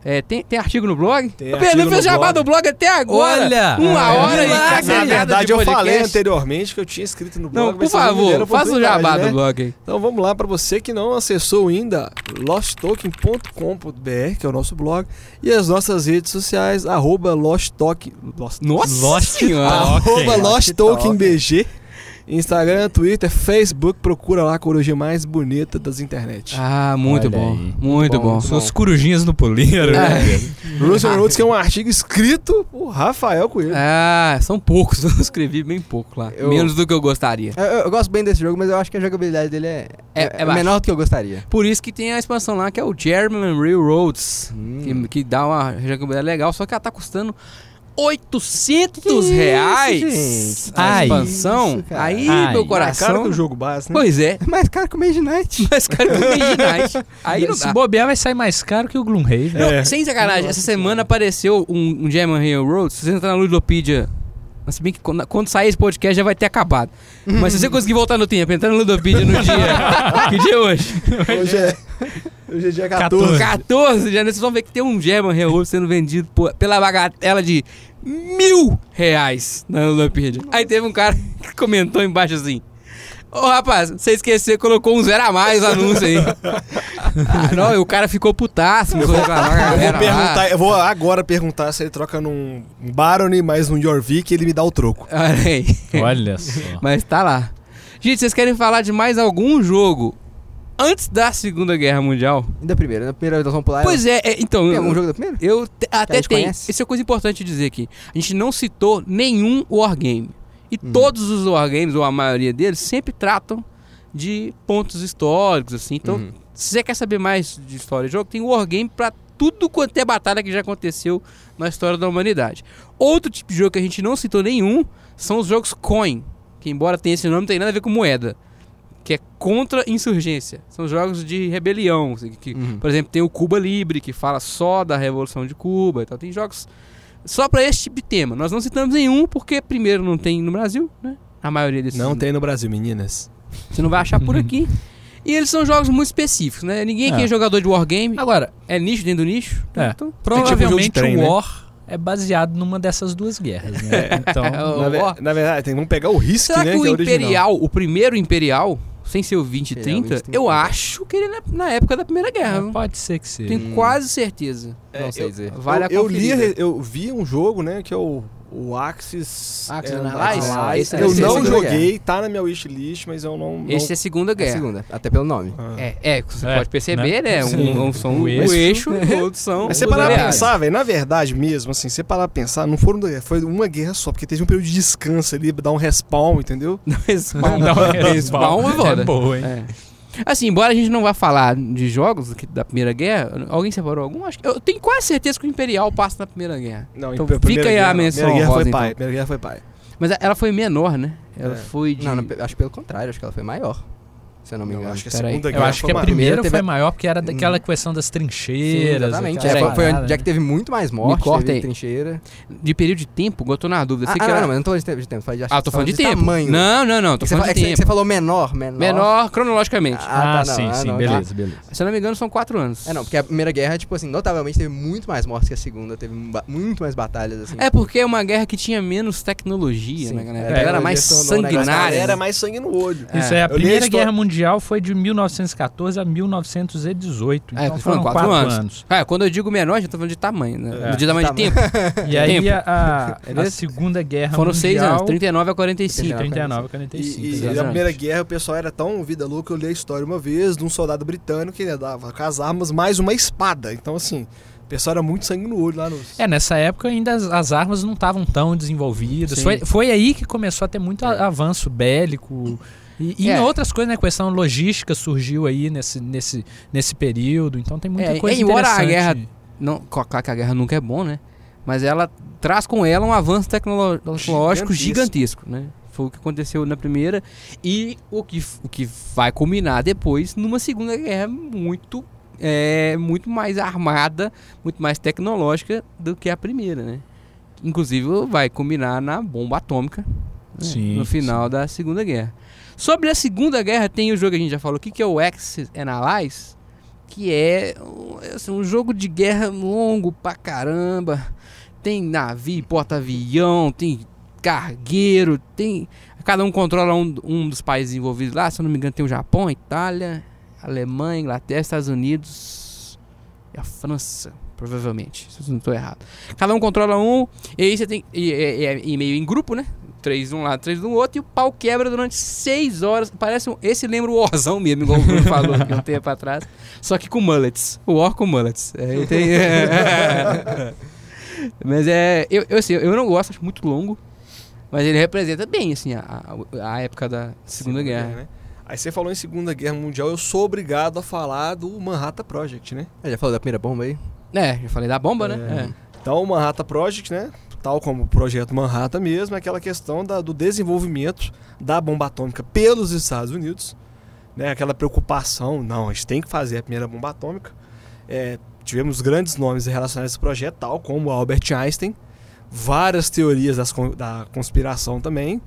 É, tem, tem artigo no blog? Tem o artigo Pedro fez jabá blog. do blog até agora. Olha! Uma É, hora e milagre. cacete Na verdade, de eu falei podcast. anteriormente que eu tinha escrito no blog. Não, por favor, faça o jabá né? do blog aí. Então vamos lá para você que não acessou ainda losttoken.com.br, que é o nosso blog, e as nossas redes sociais, arroba losttoken, lost, Nossa Lost senhora. arroba Lost losttokenbg, Instagram, Twitter, Facebook, procura lá a corujinha mais bonita das internet. Ah, muito Olha bom. aí. Muito Bom, bom. muito Suas corujinhas no puleiro, É. né? Russell Rhodes, que é um artigo escrito por Rafael Coelho. Ah, são poucos. Eu escrevi bem pouco lá. Eu- Menos do que eu gostaria. eu, eu gosto bem desse jogo, mas eu acho que a jogabilidade dele é, É- é, é menor do que eu gostaria. Por isso que tem a expansão lá, que é o German Railroads. Hum. Que, que dá uma jogabilidade legal, só que ela tá custando 800 Que reais isso, a expansão. Isso, aí, Ai. meu Mais caro coração. que o jogo base, né? Pois é, É mais caro que o Made Night. mas caro que o Midnight. Aí não Se dá. bobear, vai sair mais caro que o Gloomhaven. Não, É. sem sacanagem, essa semana apareceu um, um German Railroad. Se você entrar na Ludopedia, mas se bem que quando, quando sair esse podcast já vai ter acabado. Mas se você conseguir voltar no tempo, entrar na Ludopedia no dia. que dia é hoje? Hoje é, hoje é dia 14. 14. 14 de janeiro, vocês vão ver que tem um German Railroad sendo vendido por- pela bagatela de mil reais na Ludopedia. Aí teve um cara que comentou embaixo assim. Ô rapaz, você esqueceu, colocou um zero a mais no anúncio aí. ah, não, e o cara ficou putaço, reclamar Eu vou, lá. perguntar, eu vou agora perguntar se ele troca num Barony mais um Jorvik e ele me dá o troco. Olha aí. Olha só. Mas tá lá. Gente, vocês querem falar de mais algum jogo antes da Segunda Guerra Mundial? Da primeira? Da primeira vamos pular. Pois é, é, então. Tem eu- algum jogo da primeira? Eu te- até conhece? Isso é coisa importante dizer aqui. A gente não citou nenhum wargame. E Uhum. todos os wargames, ou a maioria deles, sempre tratam de pontos históricos, assim. Então, Uhum. se você quer saber mais de história de jogo, tem wargame pra tudo quanto é batalha que já aconteceu na história da humanidade. Outro tipo de jogo que a gente não citou nenhum são os jogos coin, que embora tenha esse nome, não tem nada a ver com moeda. Que é contra insurgência. São jogos de rebelião. assim, Que, Uhum. por exemplo, tem o Cuba Libre, que fala só da Revolução de Cuba. Então tem jogos só pra esse tipo de tema. Nós não citamos nenhum porque, primeiro, não tem no Brasil, né? A maioria desses Não tem no Brasil, meninas. você não vai achar por aqui. E eles são jogos muito específicos, né? Ninguém aqui É. é jogador de wargame. Agora, É nicho dentro do nicho. É. Então, provavelmente jogo de trem, o né? War é baseado numa dessas duas guerras, né? Então, O Na, ve- na verdade, tem, vamos pegar o será né? que o é original. Imperial, o primeiro Imperial, sem ser o 20 e Ele é o 30, 20 30, eu acho que ele é na, na época da Primeira Guerra. viu? Pode ser que seja. Tenho Hum. quase certeza. Não É, sei eu- dizer. Vale a eu, eu li, conferida. eu vi um jogo, né, que é o, o Axis... Axis é, Analyze? Analyze. Esse Eu deve ser não Segunda joguei, tá na minha wishlist, mas eu não... Esse não... é Segunda É a Guerra. segunda, até pelo nome. Ah. É, é, você É, pode perceber, né? né? Um, um são O o eixo. eixo, outros são. Mas você parar pra pensar, velho, na verdade mesmo, assim, você parar pra pensar, não foram foi uma guerra só, porque teve um período de descanso ali, dar um respawn, entendeu? Respawn. Não, Respawn é foda. É boa, hein? É. Assim, embora a gente não vá falar de jogos da Primeira Guerra, alguém separou algum? Acho que eu tenho quase certeza que o Imperial passa na Primeira Guerra. Não, Então fica aí a menção Primeira guerra foi pai, então. primeira guerra foi pai. Mas ela foi menor, né? Ela É. foi de. Não, não, acho que pelo contrário, acho que ela foi maior. Se eu não me Eu engano. acho que a segunda Eu guerra acho foi que a maior. primeira teve- foi maior porque era daquela Hum. questão das Sim, trincheiras. exatamente. aquela É, foi, onde é né? que teve muito mais morte, corta aí. trincheira. De período de tempo, eu tô na dúvida. Eu Ah, ah, não, era- não, mas eu não tô falando de tempo, de de, Ah, eu tô falando de tempo. tamanho. Não, não, não, tô falando fa- de é tempo. você falou menor, menor. Menor cronologicamente. Ah, Ah, tá, não, sim, ah, sim, não, beleza, beleza. Se eu não me engano, são quatro anos. É, não, porque a primeira guerra, tipo assim, notavelmente teve muito mais mortes que a segunda, teve muito mais batalhas, assim. É porque é uma guerra que tinha menos tecnologia, Sim, né, galera? é, era mais sanguinária. Era mais sangue no olho. Isso é, a Eu Primeira Guerra Mundial foi de 1914 a 1918. É, Então foram quatro, quatro anos. Ah, quando eu digo menor, já tô falando de tamanho, né? É. de tamanho de Tamanho. tempo. E aí Tempo. a, a? Segunda Guerra Foram Mundial... seis anos, 39 a 45. 39 a E, 45. e exatamente. na Primeira Guerra o pessoal era tão vida louca, eu li a história uma vez de um soldado britânico que ele dava com as armas mais uma espada. Então, assim, o pessoal era muito sangue no olho lá nos. É, nessa época ainda as, as armas não estavam tão desenvolvidas. Sim. Foi, foi aí que começou a ter muito a- avanço bélico. E, e É. em outras coisas, né? Questão logística surgiu aí nesse, nesse, nesse período. Então tem muita É, coisa embora a interessante. guerra- Não, claro que a guerra nunca é bom, né? Mas ela traz com ela um avanço tecnológico Gigantesco. gigantesco, né? Foi o que aconteceu na primeira e o que, o que vai culminar depois numa segunda guerra muito, é, muito mais armada, muito mais tecnológica do que a primeira, né? Inclusive vai culminar na bomba atômica né? Sim, no final da segunda guerra. Sobre a segunda guerra tem o jogo que a gente já falou aqui, que é o Axis and Allies, que é um- assim, um jogo de guerra longo pra caramba. Tem navio, porta-avião, tem cargueiro, tem. Cada um controla um, um dos países envolvidos lá. Se eu não me engano, tem o Japão, a Itália, a Alemanha, a Inglaterra, Estados Unidos e a França, provavelmente. Se eu não estou errado. Cada um controla um, e aí você tem. E, e- e- e meio em grupo, né? Três de um lado, três do outro, e o pau quebra durante seis horas. Parece um, esse lembra o Warzão mesmo, igual o Bruno falou aqui um tempo atrás. Só que com mullets. O War com mullets. É, tem- Mas é. Eu, eu, assim, eu não gosto, acho muito longo. Mas ele representa bem, assim, a, a, época da Segunda, Guerra. né? Aí você falou em Segunda Guerra Mundial, eu sou obrigado a falar do Manhattan Project, né? Ah, Já falou da primeira bomba aí? É, já falei da bomba, né? É. É. Então, o Manhattan Project, né? Tal como o projeto Manhattan mesmo, é aquela questão da- do desenvolvimento da bomba atômica pelos Estados Unidos, né? Aquela preocupação, não, a gente tem que fazer a primeira bomba atômica. É, tivemos grandes nomes relacionados a esse projeto, tal como Albert Einstein, várias teorias das da conspiração também.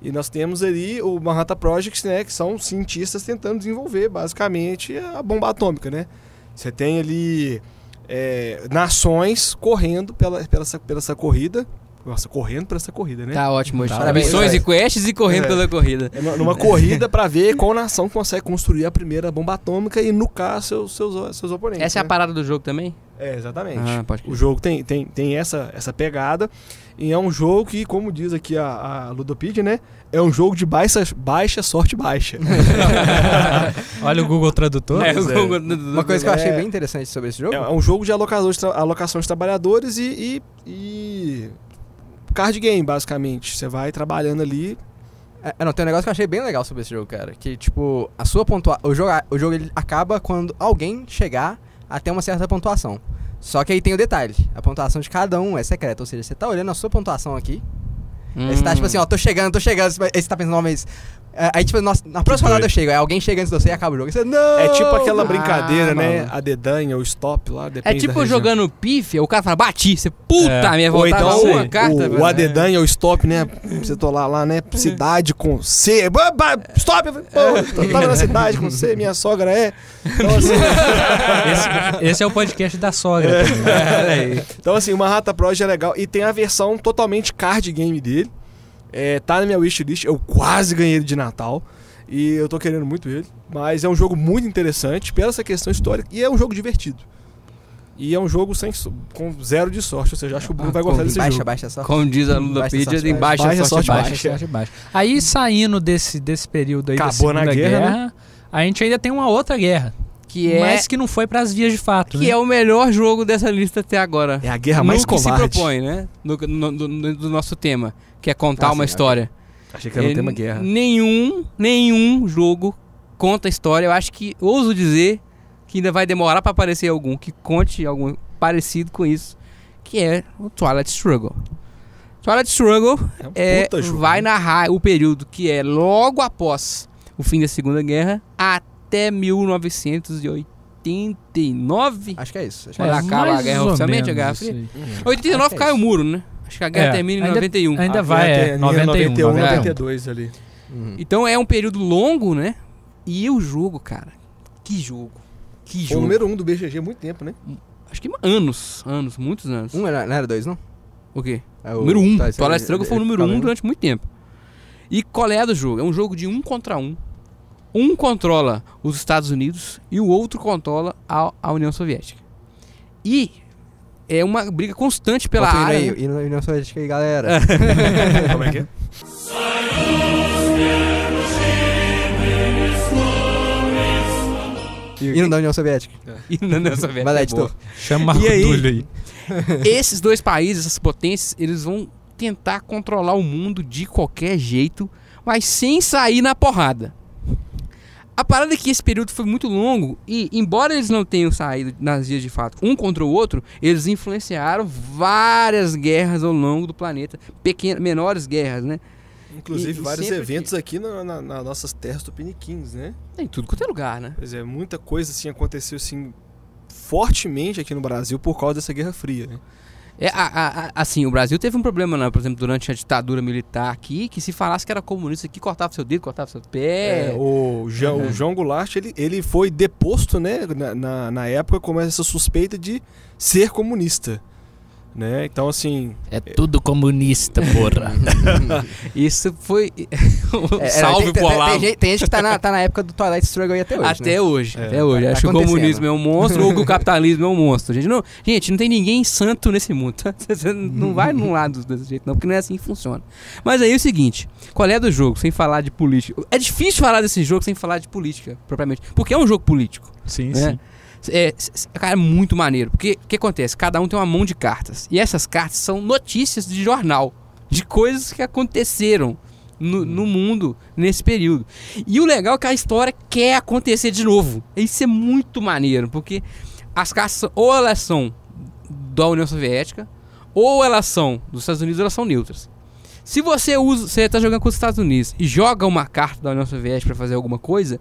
E nós temos ali o Manhattan Project, né, que são cientistas tentando desenvolver basicamente a bomba atômica, né? Você tem ali é, nações correndo pela, pela, essa, pela essa corrida. Nossa, correndo pela essa corrida, né? Tá ótimo hoje. Tá, Parabéns. Missões e quests e correndo É. pela corrida. É numa- numa corrida para ver qual nação consegue construir a primeira bomba atômica e nucar seus, seus, seus oponentes. Essa é a né? parada do jogo também? É, exatamente. Ah. O jogo tem, tem, tem essa, essa pegada. E é um jogo que, como diz aqui a, a Ludopedia, né? É um jogo de baixa, baixa sorte baixa. Olha o Google Tradutor. É, o é. Google Uma coisa que eu achei é- bem interessante sobre esse jogo. É um jogo de alocação de, tra- alocação de trabalhadores e, e, e card game, basicamente. Você vai trabalhando ali. É, é, não, tem um negócio que eu achei bem legal sobre esse jogo, cara. Que, tipo, a sua pontua... O jogo, o jogo ele acaba quando alguém chegar até uma certa pontuação. Só que aí tem o detalhe. A pontuação de cada um é secreta. Ou seja, você tá olhando a sua pontuação aqui. Hum. Aí você tá, tipo assim, ó, tô chegando, tô chegando. Aí você tá pensando, não, mas... é, Aí, tipo, nossa, na próxima rodada eu chego. Aí alguém chega antes de você e acaba o jogo. Aí você, não! É tipo aquela Ah, brincadeira, né? mano. A dedanha, o stop lá. É tipo jogando pif, o cara fala, bati. Você, puta É. minha, Ou voltava então uma o, carta. o, o adedanha, o stop, né? Você tô lá, lá, né? Cidade com C. Stop! Eu falei, Pô, tava na cidade com C, minha sogra é. Então assim, Esse, esse é o podcast da sogra. também. Olha aí. então, assim o Manhattan Project é legal. E tem a versão totalmente card game dele. É, tá na minha wishlist. Eu quase ganhei ele de Natal. E eu tô querendo muito ele. Mas é um jogo muito interessante pela essa questão histórica. E é um jogo divertido. E é um jogo sem, com zero de sorte. Ou seja, acho que o Bruno vai gostar desse baixa, jogo. baixa só. Como diz a Ludopedia, sorte tem baixa. baixa, sorte, sorte baixa. baixa. Baixa, baixa. Aí saindo desse, desse período aí Acabou da na Segunda guerra, Guerra, né? a gente ainda tem uma outra guerra. Que é, Mas que não foi pras vias de fato. que né? é o melhor jogo dessa lista até agora. É a guerra mais no que se covarde. propõe, né? No, no- no- do nosso tema, que é contar Ah, uma sim, história. Achei que era um É, tema guerra. Nenhum, nenhum jogo conta a história. Eu acho que, ouso dizer, que ainda vai demorar pra aparecer algum que conte algum parecido com isso, que é o Twilight Struggle. Twilight Struggle É um é, vai narrar o período que é logo após o fim da Segunda Guerra até 1989. Acho que é isso. Acho que é isso. acaba a guerra oficialmente, a Guerra Fria. aí. 89 Acho que é cai o muro, né? Acho que a guerra É, termina em ainda- 91. ainda A vai, é, termina em 91, 91, 91. 92 ali. Uhum. Então é um período longo, né? E o jogo, cara. Que jogo. Que Foi o jogo. número 1 um do BGG há muito tempo, né? Acho que anos. Anos, muitos anos. Um era, não era dois, não? O quê? É o- número 1. Um. tá, Twilight Struggle foi o número 1 um durante muito tempo. E qual é a do jogo? É um jogo de um contra um. Um controla os Estados Unidos e o outro controla a, a União Soviética. E é uma briga constante pela Bota área. aí, né? hino da União Soviética aí, galera. Como é que é? hino da União Soviética. E na União Soviética. Vai lá, é editor. Chama E aí? Aí. Esses dois países, essas potências, eles vão tentar controlar o mundo de qualquer jeito, mas sem sair na porrada. A parada é que esse período foi muito longo e, embora eles não tenham saído nas dias de fato um contra o outro, eles influenciaram várias guerras ao longo do planeta, pequenas, menores guerras, né? Inclusive E- e vários eventos aqui na, na- nas nossas terras tupiniquins, né? Em tudo quanto é lugar, né? Pois é, muita coisa assim aconteceu assim fortemente aqui no Brasil por causa dessa Guerra Fria, né? É, a- a- assim, o Brasil teve um problema, né? por exemplo, durante a ditadura militar aqui, que se falasse que era comunista aqui, cortava seu dedo, cortava seu pé. É, o, João, o João Goulart, ele, ele foi deposto, né, na, na, na época, com essa suspeita de ser comunista, né? Então, assim, É tudo comunista, porra. Isso foi. É, Salve tem, tem, pro tem, Olavo. tem gente, tem gente que tá na, tá na época do Twilight Struggle aí até hoje. Até né? hoje, É, até hoje. tá Acho que o comunismo é um monstro ou que o capitalismo é um monstro. Gente não, gente, não tem ninguém santo nesse mundo. tá? Você não vai num lado desse jeito, não, porque não é assim que funciona. Mas aí é o seguinte: qual é do jogo, sem falar de política? É difícil falar desse jogo sem falar de política, propriamente. Porque é um jogo político. Sim, né? sim. É, cara, é muito maneiro. Porque o que acontece? Cada um tem uma mão de cartas. E essas cartas são notícias de jornal. De coisas que aconteceram no, no mundo nesse período. E o legal é que a história quer acontecer de novo. Isso é muito maneiro. Porque as cartas, ou elas são da União Soviética, ou elas são dos Estados Unidos, ou elas são neutras. Se você usa, você tá jogando com os Estados Unidos e joga uma carta da União Soviética para fazer alguma coisa,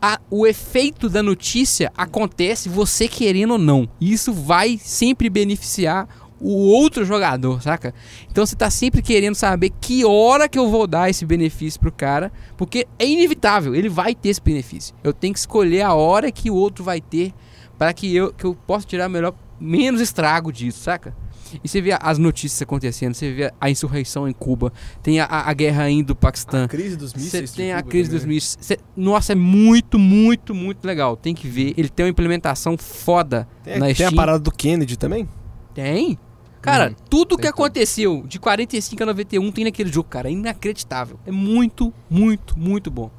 a- o efeito da notícia acontece você querendo ou não. Isso vai sempre beneficiar o outro jogador, saca? Então você tá sempre querendo saber que hora que eu vou dar esse benefício pro cara, porque é inevitável, ele vai ter esse benefício. Eu tenho que escolher a hora que o outro vai ter para que eu que eu possa tirar melhor menos estrago disso, saca? E você vê as notícias acontecendo, você vê a insurreição em Cuba, tem a, a guerra ainda do Paquistã, a crise dos você mísseis. de tem a crise também, dos mísseis. Cê- Nossa, é muito, muito, muito legal. Tem que ver. Ele tem uma implementação foda Tem, na tem Steam. a parada do Kennedy também? Tem. Cara, Hum, tudo tem que tudo. aconteceu de 45 a 91 tem naquele jogo, cara. É inacreditável. É muito, muito, muito bom.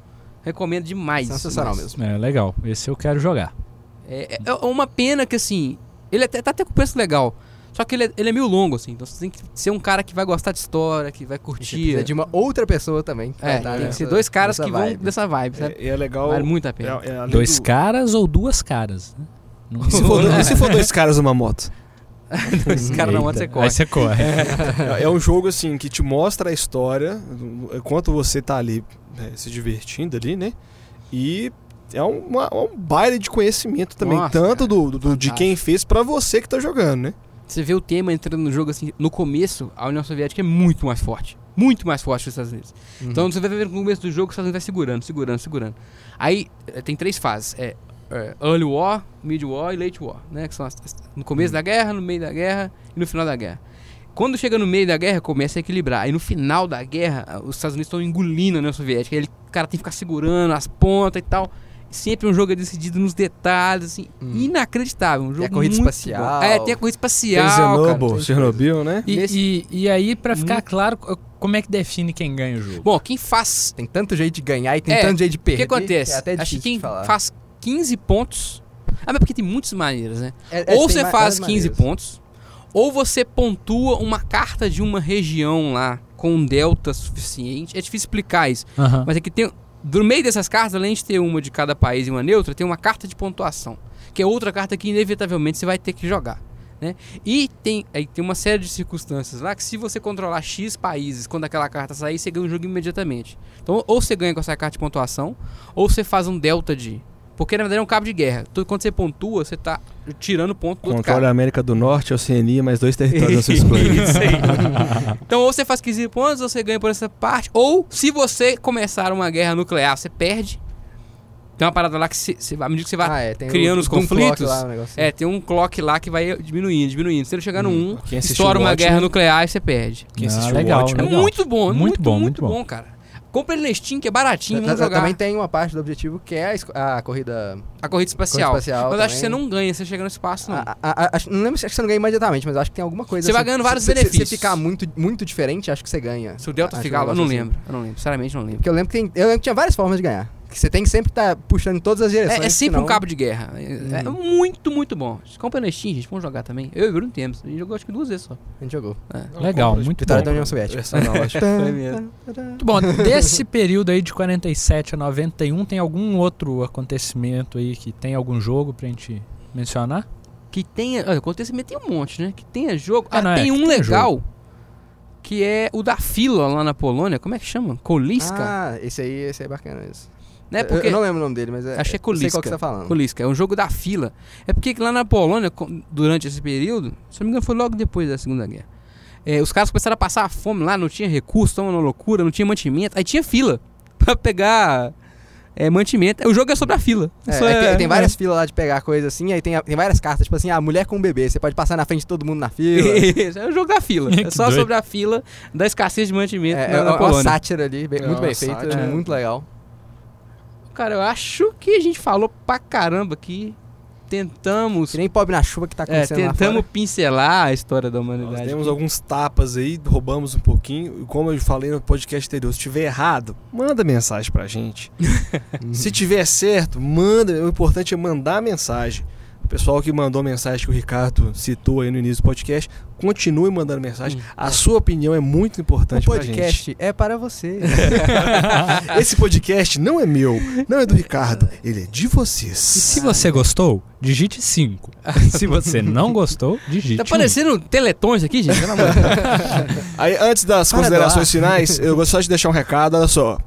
Recomendo demais. Sensacional demais. mesmo. É legal. Esse eu quero jogar. É, é- é uma pena que, assim, ele até, tá até com preço legal. Só que ele é, ele é meio longo, assim. Então você tem que ser um cara que vai gostar de história, que vai curtir. precisa de uma outra pessoa também. É, tem que ser dois caras que vão vibe. dessa vibe, sabe? É, é legal. Vale muito a pena. é- é Dois do- caras ou duas caras? né? Não- E se, for, e se for dois caras numa moto? dois caras não Eita, você corre. Aí você corre. É, é um jogo assim que te mostra a história enquanto você tá ali né, se divertindo ali, né? E é uma- um baile de conhecimento também, Nossa, tanto cara, do, do- de fantástico. quem fez pra você que tá jogando, né? Você vê o tema entrando no jogo assim, no começo, a União Soviética é muito mais forte. Muito mais forte que os Estados Unidos. Uhum. Então você vai ver no começo do jogo, os Estados Unidos vai segurando, segurando, segurando. Aí eh, tem três fases. É, é, Early War, Mid War e Late War, né? Que são as, as- no começo da guerra, no meio da guerra e no final da guerra. Quando chega no meio da guerra, começa a equilibrar. Aí no final da guerra, os Estados Unidos estão engolindo a União Soviética. Aí ele, o cara tem que ficar segurando as pontas e tal. Sempre um jogo é decidido nos detalhes, assim, Hum. inacreditável. Um jogo a corrida muito espacial. bom. É, tem a corrida Tem espacial. cara. Chernobyl, Chernobyl, né? E, Nesse- e, e aí, pra ficar claro, co- como é que define quem ganha o jogo? Bom, quem faz. Tem tanto jeito de ganhar e tem É, tanto jeito de O perder. que acontece? É até Acho que quem faz 15 pontos. Ah, mas porque tem muitas maneiras, né? É- é, ou tem você faz várias 15 maneiras. pontos, ou você pontua uma carta de uma região lá com um delta suficiente. É difícil explicar isso. Mas é que tem. Do meio dessas cartas, além de ter uma de cada país e uma neutra, tem uma carta de pontuação. Que é outra carta que inevitavelmente você vai ter que jogar. Né? E tem, aí tem uma série de circunstâncias lá que se você controlar X países, quando aquela carta sair, você ganha o jogo imediatamente. Então, ou você ganha com essa carta de pontuação, ou você faz um delta de. Porque na verdade é um cabo de guerra. Tudo- Quando você pontua, você tá tirando ponto do outro Controla cara. a América do Norte, Oceania, mais dois territórios na sua escolha. Isso aí. então, ou você faz 15 pontos, ou você ganha por essa parte, ou se você começar uma guerra nuclear, você perde. Tem uma parada lá que, se, se, à medida que você vai. Ah, é, criando o- os conflitos, lá, o negócio. É, tem um clock lá que vai diminuindo, diminuindo. Se ele chegar no 1, Quem assistiu estoura uma Watchmen- guerra nuclear e você perde. Quem Ah, legal, Watchmen- É legal. muito bom, Muito muito, bom, bom, muito muito bom. bom, cara. Compra ele na Steam, que é baratinho, vamos jogar. Também tem uma parte do objetivo que é a, corrida A corrida espacial. corrida espacial Mas eu acho que você não ganha, você chega no espaço, não. A- a- a- não lembro se você não ganha imediatamente, mas acho que tem alguma coisa. Você vai assim. ganhando vários Se- se- benefícios. Se ficar muito, muito diferente, acho que você ganha. Se o Delta ficar um lá, eu não assim. lembro. Eu não lembro, sinceramente não lembro. Porque eu lembro que tem, eu lembro que tinha várias formas de ganhar. Que você tem que sempre estar puxando em todas as direções. É, é sempre senão- um cabo de guerra. É, é muito, muito bom. Compra na Steam, gente. Vamos jogar também. Eu e o Bruno temos. A gente jogou acho que duas vezes só. A gente jogou. Legal, muito Vitória bom. da União Soviética. Essa não, acho que foi mesmo. Muito bom, desse período aí de 47 a 91, tem algum outro acontecimento aí que tem algum jogo pra gente mencionar? Que tenha. Olha, acontecimento tem um monte, né? Que tenha jogo. É, ah, não, é, tem um legal. Que é o da fila lá na Polônia. Como é que chama? Koliska? Ah, esse aí, esse aí é bacana. Esse. Né? Eu- Porque. Eu, não lembro o nome dele, mas é. Acho que é eu sei qual que você tá falando. Koliska, é um jogo da fila. É porque lá na Polônia, durante esse período, se não me engano, foi logo depois da Segunda Guerra. é, os caras começaram a passar fome lá, não tinha recurso, tava uma loucura, não tinha mantimento. Aí tinha fila pra pegar é, mantimento. O jogo é sobre a fila. É, aí é- tem, tem várias filas lá de pegar coisa assim, aí tem, tem várias cartas, tipo assim, a mulher com um bebê, você pode passar na frente de todo mundo na fila. Isso, é o jogo da fila. É só doido. sobre a fila da escassez de mantimento É, na, é na uma sátira ali, bem- É muito uma bem feita, sátira. muito legal. Cara, eu acho que a gente falou pra caramba aqui. Tentamos. Que nem pobre na chuva que tá É, acontecendo lá tentamos fora. pincelar a história da Nós humanidade. demos alguns tapas aí, roubamos um pouquinho. E Como eu falei no podcast anterior, se tiver errado, manda mensagem pra gente. se tiver certo, manda. O importante é mandar a mensagem. O pessoal que mandou mensagem que o Ricardo citou aí no início do podcast, continue mandando mensagem. Hum, A sua opinião é muito importante O pra gente. podcast é para você. Esse podcast não é meu, não é do Ricardo, ele é de vocês. E se você gostou, digite 5. se você não gostou, digite Tá um. parecendo teletões aqui, gente? Pelo amor de Deus. Aí, antes das Para considerações doar. finais, eu gostaria de deixar um recado, olha só.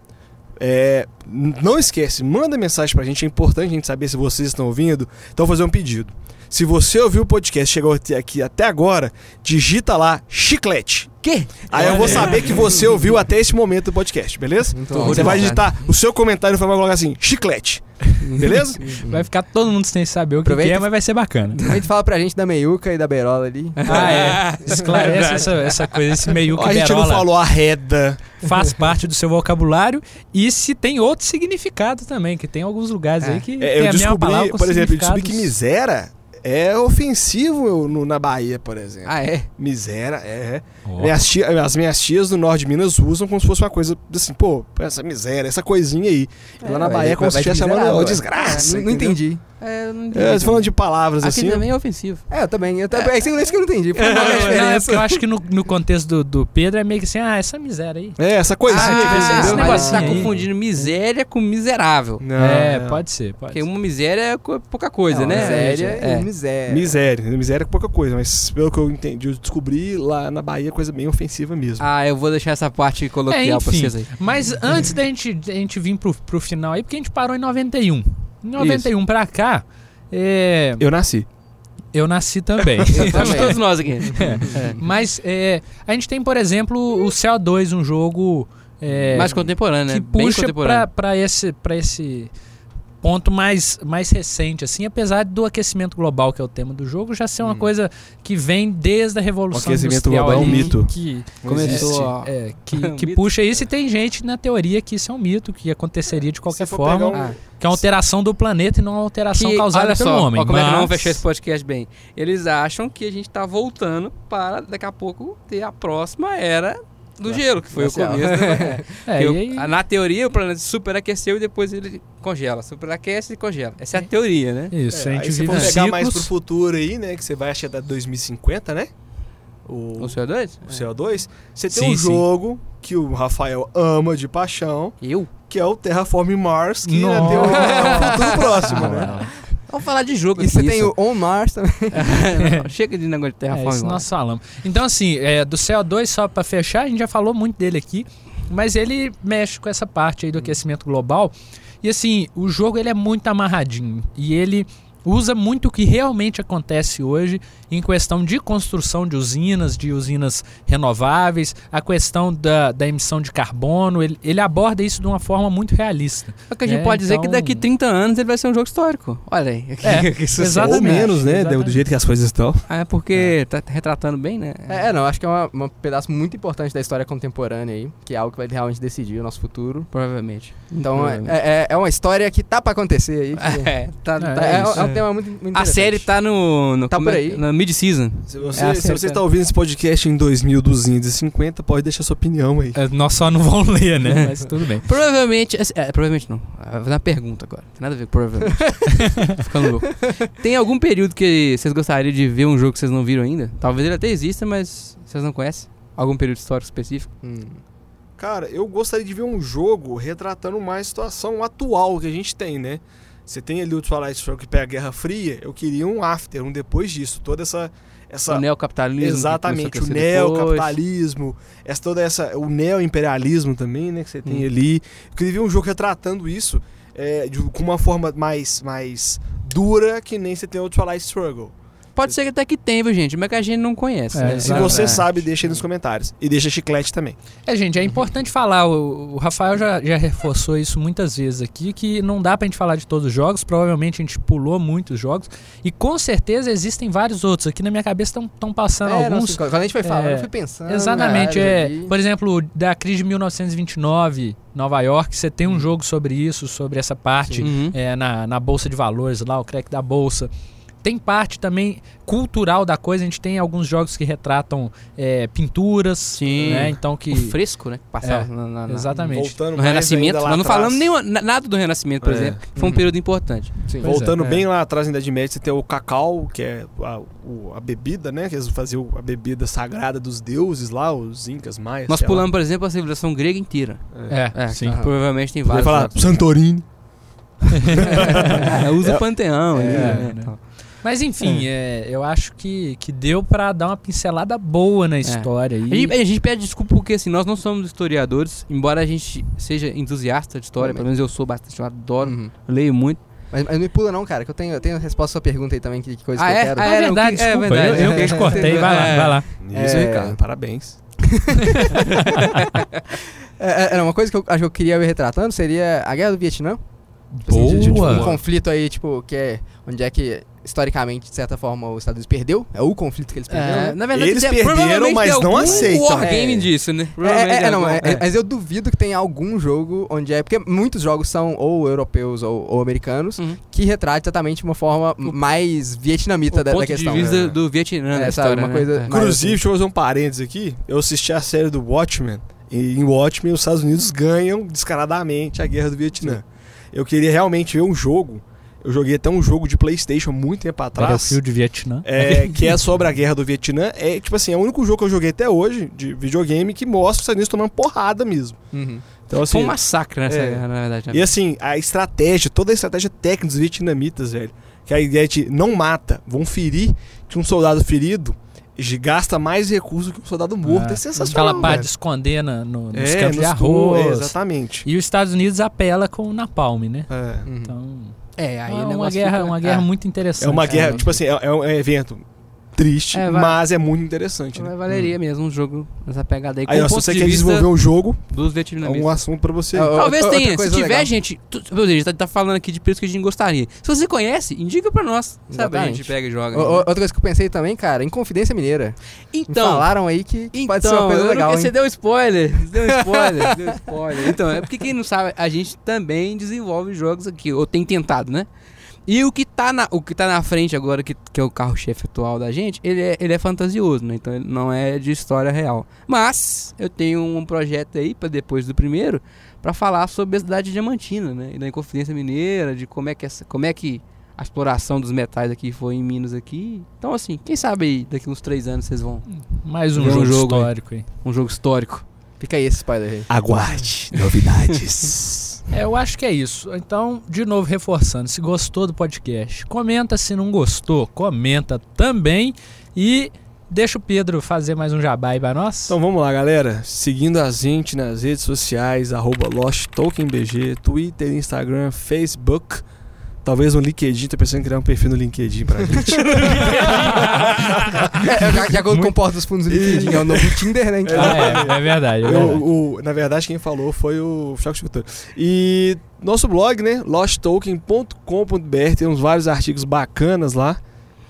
É, não esquece, manda mensagem pra gente, é importante a gente saber se vocês estão ouvindo. Então, vou fazer um pedido. Se você ouviu o podcast, chegou até aqui até agora, digita lá chiclete. Quê? Aí eu vou saber que você ouviu até esse momento do podcast, beleza? Bom. Você vai digitar o seu comentário e vai colocar assim, chiclete. Beleza? Vai ficar todo mundo sem saber o que, que é, e- mas vai ser bacana. A gente fala pra gente da meiuca e da berola ali. Ah, é. Esclarece essa, essa coisa, esse meio a que gente não falou arreda. faz parte do seu vocabulário e se tem outro significado também, que tem alguns lugares É. aí que É, tem eu a mesma palavra descobri, com por exemplo, eu descobri que misera é ofensivo no- na Bahia, por exemplo. Ah, é? Misera, é. Ó. Minhas tia- as minhas tias do norte de Minas usam como se fosse uma coisa assim, pô, essa miséria, essa coisinha aí. E lá na Bahia é como se estivesse chamando ó, é. desgraça. É, não, não entendeu? entendi. É, eu não É, entendi. você falando de palavras Aqui assim. também é ofensivo. É, eu também. Eu também é isso que eu não entendi. Por Não, qual é não, é eu acho que no, no contexto do, do Pedro é meio que assim, ah, essa miséria aí. É, essa coisinha. Ah, que esse você negocinho tá aí. confundindo miséria com miserável. Não, é, não. pode ser, pode Porque ser. uma miséria é pouca coisa, Não, né? Miséria É. e miséria. Miséria. Miséria é pouca coisa, mas pelo que eu entendi, eu descobri lá na Bahia coisa bem ofensiva mesmo. Ah, eu vou deixar essa parte coloquial É, pra enfim. vocês aí. Mas antes da gente, da gente vir pro, pro final aí, porque a gente parou em 91. Em 91 pra cá, é, Eu nasci. eu nasci também. Todos nós aqui. Mas é, a gente tem, por exemplo, o CO2, um jogo é, Mais contemporâneo, né? que Bem puxa pra esse, pra esse ponto mais, mais recente, assim, apesar do aquecimento global, que é o tema do jogo, já ser uma Hum. coisa que vem desde a Revolução O aquecimento Industrial global é um ali, mito. Que, Começou é, que, Um que puxa isso e tem gente na teoria que isso é um mito, que aconteceria de qualquer forma, um- Ah, que é uma alteração do planeta e não uma alteração Que, causada olha pelo só, homem. ó, como é que mas- vamos fechar esse podcast bem? Eles acham que a gente tá voltando para daqui a pouco ter a próxima era do gelo, que foi o começo. da- É, e o- aí- na teoria, o planeta superaqueceu e depois ele congela. Superaquece e congela. Essa é a teoria, né? Isso, a É, gente aí se for em pegar mais pro futuro aí, né? Que você vai achar até 2050, né? O, O CO2? o CO2. Você tem Sim, um sim. jogo que o Rafael ama de paixão, Eu? que é o Terraform Mars, que na Nossa. teoria é um futuro próximo, né? Vamos falar de jogo E você tem isso. o On Mars também. Não, Chega de negócio de É, terraform. isso nós falamos. Então, assim, é, do CO2, só pra fechar, a gente já falou muito dele aqui, mas ele mexe com essa parte aí do aquecimento global. E assim, o jogo ele é muito amarradinho. E ele usa muito o que realmente acontece hoje em questão de construção de usinas, de usinas renováveis, a questão da, da emissão de carbono. Ele, ele aborda isso de uma forma muito realista. Só que a gente É, pode dizer que então- daqui 30 anos ele vai ser um jogo histórico. Olha aí. É, sucesso. Ou Exatamente, menos, né? exatamente. Do jeito que as coisas estão. É porque tá retratando bem, né? É, não, acho que é uma- um pedaço muito importante da história contemporânea aí, que é algo que vai realmente decidir o nosso futuro. Provavelmente. Então, é, Provavelmente. é, é uma história que tá pra acontecer aí. que- É, tá, É, tá é, isso. é tema muito, muito A série tá no. no Tá por é- aí. Na mid-season. Se você, É, se você é. está ouvindo esse podcast em 2250, pode deixar sua opinião aí. É, nós só não vamos ler, né? Mas tudo bem. Provavelmente. É, provavelmente não. Vou fazer uma pergunta agora. Tem nada a ver com provavelmente. Ficando louco. Tem algum período que vocês gostariam de ver um jogo que vocês não viram ainda? Talvez ele até exista, mas vocês não conhecem? Algum período histórico específico? Hum. Cara, eu gostaria de ver um jogo retratando mais a situação atual que a gente tem, né? Você tem ali o Twilight Struggle que pega a Guerra Fria, eu queria um after, um depois disso, toda essa essa O neocapitalismo. exatamente o neocapitalismo, essa toda essa o neoimperialismo também, né, que você tem Hum. ali. Eu queria ver um jogo retratando isso é, de- com uma forma mais mais dura que nem você tem o Twilight Struggle. Pode ser que até que tem, viu, gente? Mas que a gente não conhece. É, né? Se você é. sabe, deixa aí nos comentários. E deixa chiclete também. É, gente, é importante falar, o, o Rafael já, já reforçou isso muitas vezes aqui, que não dá pra gente falar de todos os jogos, provavelmente a gente pulou muitos jogos, e com certeza existem vários outros. Aqui na minha cabeça estão passando É, não, alguns. assim, quando a gente foi falando, é, eu fui pensando. Exatamente, vários é. Por exemplo, da crise de 1929, Nova York, você tem um jogo sobre isso, sobre essa parte Uhum. é, na, na Bolsa de Valores, lá, o crack da Bolsa. Tem parte também cultural da coisa, a gente tem alguns jogos que retratam é, pinturas, Sim. né? Então que. O fresco, né? Passava É, na, na- na- exatamente. Voltando No mais Renascimento. ainda não atrás. falamos nenhuma- na- nada do Renascimento, por É. exemplo. Foi um Uhum. período importante. Sim. É. Voltando é. bem lá atrás da Idade Média, você tem o cacau, que é a, o- a bebida, né? Que eles faziam a bebida sagrada dos deuses lá, os incas, maias. Nós lá. pulamos, por exemplo, a civilização grega inteira. É, É, sim. Aham. Provavelmente tem vários. falar Santorini. É, usa o Panteão. ali, É, né, né? Mas enfim, é, eu acho que, que deu pra dar uma pincelada boa na história A aí. gente, a gente pede desculpa porque assim, nós não somos historiadores, embora a gente seja entusiasta de história, Também. pelo menos eu sou bastante, eu adoro, Uhum. leio muito. Mas, mas não me pula não, cara, que eu tenho, eu tenho a resposta à sua pergunta aí também, que, que coisa Ah, que eu é? quero. Ah, é é, verdade, é verdade. eu, eu que te cortei, vai lá, É. vai lá. Isso, É. Ricardo, parabéns. É, é, uma coisa que eu acho que eu queria ver retratando seria a Guerra do Vietnã. Assim, de- de, tipo, um Boa! conflito aí, tipo, que é onde é que, historicamente, de certa forma, os Estados Unidos perdeu. É o conflito que eles perderam, É, né? na verdade, Eles tem- perderam, mas não aceitam. wargame É. disso, né? É, é, é, não, é- é. mas eu duvido que tenha algum jogo onde é. Porque muitos jogos são ou europeus ou, ou americanos Uhum. que retrate exatamente uma forma mais vietnamita O da, ponto da questão. de vista É. do Vietnã, É, história, uma né? coisa É. Inclusive, assim. deixa eu fazer um parênteses aqui. Eu assisti a série do Watchmen. E em Watchmen, os Estados Unidos ganham descaradamente a guerra do Vietnã. Eu queria realmente ver um jogo. Eu joguei até um jogo de PlayStation muito tempo atrás. Battlefield Vietnã. É, que é sobre a guerra do Vietnã. É tipo assim, é o único jogo que eu joguei até hoje de videogame que mostra os Estados Unidos tomando porrada mesmo. Uhum. Então, assim. Foi um massacre nessa é. guerra, na verdade. né? E assim, a estratégia, toda a estratégia técnica dos vietnamitas, velho. Que a ideia de não mata, vão ferir, que um soldado ferido de- gasta mais recursos que um soldado morto. É, Aquela sensacional. parte de esconder na- no, nos É, campos de nos arroz. tu- é, exatamente. E os Estados Unidos apela com o Napalm, né? É. Uhum. Então, É, aí é uma guerra, fica- uma guerra é. muito interessante. É uma guerra, né? tipo assim, é, é um evento triste, É, vai- mas é muito interessante, né? Mas valeria mesmo um jogo nessa pegada aí. Aí, ó, se você de quer desenvolver um jogo, dos é um assunto pra você. É, Talvez outra tenha. Se coisa tiver legal. gente. Tu, ou seja, a gente tá, tá falando aqui de preço que a gente gostaria. Se você conhece, indica pra nós. Sabe? A gente pega e joga. Ô, ô, Outra coisa que eu pensei também, cara, Inconfidência Mineira. Me então. falaram aí que, que Então, pode ser uma coisa eu não legal, você deu spoiler, você deu spoiler, deu spoiler. Então, é porque quem não sabe, a gente também desenvolve jogos aqui, ou tem tentado, né? E o que tá na, o que tá na frente agora, que, que é o carro-chefe atual da gente, ele é, ele é fantasioso, né? Então ele não é de história real. Mas eu tenho um projeto aí, para depois do primeiro, pra falar sobre a cidade diamantina, né? E da Inconfidência Mineira, de como é que, essa, como é que a exploração dos metais aqui foi em Minas aqui. Então, assim, quem sabe aí, daqui uns três anos vocês vão. Mais um Vê um jogo, jogo aí. histórico aí. Um jogo histórico. Fica aí esse spoiler aí. Aguarde novidades. É, eu acho que é isso. Então, de novo, reforçando, se gostou do podcast, comenta. Se não gostou, comenta também. E deixa o Pedro fazer mais um jabá aí pra nós. Então vamos lá, galera. Seguindo a gente nas redes sociais, arroba LostTokenBG, Twitter, Instagram, Facebook. Talvez no LinkedIn, tô pensando em criar um perfil no LinkedIn pra gente. É, já, já que eu comporto os fundos do LinkedIn, é o novo Tinder, né? Então, Ah, é, é verdade. É Eu- verdade. o- na verdade, quem falou foi o Choque Escultor. E nosso blog, né? losttoken.com.br, tem uns vários artigos bacanas lá.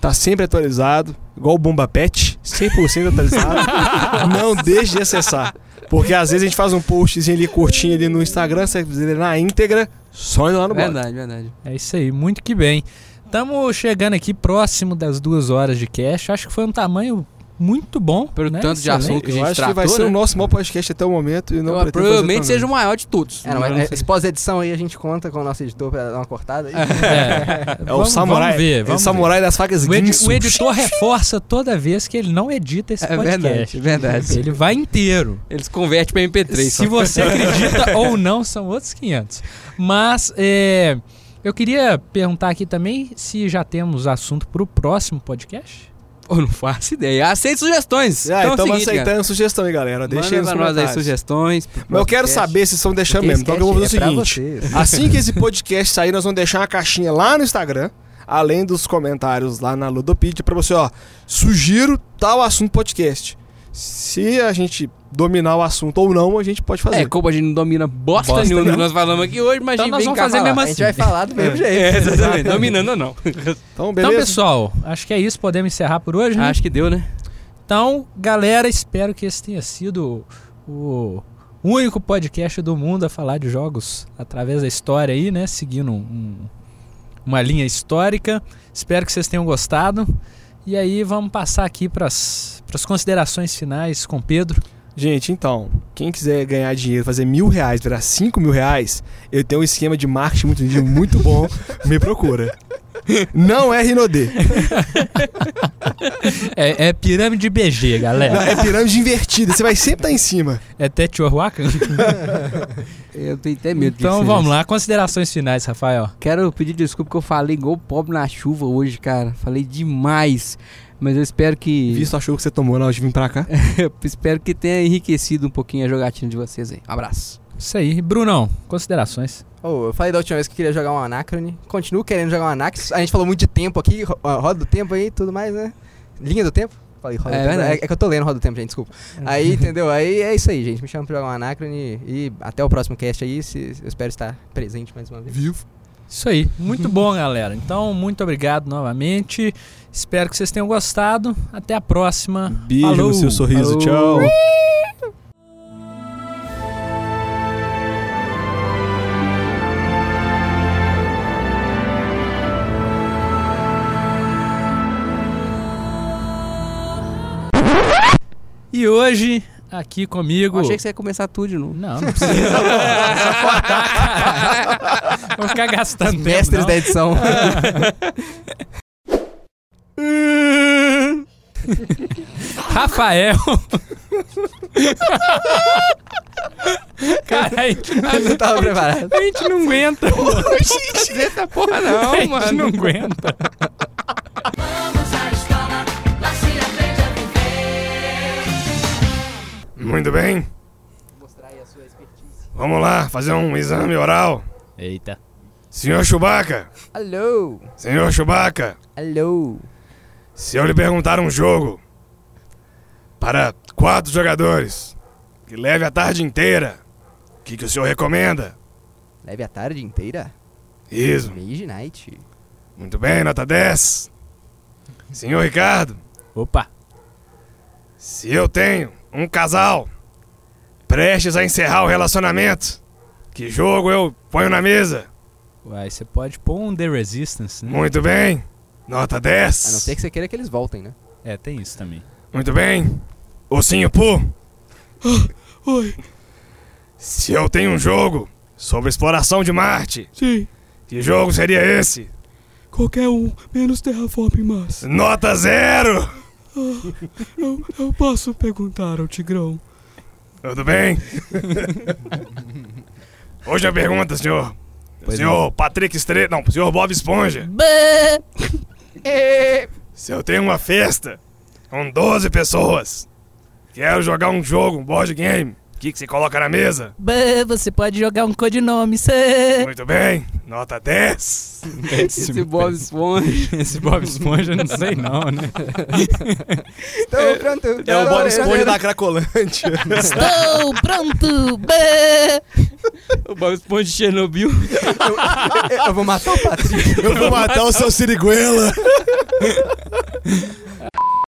Tá sempre atualizado, igual o Bomba Pet, 100% atualizado. Não deixe de acessar. Porque às vezes a gente faz um postzinho ali curtinho ali no Instagram, você na íntegra, só indo lá no blog. Verdade, verdade. É isso aí, muito que bem. Estamos chegando aqui próximo das duas horas de cast. Acho que foi um tamanho muito bom. Pelo né? tanto de Excelente. assunto que a Eu gente acho que vai tratou, ser né? o nosso maior podcast até o momento e não Eu, provavelmente seja o maior de todos. É, não, mas é, esse pós-edição aí a gente conta com o nosso editor pra dar uma cortada aí. É, É o vamos, samurai, Vamos ver, é o vamos samurai das facas ver. O, edi- o editor reforça toda vez que ele não edita esse É podcast. verdade, verdade. Ele vai inteiro. Eles convertem pra MP3. Se você acredita ou não, são outros 500. Mas é, eu queria perguntar aqui também se já temos assunto para o próximo podcast. Eu não faço ideia. Aceito sugestões. Ah, então é o estamos seguinte, aceitando cara. sugestão aí, galera. Deixa aí Manda nos pra nós aí sugestões. Mas eu quero podcast. saber se estão deixando Porque mesmo. Então eu vou fazer o é pra seguinte. Assim que esse podcast sair, nós vamos deixar uma caixinha lá no Instagram, além dos comentários lá na Ludopedia, pra você, ó, sugiro tal assunto podcast. Se a gente dominar o assunto ou não, a gente pode fazer. É, como a gente não domina bosta, Bosta nenhuma do que nós falamos aqui hoje, mas Então a gente nós vem vamos fazer falar. mesmo A assim. gente vai falar do mesmo jeito. É, exatamente. Dominando ou não. então, Então, beleza. pessoal, acho que é isso. Podemos encerrar por hoje, né? Acho que deu, né? Então, galera, espero que esse tenha sido o único podcast do mundo a falar de jogos através da história aí, né? Seguindo um- uma linha histórica. Espero que vocês tenham gostado. E aí, vamos passar aqui para as considerações finais com Pedro. Gente, então, quem quiser ganhar dinheiro, fazer mil reais, virar cinco mil reais, eu tenho um esquema de marketing muito, muito bom, me procura. Não é Rinodê. É, é pirâmide BG, Não, galera. é pirâmide invertida, você vai sempre estar em cima. É Teotihuacan? Eu tenho até medo Então disso, vamos lá, considerações finais, Rafael. Quero pedir desculpa que eu falei igual pobre na chuva hoje, cara. Falei demais. Mas eu espero que. Visto a chuva que você tomou na hora de vir pra cá. eu espero que tenha enriquecido um pouquinho a jogatina de vocês aí. Um abraço. Isso aí. Brunão, considerações. Ô, eu falei da última vez que eu queria jogar um Anacrone. Continuo querendo jogar um Anax. A gente falou muito de tempo aqui, ro- ó, roda do tempo aí e tudo mais, né? Linha do tempo? Falei roda É do tempo. verdade. É, é que eu tô lendo roda do tempo, gente, desculpa. Aí, entendeu? Aí é isso aí, gente. Me chama pra jogar um Anacrone e até o próximo cast aí. Se, eu espero estar presente mais uma vez. Vivo. Isso aí. Muito bom, galera. Então, muito obrigado novamente. Espero que vocês tenham gostado. Até a próxima. Beijo Falou. no seu sorriso, Falou. tchau. E hoje, aqui comigo. Eu achei que você ia começar tudo de novo. Não, não precisa. É só cortar. Vou ficar gastando tempo. Mestres não. da edição. Rafael. Cara, a gente, Eu não tava preparado. a gente não aguenta. Eita porra, a não, gente mano. não aguenta. Vamos à Muito bem. Vamos lá, fazer um exame oral. Eita. Senhor Chewbacca, Alô? senhor Chewbacca, Alô? Se eu lhe perguntar um jogo para quatro jogadores que leve a tarde inteira, o que, que o senhor recomenda? Leve a tarde inteira? Isso. Mage Night. Muito bem, nota 10. Senhor Ricardo, Opa, se eu tenho um casal prestes a encerrar o relacionamento, que jogo eu ponho na mesa? uai, você pode pôr um The Resistance, né? Muito bem, nota 10. A não ser que você queira que eles voltem, né? É, tem isso também. Muito bem. Ossinho Poo. Oi, Se eu tenho um jogo sobre exploração de Marte, sim. que jogo seria esse? Qualquer um, menos Terraform Mars. Nota zero! Eu, eu posso perguntar ao Tigrão. Tudo bem? Hoje a pergunta, senhor. Pois senhor Patrick Estrela. Não, senhor Bob Esponja. Se eu tenho uma festa com 12 pessoas, quero jogar um jogo, um board game, o que, que você coloca na mesa? Bah, você pode jogar um codinome, cê. Muito bem, nota 10. Esse Bob Esponja. Esse Bob Esponja, eu não sei não, né? Então, pronto. É o Bob Esponja da Cracolante. Estou pronto! Bah. O Bob Esponja de Chernobyl. Eu vou matar o Patrick. Eu vou matar o seu Siriguela.